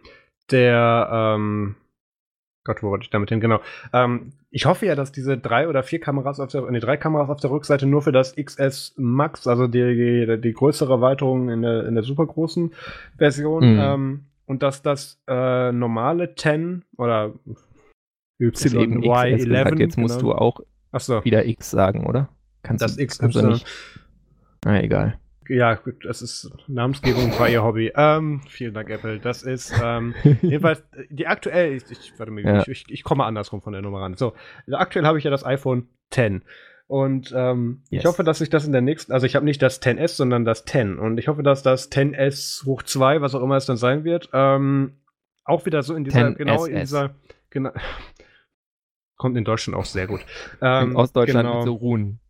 der, ähm, Gott, wo wollte ich damit hin? Genau. Ähm, ich hoffe ja, dass diese drei oder vier Kameras auf der, nee, drei Kameras auf der Rückseite nur für das XS Max, also die, die, die größere Erweiterung in der, in der super großen Version, Mhm. ähm, und dass das äh, normale 10 oder Das ist eben Y11, XS gesagt. Jetzt musst genau. du auch Achso, wieder X sagen, oder? Kannst das du, X kannst du nicht. Na, egal. Ja, gut, das ist Namensgebung war ihr Hobby. Ähm, vielen Dank, Apple. Das ist ähm, *laughs* jedenfalls die aktuell. Ich, ich, warte mal, Ja. ich, ich, komme andersrum von der Nummer ran. So, aktuell habe ich ja das iPhone 10. Und ähm, Yes. ich hoffe, dass ich das in der nächsten, also ich habe nicht das 10S, sondern das 10. Und ich hoffe, dass das 10S hoch 2, was auch immer es dann sein wird, ähm, auch wieder so in dieser, 10 genau in dieser, genau, kommt in Deutschland auch sehr gut. In Ähm, Ostdeutschland genau. mit so Ruhen.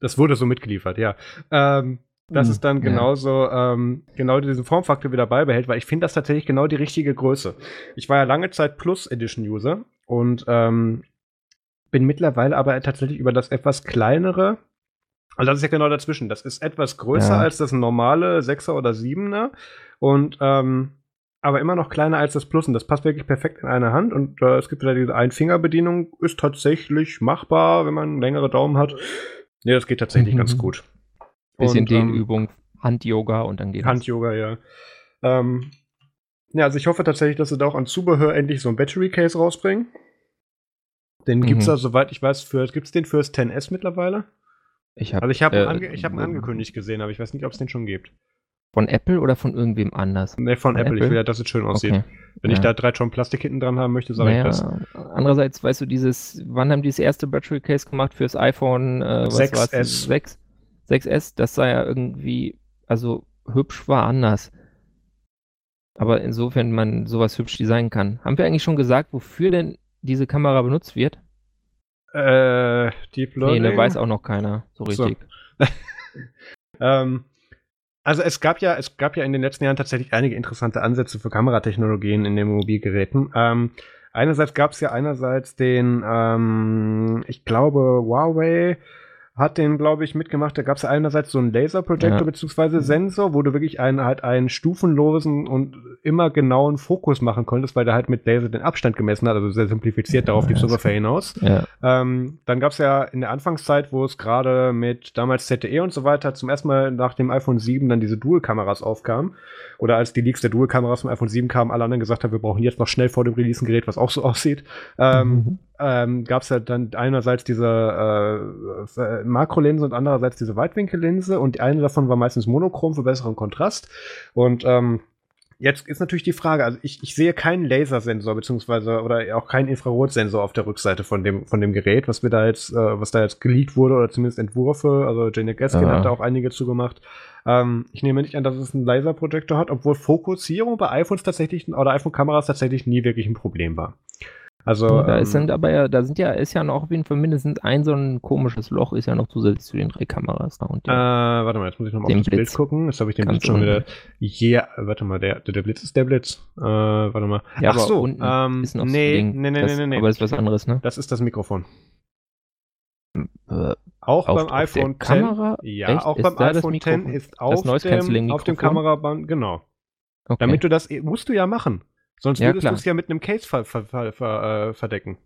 Das wurde so mitgeliefert, ja. Ähm, dass Hm, es dann ja. genauso, ähm, genau diesen Formfaktor wieder beibehält, weil ich finde das tatsächlich genau die richtige Größe. Ich war ja lange Zeit Plus Edition User und ähm, bin mittlerweile aber tatsächlich über das etwas kleinere, also das ist ja genau dazwischen. Das ist etwas größer Ja. als das normale 6er oder 7er und ähm, aber immer noch kleiner als das Plus und das passt wirklich perfekt in eine Hand und äh, es gibt wieder diese Einfingerbedienung, ist tatsächlich machbar, wenn man längere Daumen hat. Nee, das geht tatsächlich Mhm. ganz gut. Bisschen Und, ähm, Dehnübung, Hand-Yoga und dann geht. Hand-Yoga, ja. Ähm, ja, also ich hoffe tatsächlich, dass sie da auch an Zubehör endlich so ein Battery Case rausbringen. Den gibt's Mhm. da, soweit ich weiß, für, gibt's den fürs 10S mittlerweile? Ich hab, Also ich habe äh, ihn ange ich hab ihn angekündigt gesehen, aber ich weiß nicht, ob es den schon gibt. Von Apple oder von irgendwem anders? Ne, von Von Apple. Ich Apple? will ja, dass es schön aussieht. Okay. Wenn ich ja. da drei Tonnen Plastik hinten dran haben möchte, sage naja, ich das. Andererseits, weißt du, dieses, wann haben die das erste Battery Case gemacht fürs iPhone äh, was 6S. war's? 6, 6S? Das sah ja irgendwie, also hübsch war anders. Aber insofern man sowas hübsch designen kann. Haben wir eigentlich schon gesagt, wofür denn diese Kamera benutzt wird? Äh, Deep Nee, Learning. ne, weiß auch noch keiner so So. richtig. *laughs* *laughs* Ähm, also es gab ja, es gab ja in den letzten Jahren tatsächlich einige interessante Ansätze für Kameratechnologien in den Mobilgeräten. Ähm, einerseits gab es ja einerseits den, ähm, ich glaube, Huawei hat den, glaube ich, mitgemacht. Da gab es ja einerseits so einen Laserprojektor Ja. beziehungsweise Sensor, wo du wirklich einen halt einen stufenlosen und immer genauen Fokus machen konntest, weil der halt mit Laser den Abstand gemessen hat, also sehr simplifiziert darauf die Ja, das- ungefähr hinaus. *laughs* Ja. Ähm, dann gab es ja in der Anfangszeit, wo es gerade mit damals ZTE und so weiter zum ersten Mal nach dem iPhone 7 dann diese Dual-Kameras aufkamen. Oder als die Leaks der Dual-Kameras vom iPhone 7 kamen, alle anderen gesagt haben, wir brauchen jetzt noch schnell vor dem Release ein Gerät, was auch so *laughs* aussieht. Ähm, Mhm. Ähm, gab es ja dann einerseits diese äh, äh, Makrolinse und andererseits diese Weitwinkellinse und eine davon war meistens monochrom für besseren Kontrast. Und ähm, jetzt ist natürlich die Frage, also ich, ich sehe keinen Lasersensor beziehungsweise oder auch keinen Infrarotsensor auf der Rückseite von dem, von dem Gerät, was wir da jetzt, äh, was da jetzt geleakt wurde oder zumindest Entwürfe, also Janet Gaskin Ja. hat da auch einige zugemacht. Ähm, ich nehme nicht an, dass es einen Laserprojektor hat, obwohl Fokussierung bei iPhones tatsächlich oder iPhone-Kameras tatsächlich nie wirklich ein Problem war. Also da ähm, sind aber ja, da sind ja, ist ja noch auf jeden Fall mindestens ein so ein komisches Loch, ist ja noch zusätzlich zu den drei Kameras. Da und Äh, warte mal, jetzt muss ich nochmal auf das Bild Blitz. gucken. Jetzt habe ich den Ganz Blitz schon wieder. unten. Yeah, warte mal, der, der, der Blitz ist der Blitz. Äh, warte mal. ja, Ach so, unten ähm, ist noch nee, Ding. nee, nee, das, nee, nee. Aber ist was anderes, ne? Das ist das Mikrofon. Äh, Auch Auf- beim auf iPhone 10. Kamera? Ja, Echt? auch Ist beim iPhone 10 Mikrofon? ist auf dem, auf dem? Kameraband, genau. okay. Damit du das, musst du ja machen. Sonst Ja, würdest du es ja mit einem Case ver, ver, ver, äh, verdecken.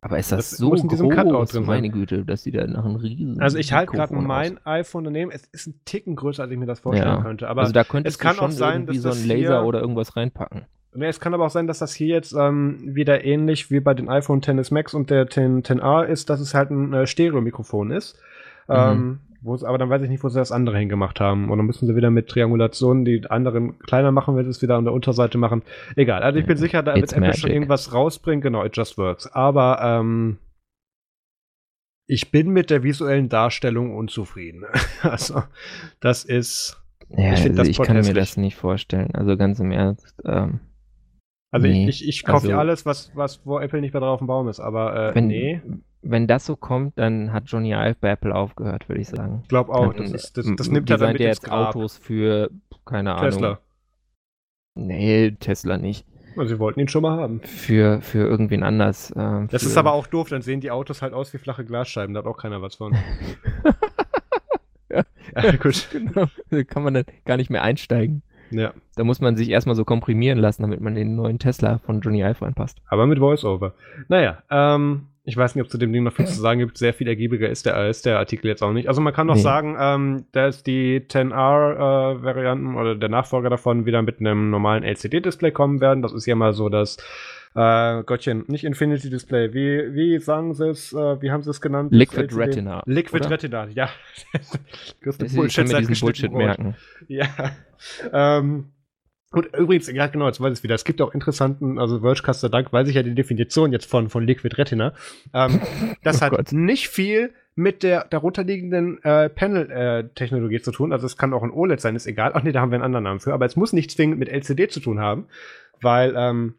aber ist das, das so in diesem Cutout groß, drin meine Güte, dass die da nach einem riesen Also ich halte gerade mein aus- iPhone daneben. Es ist ein Ticken größer, als ich mir das vorstellen Ja. könnte. Aber also da könntest es kann schon auch sein, irgendwie so einen Laser oder irgendwas reinpacken. Ne, es kann aber auch sein, dass das hier jetzt ähm, wieder ähnlich wie bei den iPhone XS Max und der 10, 10a ist, dass es halt ein äh, Stereo-Mikrofon ist. Mhm. Ähm, wo es, aber dann weiß ich nicht, wo sie das andere hingemacht haben. Und dann müssen sie wieder mit Triangulationen die anderen kleiner machen, wenn sie es wieder an der Unterseite machen. Egal. Also ich bin sicher, da wird Apple schon irgendwas rausbringen. Genau, it just works. Aber ähm, ich bin mit der visuellen Darstellung unzufrieden. *laughs* also, das ist. Ja, Ich also das ich kann mir das nicht vorstellen. Also ganz im Ernst. Ähm, Also Nee, ich, ich, ich kaufe also- alles, was, was, wo Apple nicht mehr drauf im Baum ist, aber äh, wenn, nee. Wenn das so kommt, dann hat Johnny Ive bei Apple aufgehört, würde ich sagen. Ich glaube auch, Dann, das, ist, das, das nimmt er dann mit er ins jetzt Grab. Autos für, keine Tesla. Ahnung. Nee, Tesla nicht. Also, sie wollten ihn schon mal haben. Für, für irgendwen anders. ähm, Das für, ist aber auch doof, dann sehen die Autos halt aus wie flache Glasscheiben, da hat auch keiner was von. *laughs* Ja. ja, *laughs* gut. Genau, da kann man dann gar nicht mehr einsteigen. Ja. Da muss man sich erstmal so komprimieren lassen, damit man den neuen Tesla von Johnny Ive reinpasst. Aber mit Voice-Over. Naja, ähm, ich weiß nicht, ob zu dem Ding noch viel *laughs* zu sagen gibt. Sehr viel ergiebiger ist der, ist der Artikel jetzt auch nicht. Also man kann noch Nee. sagen, ähm, da ist die 10R-Varianten oder der Nachfolger davon wieder mit einem normalen LCD-Display kommen werden. Das ist ja mal so das äh, Gottchen, nicht Infinity Display. Wie, wie sagen sie es? Äh, wie haben sie es genannt? Liquid? Retina, Liquid oder? Retina, ja. *laughs* Das ich kann Bullshit mir diesen Bullshit merken. Ja. Ähm, und übrigens, ja genau, jetzt weiß ich es wieder. Es gibt auch interessanten, also Vergecast Dank weiß ich ja die Definition jetzt von, von Liquid Retina. Ähm, *laughs* das Oh hat Gott. nicht viel mit der darunterliegenden äh, Panel-Technologie zu tun. Also es kann auch ein OLED sein, ist egal. Ach nee, da haben wir einen anderen Namen für. Aber es muss nicht zwingend mit LCD zu tun haben, weil ähm,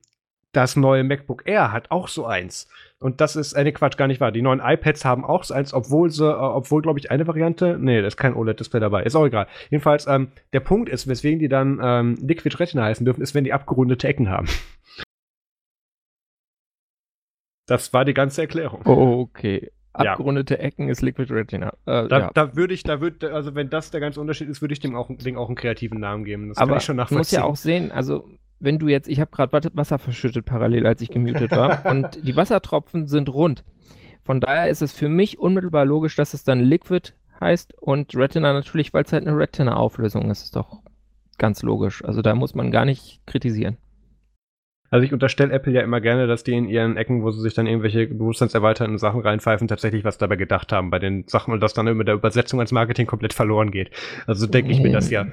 das neue MacBook Air hat auch so eins. Und das ist, äh, nee, Quatsch, gar nicht wahr. Die neuen iPads haben auch so eins, obwohl sie, äh, obwohl, glaube ich, eine Variante, nee, da ist kein OLED-Display dabei. Ist auch egal. Jedenfalls, ähm, der Punkt ist, weswegen die dann ähm, Liquid Retina heißen dürfen, ist, wenn die abgerundete Ecken haben. Das war die ganze Erklärung. Oh, okay. Ja. Abgerundete Ecken ist Liquid Retina. Äh, Da, ja. da würde ich, da würde, also wenn das der ganze Unterschied ist, würde ich dem auch, Ding auch einen kreativen Namen geben. Das Aber kann ich schon du musst nachvollziehen. ja auch sehen, also wenn du jetzt, ich habe gerade Wasser verschüttet parallel, als ich gemutet war, *laughs* und die Wassertropfen sind rund. Von daher ist es für mich unmittelbar logisch, dass es dann Liquid heißt und Retina natürlich, weil es halt eine Retina-Auflösung ist, ist doch ganz logisch. Also da muss man gar nicht kritisieren. Also ich unterstelle Apple ja immer gerne, dass die in ihren Ecken, wo sie sich dann irgendwelche bewusstseinserweiternden Sachen reinpfeifen, tatsächlich was dabei gedacht haben bei den Sachen und das dann mit der Übersetzung ans Marketing komplett verloren geht. Also denke ich mir das ja.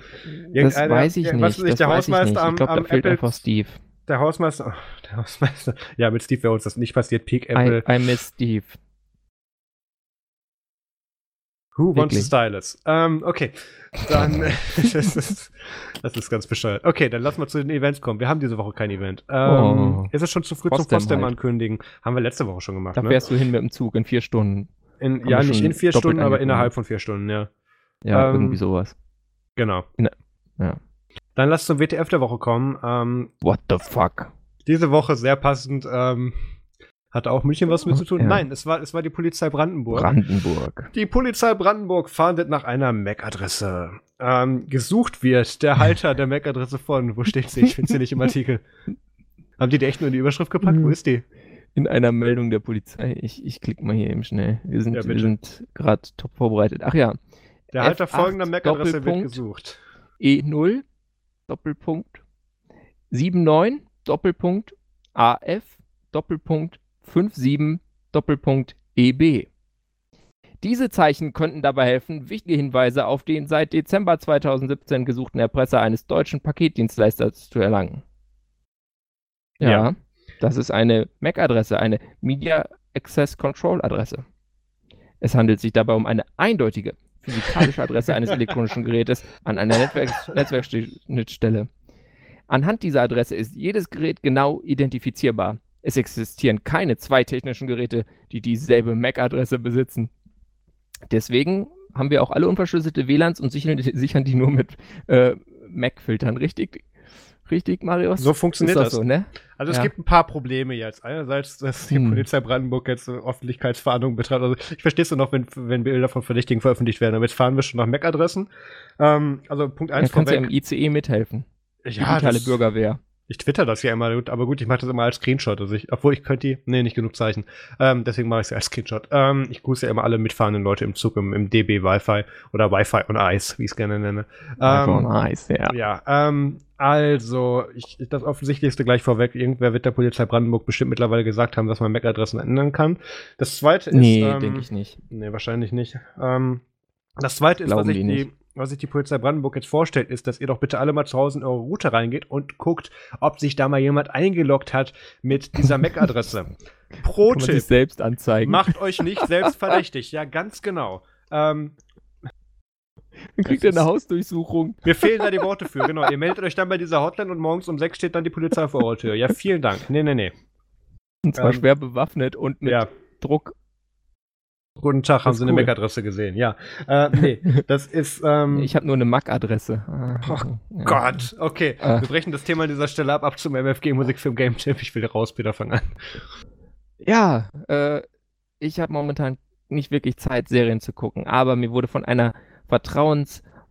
Das weiß ich was nicht. ich, Das der. Hausmeister am- Ich glaube, am da fehlt Apple- einfach Steve. Der Hausmeister, oh, *laughs* der Hausmeister. Ja, mit Steve wäre uns das nicht passiert. Peak I, Apple. I miss Steve. Who wants to stylus? Ähm, okay. Dann, *laughs* *laughs* das, ist, das ist ganz bescheuert. Okay, dann lass mal zu den Events kommen. Wir haben diese Woche kein Event. Ähm, Oh. Ist es schon zu früh zum Potsdam halt. ankündigen? Haben wir letzte Woche schon gemacht, Da ne? fährst du hin mit dem Zug in vier Stunden. In, ja, nicht in vier Stunden, aber innerhalb von vier Stunden, ja. Ja, Ähm, irgendwie sowas. Genau. Ne, ja. Dann lass zum WTF der Woche kommen. Ähm, What the fuck? diese Woche sehr passend. Ähm, hatte auch München was mit zu tun? Ja. Nein, es war, es war die Polizei Brandenburg. Brandenburg. Die Polizei Brandenburg fahndet nach einer MAC-Adresse. Ähm, gesucht wird der Halter der MAC-Adresse von. Wo steht sie? Ich finde sie nicht im Artikel. Haben die die echt nur in die Überschrift gepackt? Wo Mhm. ist die? In einer Meldung der Polizei. Ich, ich klicke mal hier eben schnell. Wir sind, Ja, wir sind gerade top vorbereitet. Ach ja. Der Halter F8 folgender MAC-Adresse wird gesucht. E0 Doppelpunkt 79 Doppelpunkt AF Doppelpunkt 57 Doppelpunkt EB. Diese Zeichen könnten dabei helfen, wichtige Hinweise auf den seit Dezember 2017 gesuchten Erpresser eines deutschen Paketdienstleisters zu erlangen. Ja, Ja. das ist eine MAC-Adresse, eine Media Access Control Adresse. Es handelt sich dabei um eine eindeutige physikalische Adresse eines *laughs* elektronischen Gerätes an einer Netzwerk Netzwerkschnittstelle. Anhand dieser Adresse ist jedes Gerät genau identifizierbar. Es existieren keine zwei technischen Geräte, die dieselbe MAC-Adresse besitzen. Deswegen haben wir auch alle unverschlüsselte WLANs und sichern, sichern die nur mit äh, MAC-Filtern, richtig? Richtig, Marius? So funktioniert das. das so, ne? Also es Ja. gibt ein paar Probleme jetzt. Einerseits, dass die Hm. Polizei Brandenburg jetzt so Öffentlichkeitsfahndung betreibt. Also ich verstehe es noch, wenn, wenn Bilder von Verdächtigen veröffentlicht werden. Aber jetzt fahren wir schon nach MAC-Adressen. Ähm, also Punkt Dann eins kannst du ja im ICE mithelfen. Ja, Digitale Bürgerwehr. Ich twitter das ja immer, aber gut, ich mache das immer als Screenshot. Also ich, obwohl ich könnte die, nee, nicht genug Zeichen. Ähm, deswegen mache ich es als Screenshot. Ähm, ich grüße ja immer alle mitfahrenden Leute im Zug im, im DB Wi-Fi oder Wi-Fi on Ice, wie ich es gerne nenne. Einfach Ähm, nice, ja. Ja, ähm, also, ich, das Offensichtlichste gleich vorweg. Irgendwer wird der Polizei Brandenburg bestimmt mittlerweile gesagt haben, dass man MAC-Adressen ändern kann. Das zweite ist. Nee, ähm, denke ich nicht. Nee, wahrscheinlich nicht. Ähm, das zweite ist, was Glauben sich, die die, nicht. Was sich die Polizei Brandenburg jetzt vorstellt, ist, dass ihr doch bitte alle mal zu Hause in eure Router reingeht und guckt, ob sich da mal jemand eingeloggt hat mit dieser *laughs* MAC-Adresse. Pro Kann Tipp. selbst anzeigen. Macht euch nicht *laughs* selbst verdächtig. Ja, ganz genau. Ähm, Dann kriegt ihr eine Hausdurchsuchung. Mir fehlen da die Worte für, genau. Ihr meldet euch dann bei dieser Hotline und morgens um sechs steht dann die Polizei vor eurer Tür. Ja, vielen Dank. Nee, nee, nee. Und zwar Ähm, schwer bewaffnet und mit Ja, Druck. Guten Tag, haben Sie eine cool. MAC-Adresse gesehen. Ja. Äh, nee, *laughs* das ist, ähm, Ich habe nur eine MAC-Adresse. Ah, Oh ja. Gott, okay. Äh. Wir brechen das Thema an dieser Stelle ab, ab zum MFG Musikfilm Game Tip. Ich will raus, Peter, fang an. Ja, äh, ich habe momentan nicht wirklich Zeit, Serien zu gucken, aber mir wurde von einer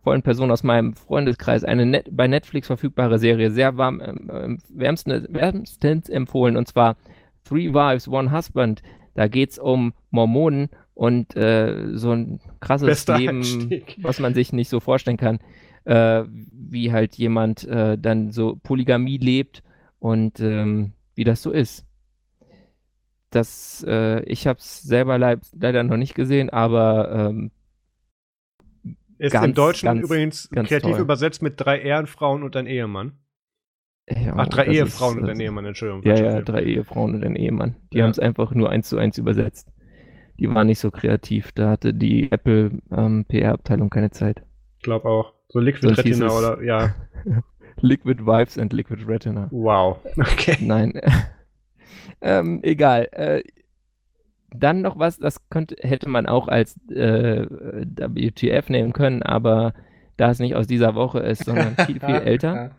vollen Person aus meinem Freundeskreis eine Net bei Netflix verfügbare Serie sehr warm, äh, wärmstens, wärmstens empfohlen und zwar Three Wives, One Husband. Da geht es um Mormonen und äh, so ein krasses Bester Leben, Einstieg. was man sich nicht so vorstellen kann, äh, wie halt jemand äh, dann so Polygamie lebt und ähm, wie das so ist. Das, äh, ich habe es selber leid, leider noch nicht gesehen, aber ähm, Ist Ganz, im Deutschen ganz, übrigens ganz kreativ toll. übersetzt mit drei Ehrenfrauen und ein Ehemann. ja, Ach, drei Ehefrauen ist, und ein Ehemann, Entschuldigung. Ja, ja, drei Ehefrauen und ein Ehemann. Die Ja. haben es einfach nur eins zu eins übersetzt. Die waren nicht so kreativ. Da hatte die Apple ähm, PR-Abteilung keine Zeit. Ich glaube auch. So Liquid Sonst Retina oder, ja. *laughs* Liquid Vibes and Liquid Retina. Wow. *laughs* Okay. Nein. *laughs* ähm, egal. Äh, dann noch was, das könnte, hätte man auch als äh, WTF nehmen können, aber da es nicht aus dieser Woche ist, sondern viel, viel älter.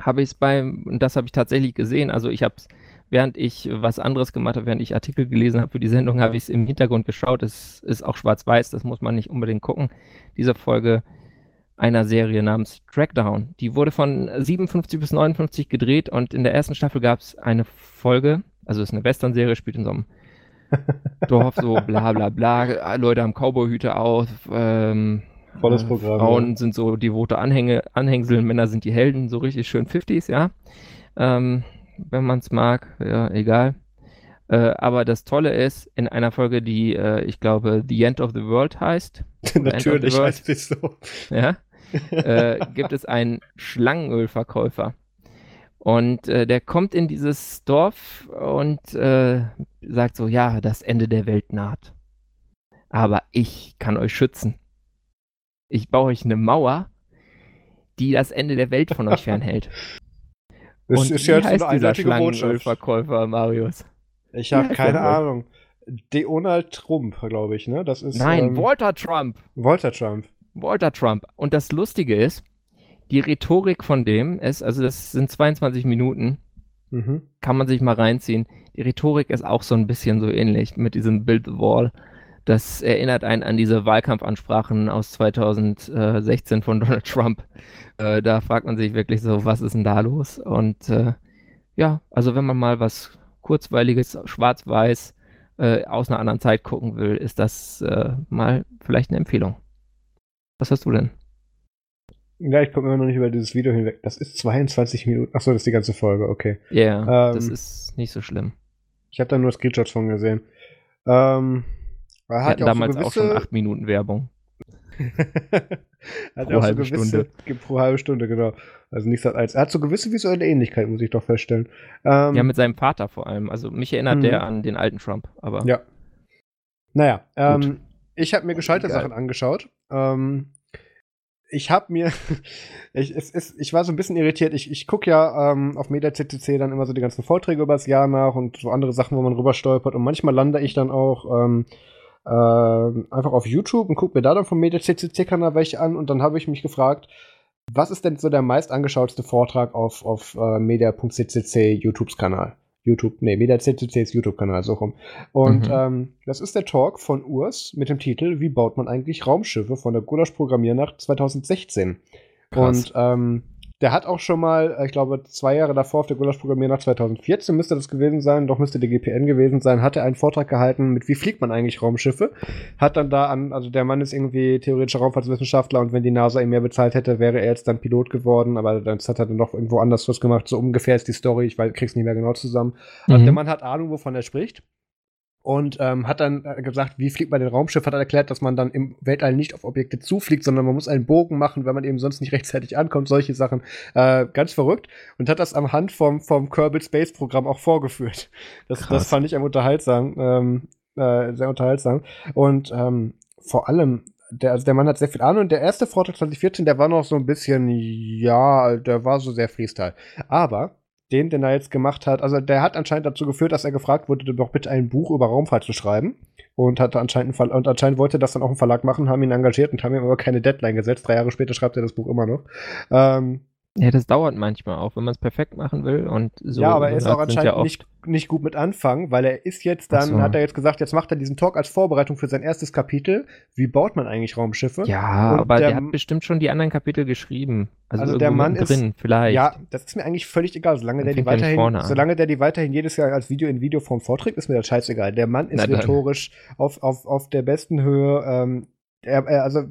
habe ich es beim, und das habe ich tatsächlich gesehen, also ich habe es, während ich was anderes gemacht habe, während ich Artikel gelesen habe für die Sendung, habe ich es im Hintergrund geschaut. Es ist auch schwarz-weiß, das muss man nicht unbedingt gucken. Diese Folge einer Serie namens Trackdown. Die wurde von 57 bis 59 gedreht und in der ersten Staffel gab es eine Folge, also es ist eine Western-Serie, spielt in so einem *laughs* Dorf, so bla bla bla, Leute haben Cowboyhüte auf, ähm, Volles äh, Programm, Frauen sind so devote Anhänge, Anhängsel, Männer sind die Helden, so richtig schön 50s, ja. Ähm, wenn man es mag, ja, egal. Äh, aber das Tolle ist, in einer Folge, die, äh, ich glaube, The End of the World heißt, *laughs* Natürlich World. heißt es so. ja, *laughs* äh, gibt es einen Schlangenölverkäufer. Und äh, der kommt in dieses Dorf und äh, sagt so, ja, das Ende der Welt naht. Aber ich kann euch schützen. Ich baue euch eine Mauer, die das Ende der Welt von euch *laughs* fernhält. Das und ist wie ja jetzt heißt eine dieser. Schlangenölverkäufer, Marius? Ich habe keine? Ahnung. Donald Trump, glaube ich, ne? Das ist Nein, ähm, Walter Trump. Walter Trump. Walter Trump. Und das Lustige ist, die Rhetorik von dem ist, also das sind 22 Minuten, Mhm. kann man sich mal reinziehen. Die Rhetorik ist auch so ein bisschen so ähnlich mit diesem Build the Wall. Das erinnert einen an diese Wahlkampfansprachen aus 2016 von Donald Trump. Äh, da fragt man sich wirklich so, was ist denn da los? Und äh, ja, also wenn man mal was Kurzweiliges, schwarz-weiß äh, aus einer anderen Zeit gucken will, ist das mal vielleicht eine Empfehlung. Was hast du denn? Ja, ich komme immer noch nicht über dieses Video hinweg. Das ist 22 Minuten. Achso, das ist die ganze Folge, okay. Ja, yeah, Ähm, das ist nicht so schlimm. Ich habe da nur Screenshots von gesehen. Ähm, er Wir hat hatten ja auch damals so auch schon gewisse, acht Minuten Werbung. *laughs* hat pro auch so halbe gewisse, Stunde. Pro halbe Stunde, genau. Also nichts als. Er hat so gewisse visuelle Ähnlichkeit, muss ich doch feststellen. Ähm, Ja, mit seinem Vater vor allem. Also mich erinnert Mhm. der an den alten Trump, aber Ja. Naja, ähm, ich habe mir gescheite. Sachen angeschaut. Ähm, ich habe mir, *laughs* ich, es ist, ich war so ein bisschen irritiert. Ich, ich gucke ja ähm, auf MediaCCC dann immer so die ganzen Vorträge übers Jahr nach und so andere Sachen, wo man rüber stolpert. Und manchmal lande ich dann auch ähm, ähm, einfach auf YouTube und gucke mir da dann vom MediaCCC-Kanal welche an. Und dann habe ich mich gefragt, was ist denn so der meist angeschautste Vortrag auf, auf äh, media.ccc YouTubes-Kanal? YouTube, nee, MediaCCCs YouTube-Kanal, so rum. Und Mhm. ähm, das ist der Talk von Urs mit dem Titel Wie baut man eigentlich Raumschiffe von der Gulasch-Programmiernacht 2016. Krass. Und ähm, der hat auch schon mal, äh, ich glaube, zwei Jahre davor auf der Gulasch-Programmiernacht 2014 müsste das gewesen sein, doch müsste der GPN gewesen sein, hat er einen Vortrag gehalten mit Wie fliegt man eigentlich Raumschiffe? Hat dann da an, also der Mann ist irgendwie theoretischer Raumfahrtswissenschaftler und wenn die NASA ihm mehr bezahlt hätte, wäre er jetzt dann Pilot geworden, aber dann hat er dann noch irgendwo anders was gemacht. So ungefähr ist die Story, ich weiß, krieg's nicht mehr genau zusammen. Also Mhm. der Mann hat Ahnung, wovon er spricht. Und ähm, hat dann äh, gesagt, wie fliegt man den Raumschiff, hat er erklärt, dass man dann im Weltall nicht auf Objekte zufliegt, sondern man muss einen Bogen machen, wenn man eben sonst nicht *laughs* rechtzeitig ankommt, solche Sachen. Äh, ganz verrückt. Und hat das am Hand vom, vom Kerbal Space Programm auch vorgeführt. Das, Krass. das fand ich am unterhaltsam, ähm, äh, sehr unterhaltsam. Und ähm, vor allem, der, also der Mann hat sehr viel Ahnung. Und der erste Vortrag 2014, der war noch so ein bisschen, ja, der war so sehr Freestyle. Aber den, den er jetzt gemacht hat, also der hat anscheinend dazu geführt, dass er gefragt wurde, doch bitte ein Buch über Raumfahrt zu schreiben. Und hatte anscheinend einen Verla- und anscheinend wollte das dann auch ein Verlag machen, haben ihn engagiert und haben ihm aber keine Deadline gesetzt. Drei Jahre später schreibt er das Buch immer noch. Ähm, Ja, das dauert manchmal auch, wenn man es perfekt machen will. Und so ja, aber er ist auch anscheinend ja nicht, nicht gut mit anfangen, weil er ist jetzt dann, so. hat er jetzt gesagt, jetzt macht er diesen Talk als Vorbereitung für sein erstes Kapitel. Wie baut man eigentlich Raumschiffe? Ja, Und aber der- der, hat bestimmt schon die anderen Kapitel geschrieben. Also, Also der Mann ist- drin, vielleicht. Ja, das ist mir eigentlich völlig egal. Solange Dann der, die er weiterhin, solange der die weiterhin jedes Jahr als Video in Videoform vorträgt, ist mir das scheißegal. Der Mann ist Na rhetorisch auf, auf, auf der besten Höhe. Ähm, er, er, also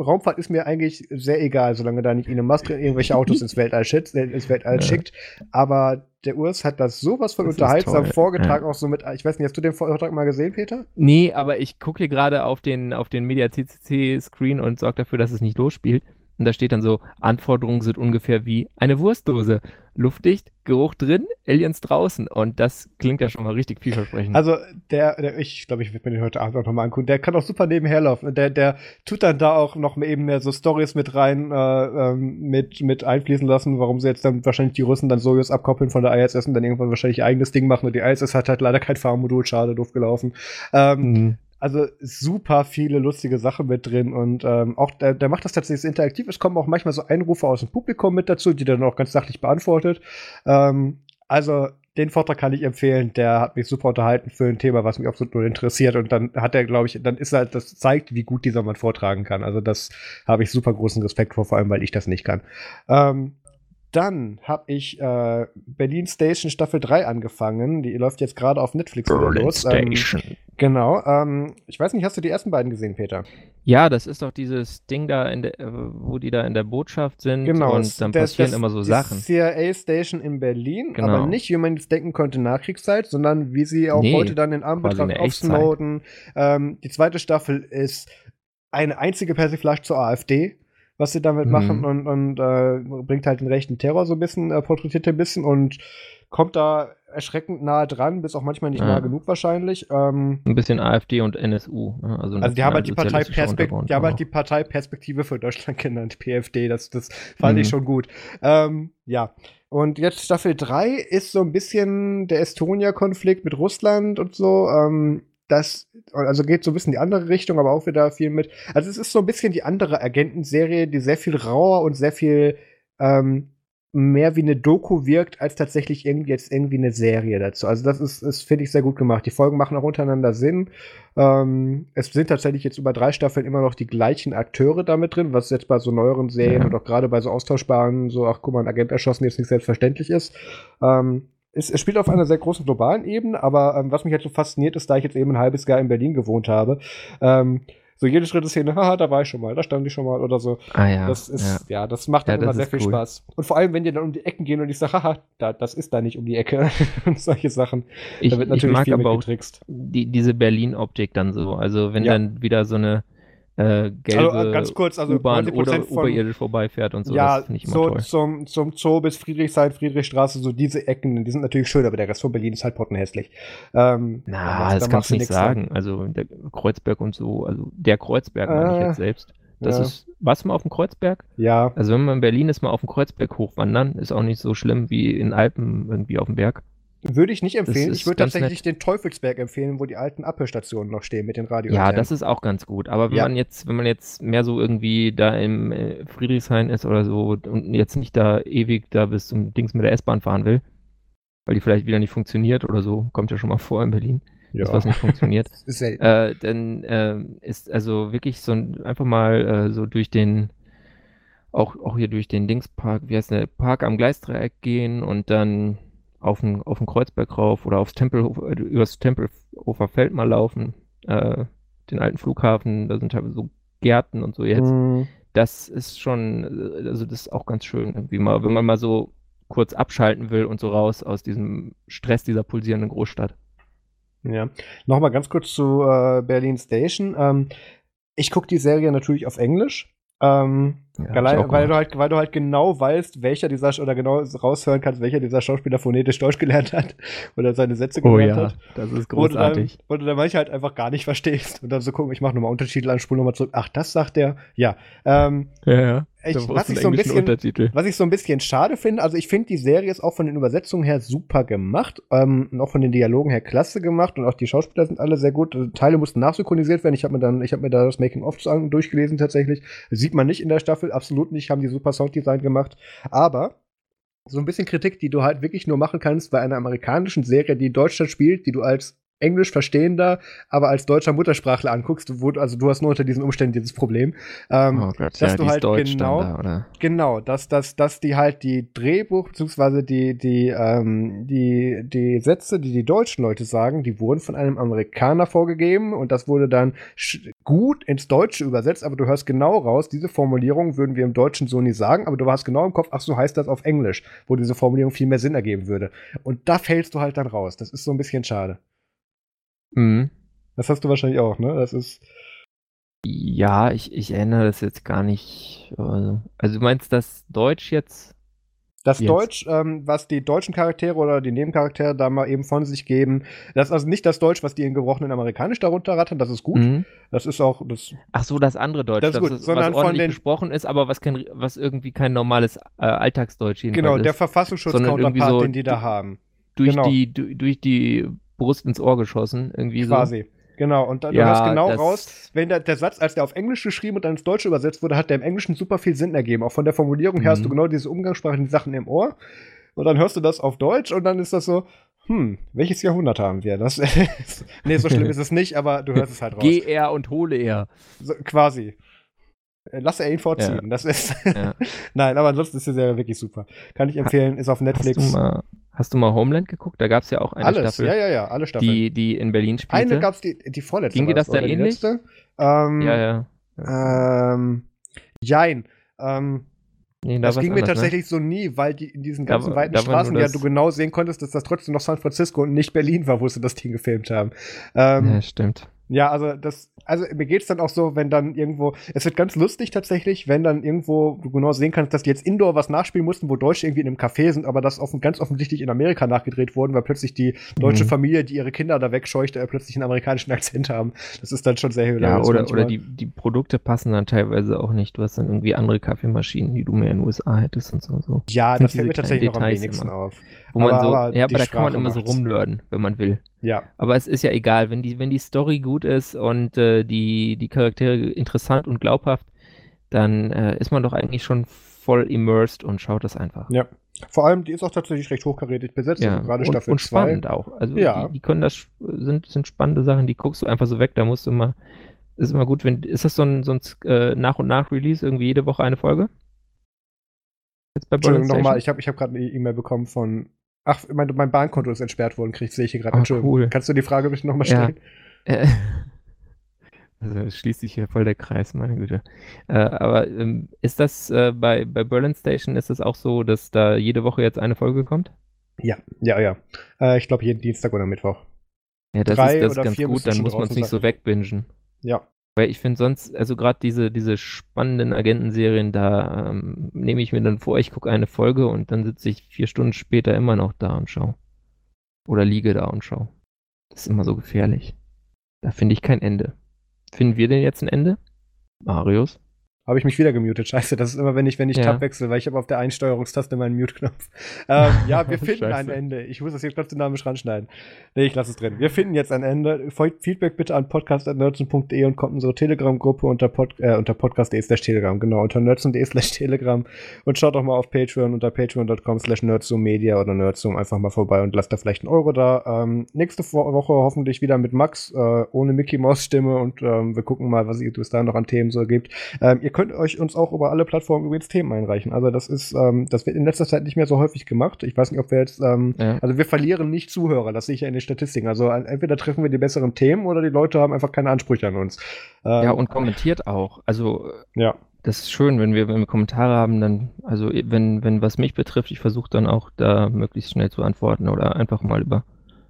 Raumfahrt ist mir eigentlich sehr egal, solange da nicht Elon Musk irgendwelche Autos *laughs* ins Weltall, schickt, äh, ins Weltall Ja. schickt. Aber der Urs hat das sowas von Das unterhaltsam vorgetragen, auch so mit, ich weiß nicht, hast du den Vortrag mal gesehen, Peter? Nee, aber ich gucke hier gerade auf den, auf den Media CCC-Screen und sorge dafür, dass es nicht losspielt. Und da steht dann so, Anforderungen sind ungefähr wie eine Wurstdose. Luftdicht, Geruch drin, Aliens draußen. Und das klingt ja schon mal richtig vielversprechend. Also, der, der ich glaube, ich werde mir den heute Abend auch nochmal angucken. Der kann auch super nebenher laufen. Der, der tut dann da auch noch eben mehr so Stories mit rein, äh, ähm, mit, mit einfließen lassen, warum sie jetzt dann wahrscheinlich die Russen dann Sojus abkoppeln von der ISS und dann irgendwann wahrscheinlich ihr eigenes Ding machen. Und die ISS hat halt leider kein Fahrmodul, schade, doof gelaufen. Ähm, Mhm. Also super viele lustige Sachen mit drin und ähm, auch der, der macht das tatsächlich interaktiv. Es kommen auch manchmal so Einrufe aus dem Publikum mit dazu, die dann auch ganz sachlich beantwortet. Ähm, also den Vortrag kann ich empfehlen. Der hat mich super unterhalten für ein Thema, was mich absolut nur interessiert. Und dann hat er, glaube ich, dann ist halt, das zeigt, wie gut dieser Mann vortragen kann. Also das habe ich super großen Respekt vor, vor allem, weil ich das nicht kann. Ähm, dann habe ich äh, Berlin Station Staffel 3 angefangen. Die läuft jetzt gerade auf Netflix wieder Berlin los. Ähm, Station. Genau. Ähm, ich weiß nicht, hast du die ersten beiden gesehen, Peter? Ja, das ist doch dieses Ding da, in der, äh, wo die da in der Botschaft sind Genau. und dann das- passieren das- immer so die Sachen. CIA Station in Berlin, Genau. aber nicht, wie man jetzt denken konnte, Nachkriegszeit, sondern wie sie auch Nee, heute dann in Anbetracht auf. Snowden. Ähm, die zweite Staffel ist eine einzige Persiflage zur AfD, was sie damit Mhm. machen und, und äh, bringt halt den rechten Terror so ein bisschen, äh, porträtiert ein bisschen und kommt da erschreckend nahe dran, bis auch manchmal nicht Ja. nah genug wahrscheinlich. Ähm, Ein bisschen AfD und NSU. ne? Also, also die haben halt die, Untergrund die haben halt auch. die Parteiperspektive für Deutschland *laughs* genannt, PFD. Das, das fand ich Mhm. schon gut. Ähm, ja. Und jetzt Staffel 3 ist so ein bisschen der Estonia-Konflikt mit Russland und so. Ähm, das, also geht so ein bisschen in die andere Richtung, aber auch wieder viel mit. Also es ist so ein bisschen die andere Agentenserie, die sehr viel rauer und sehr viel ähm, mehr wie eine Doku wirkt, als tatsächlich irgendwie jetzt irgendwie eine Serie dazu. Also das ist, ist finde ich, sehr gut gemacht. Die Folgen machen auch untereinander Sinn. Ähm, es sind tatsächlich jetzt über drei Staffeln immer noch die gleichen Akteure damit drin, was jetzt bei so neueren Serien und auch gerade bei so austauschbaren, so, ach guck mal, ein Agent erschossen, jetzt nicht selbstverständlich ist. Ähm, es, es spielt auf einer sehr großen globalen Ebene, aber ähm, was mich halt so fasziniert ist, da ich jetzt eben ein halbes Jahr in Berlin gewohnt habe, ähm, so jede Schritte Szene, haha, da war ich schon mal, da stand ich schon mal oder so. Ah ja. das ist, ja. ja. das macht Ja, dann immer das sehr viel cool. Spaß. Und vor allem, wenn die dann um die Ecken gehen und ich sage, haha, da, das ist da nicht um die Ecke *laughs* und solche Sachen. Ich, da wird ich natürlich mag viel aber auch die, diese Berlin-Optik dann so. Also wenn Ja. dann wieder so eine äh, gelbe Also, äh, ganz kurz, also U-Bahn 90% oder von- oberirdisch vorbeifährt und so, ja, so zum, zum Zoo bis Friedrichshain, Friedrichstraße, so diese Ecken, die sind natürlich schön, aber der Rest von Berlin ist halt pottenhässlich. Ähm, Na, das da kannst du nicht dran. sagen. Also der Kreuzberg und so, also der Kreuzberg meine ich Äh, jetzt selbst. Das ja. ist, warst du mal auf dem Kreuzberg? Ja, Also wenn man in Berlin ist, mal auf dem Kreuzberg hochwandern, ist auch nicht so schlimm wie in Alpen irgendwie auf dem Berg. Würde ich nicht empfehlen. Ich würde tatsächlich den Teufelsberg empfehlen, wo die alten Abhörstationen noch stehen mit den Ja, Radioantennen. das ist auch ganz gut. Aber wenn Ja. man jetzt, wenn man jetzt mehr so irgendwie da im äh, Friedrichshain ist oder so und jetzt nicht da ewig da bis zum Dings mit der S-Bahn fahren will, weil die vielleicht wieder nicht funktioniert oder so, kommt ja schon mal vor in Berlin, dass was nicht funktioniert. *laughs* ist äh, dann äh, ist also wirklich so ein, einfach mal äh, so durch den, auch, auch hier durch den Dingspark, wie heißt der, Park am Gleisdreieck gehen und dann auf den, auf den Kreuzberg rauf oder aufs Tempelhof, übers Tempelhofer Feld mal laufen, äh, den alten Flughafen, da sind teilweise so Gärten und so jetzt. Mm, Das ist schon, also das ist auch ganz schön, irgendwie mal, wenn man mal so kurz abschalten will und so raus aus diesem Stress dieser pulsierenden Großstadt. Ja. Nochmal ganz kurz zu äh, Berlin Station. Ähm, ich gucke die Serie natürlich auf Englisch. Ähm, Ja, auch weil, du halt, weil du halt genau weißt, welcher dieser oder genau raushören kannst, welcher dieser Schauspieler phonetisch Deutsch gelernt hat *laughs* oder seine Sätze Oh gelernt ja, hat. das ist großartig. du dann manche halt einfach gar nicht verstehst. Und dann so gucken, ich mache nochmal Untertitel an, spule nochmal zurück. Ach, das sagt der. Ja. Ähm, Ja, ja. ich, was, ich so ein bisschen, was ich so ein bisschen schade finde, also ich finde, die Serie ist auch von den Übersetzungen her super gemacht, ähm, und auch von den Dialogen her klasse gemacht und auch die Schauspieler sind alle sehr gut. Also Teile mussten nachsynchronisiert werden. Ich habe mir dann, ich habe mir da das Making-of durchgelesen tatsächlich. Das sieht man nicht in der Staffel, absolut nicht, haben die super Sounddesign gemacht. Aber so ein bisschen Kritik, die du halt wirklich nur machen kannst bei einer amerikanischen Serie, die in Deutschland spielt, die du als Englisch verstehender, aber als deutscher Muttersprachler anguckst, wo, also du hast nur unter diesen Umständen dieses Problem. Ähm, oh Gott, dass ja, du halt Deutsch genau- da, oder? Genau, dass, dass, dass die halt die Drehbuch, beziehungsweise die, die, ähm, die, die Sätze, die die deutschen Leute sagen, die wurden von einem Amerikaner vorgegeben und das wurde dann gut ins Deutsche übersetzt, aber du hörst genau raus, diese Formulierung würden wir im Deutschen so nie sagen, aber du hast genau im Kopf, ach so heißt das auf Englisch, wo diese Formulierung viel mehr Sinn ergeben würde. Und da fällst du halt dann raus. Das ist so ein bisschen schade. Mhm. Das hast du wahrscheinlich auch, ne? Das ist. Ja, ich, ich erinnere das jetzt gar nicht. Also, also du meinst das Deutsch jetzt? Das Jetzt. Deutsch, ähm, was die deutschen Charaktere oder die Nebencharaktere da mal eben von sich geben, das ist also nicht das Deutsch, was die in gebrochenen Amerikanisch darunter rattern, das ist gut. Mhm. Das ist auch, das, Ach so, das andere Deutsch, Das ist gut, was sondern von ordentlich den- gesprochen ist, aber was, kein, was irgendwie kein normales äh, Alltagsdeutsch genau, ist. der Sondern Verfassungsschutz-Counterpart, so den die da haben. durch, genau. die, du, durch die Brust ins Ohr geschossen, irgendwie so. Quasi. Genau, und da, du Ja, hörst genau raus, wenn der, der Satz, als der auf Englisch geschrieben und dann ins Deutsche übersetzt wurde, hat der im Englischen super viel Sinn ergeben. Auch von der Formulierung her hast Mhm. du genau diese umgangssprachlichen Sachen im Ohr. Und dann hörst du das auf Deutsch und dann ist das so, hm, welches Jahrhundert haben wir? Das, *laughs* nee, so schlimm ist es nicht, aber du hörst es halt raus. Geh er und hole er. So, quasi. Lass er ihn vorziehen. Das ist. Ja. *laughs* Nein, aber ansonsten ist die Serie wirklich super. Kann ich empfehlen, ist auf Hast Netflix. du, mal, hast du mal Homeland geguckt? Da gab es ja auch eine Alles, Staffel, ja, ja, ja, alle Staffeln. die, die in Berlin spielte. Eine gab es die, die vorletzte. Ging dir das da die ähnlich? Ähm, ja, ja. Ähm, jein. Ähm, Nee, da das ging mir anders, ne? tatsächlich so nie, weil die in diesen Da ganzen war- weiten da Straßen ja du genau sehen konntest, dass das trotzdem noch San Francisco und nicht Berlin war, wo sie das Ding gefilmt haben. Ähm, Ne? Ja, stimmt. Ja, also das, also mir geht's dann auch so, wenn dann irgendwo, es wird ganz lustig tatsächlich, wenn dann irgendwo du genau sehen kannst, dass die jetzt Indoor was nachspielen mussten, wo Deutsche irgendwie in einem Café sind, aber das offen, ganz offensichtlich in Amerika nachgedreht wurden, weil plötzlich die deutsche Mhm. Familie, die ihre Kinder da wegscheucht, äh, plötzlich einen amerikanischen Akzent haben. Das ist dann schon sehr Ja, hilarious oder, manchmal. oder die, die Produkte passen dann teilweise auch nicht. Du hast dann irgendwie andere Kaffeemaschinen, die du mehr in den USA hättest und so. so. Ja, das fällt mir tatsächlich noch am Details wenigsten immer. auf. Wo man Aber- so, aber ja, aber da kann man Sprache immer so macht's. rumnörden, wenn man will. Ja. Aber es ist ja egal, wenn die, wenn die Story gut ist und äh, die, die Charaktere interessant und glaubhaft, dann äh, ist man doch eigentlich schon voll immersed und schaut das einfach. Ja. Vor allem, die ist auch tatsächlich recht hochkarätig besetzt. Ja, also gerade und, Staffel und 2. spannend auch. Also Ja. die, die können das, sind, sind spannende Sachen, die guckst du einfach so weg, da musst du immer, ist immer gut, wenn, ist das so ein, so ein äh, nach und nach Release, irgendwie jede Woche eine Folge? Jetzt bei Entschuldigung, nochmal, ich habe ich hab gerade eine E-Mail bekommen von. Ach, mein, mein Bankkonto ist entsperrt worden, krieg, sehe ich hier gerade. Ah, Entschuldigung. cool. Kannst du die Frage bitte nochmal Ja. stellen? Äh, *laughs* *laughs* Also es schließt sich hier voll der Kreis, meine Güte. Äh, aber ähm, ist das äh, bei, bei Berlin Station, ist es auch so, dass da jede Woche jetzt eine Folge kommt? Ja, ja, ja. Äh, ich glaube jeden Dienstag oder Mittwoch. Ja, das Drei ist, das ist ganz gut, dann muss man es nicht so wegbingen. Ja. Weil ich finde sonst, also gerade diese, diese spannenden Agentenserien, da ähm, nehme ich mir dann vor, ich gucke eine Folge und dann sitze ich vier Stunden später immer noch da und schau. Oder liege da und schau. Das ist immer so gefährlich. Da finde ich kein Ende. Finden wir denn jetzt ein Ende? Marius? Habe ich mich wieder gemutet. Scheiße, das ist immer, wenn ich, wenn ich Ja. Tab wechsle, weil ich habe auf der Einsteuerungstaste meinen Mute-Knopf. Ähm, ja, *laughs* wir finden ein. Ende. Ich muss das jetzt ganz dynamisch ranschneiden. Nee, ich lasse es drin. Wir finden jetzt ein Ende. Feedback bitte an podcast.nerds.de und kommt in unsere Telegram-Gruppe unter, Pod, äh, unter podcast.de slash Telegram. Genau, unter nerds.de slash Telegram. Und schaut doch mal auf Patreon unter patreon.com slash nerdzoom-media oder nerdzoom einfach mal vorbei und lasst da vielleicht einen Euro da. Ähm, nächste Wo- Woche hoffentlich wieder mit Max, äh, ohne Mickey Mouse Stimme und ähm, wir gucken mal, was es da noch an Themen so gibt. Ähm, ihr könnt euch uns auch über alle Plattformen übrigens Themen einreichen. Also das ist, ähm, das wird in letzter Zeit nicht mehr so häufig gemacht. Ich weiß nicht, ob wir jetzt, ähm, Ja. also wir verlieren nicht Zuhörer, das sehe ich ja in den Statistiken. Also entweder treffen wir die besseren Themen oder die Leute haben einfach keine Ansprüche an uns. Ähm, Ja, und kommentiert auch. Also ja. das ist schön, wenn wir, wenn wir Kommentare haben, dann, also wenn, wenn was mich betrifft, ich versuche dann auch da möglichst schnell zu antworten oder einfach mal über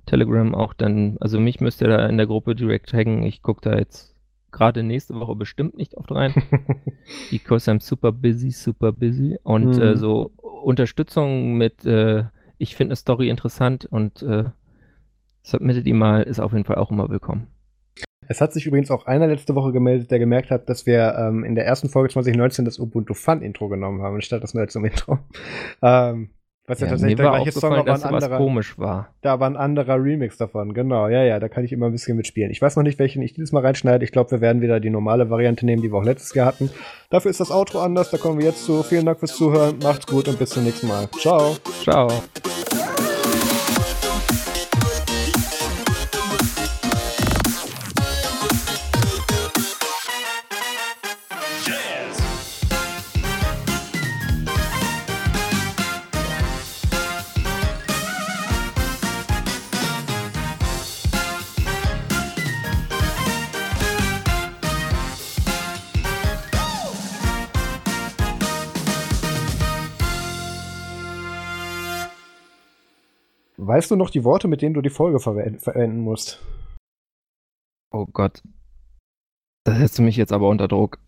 Telegram auch dann, also mich müsst ihr da in der Gruppe direkt hängen. Ich gucke da jetzt gerade nächste Woche bestimmt nicht oft rein, *laughs* because I'm super busy, super busy. Und Mhm. äh, so Unterstützung mit, äh, ich finde eine Story interessant und äh, submittet die mal, ist auf jeden Fall auch immer willkommen. Es hat sich übrigens auch einer letzte Woche gemeldet, der gemerkt hat, dass wir ähm, in der ersten Folge 2019 das Ubuntu Fun Intro genommen haben, anstatt das zum Intro. *laughs* ähm, was ja, Ja, tatsächlich der war gleiche Song, aber ein anderer. komisch war. Da war ein anderer Remix davon, genau. Ja, ja, da kann ich immer ein bisschen mitspielen. Ich weiß noch nicht, welchen ich dieses Mal reinschneide. Ich glaube, wir werden wieder die normale Variante nehmen, die wir auch letztes Jahr hatten. Dafür ist das Outro anders, da kommen wir jetzt zu. Vielen Dank fürs Zuhören, macht's gut und bis zum nächsten Mal. Ciao. Ciao. Weißt du noch die Worte, mit denen du die Folge verwe- verwenden musst? Oh Gott. Das setzt mich jetzt aber unter Druck.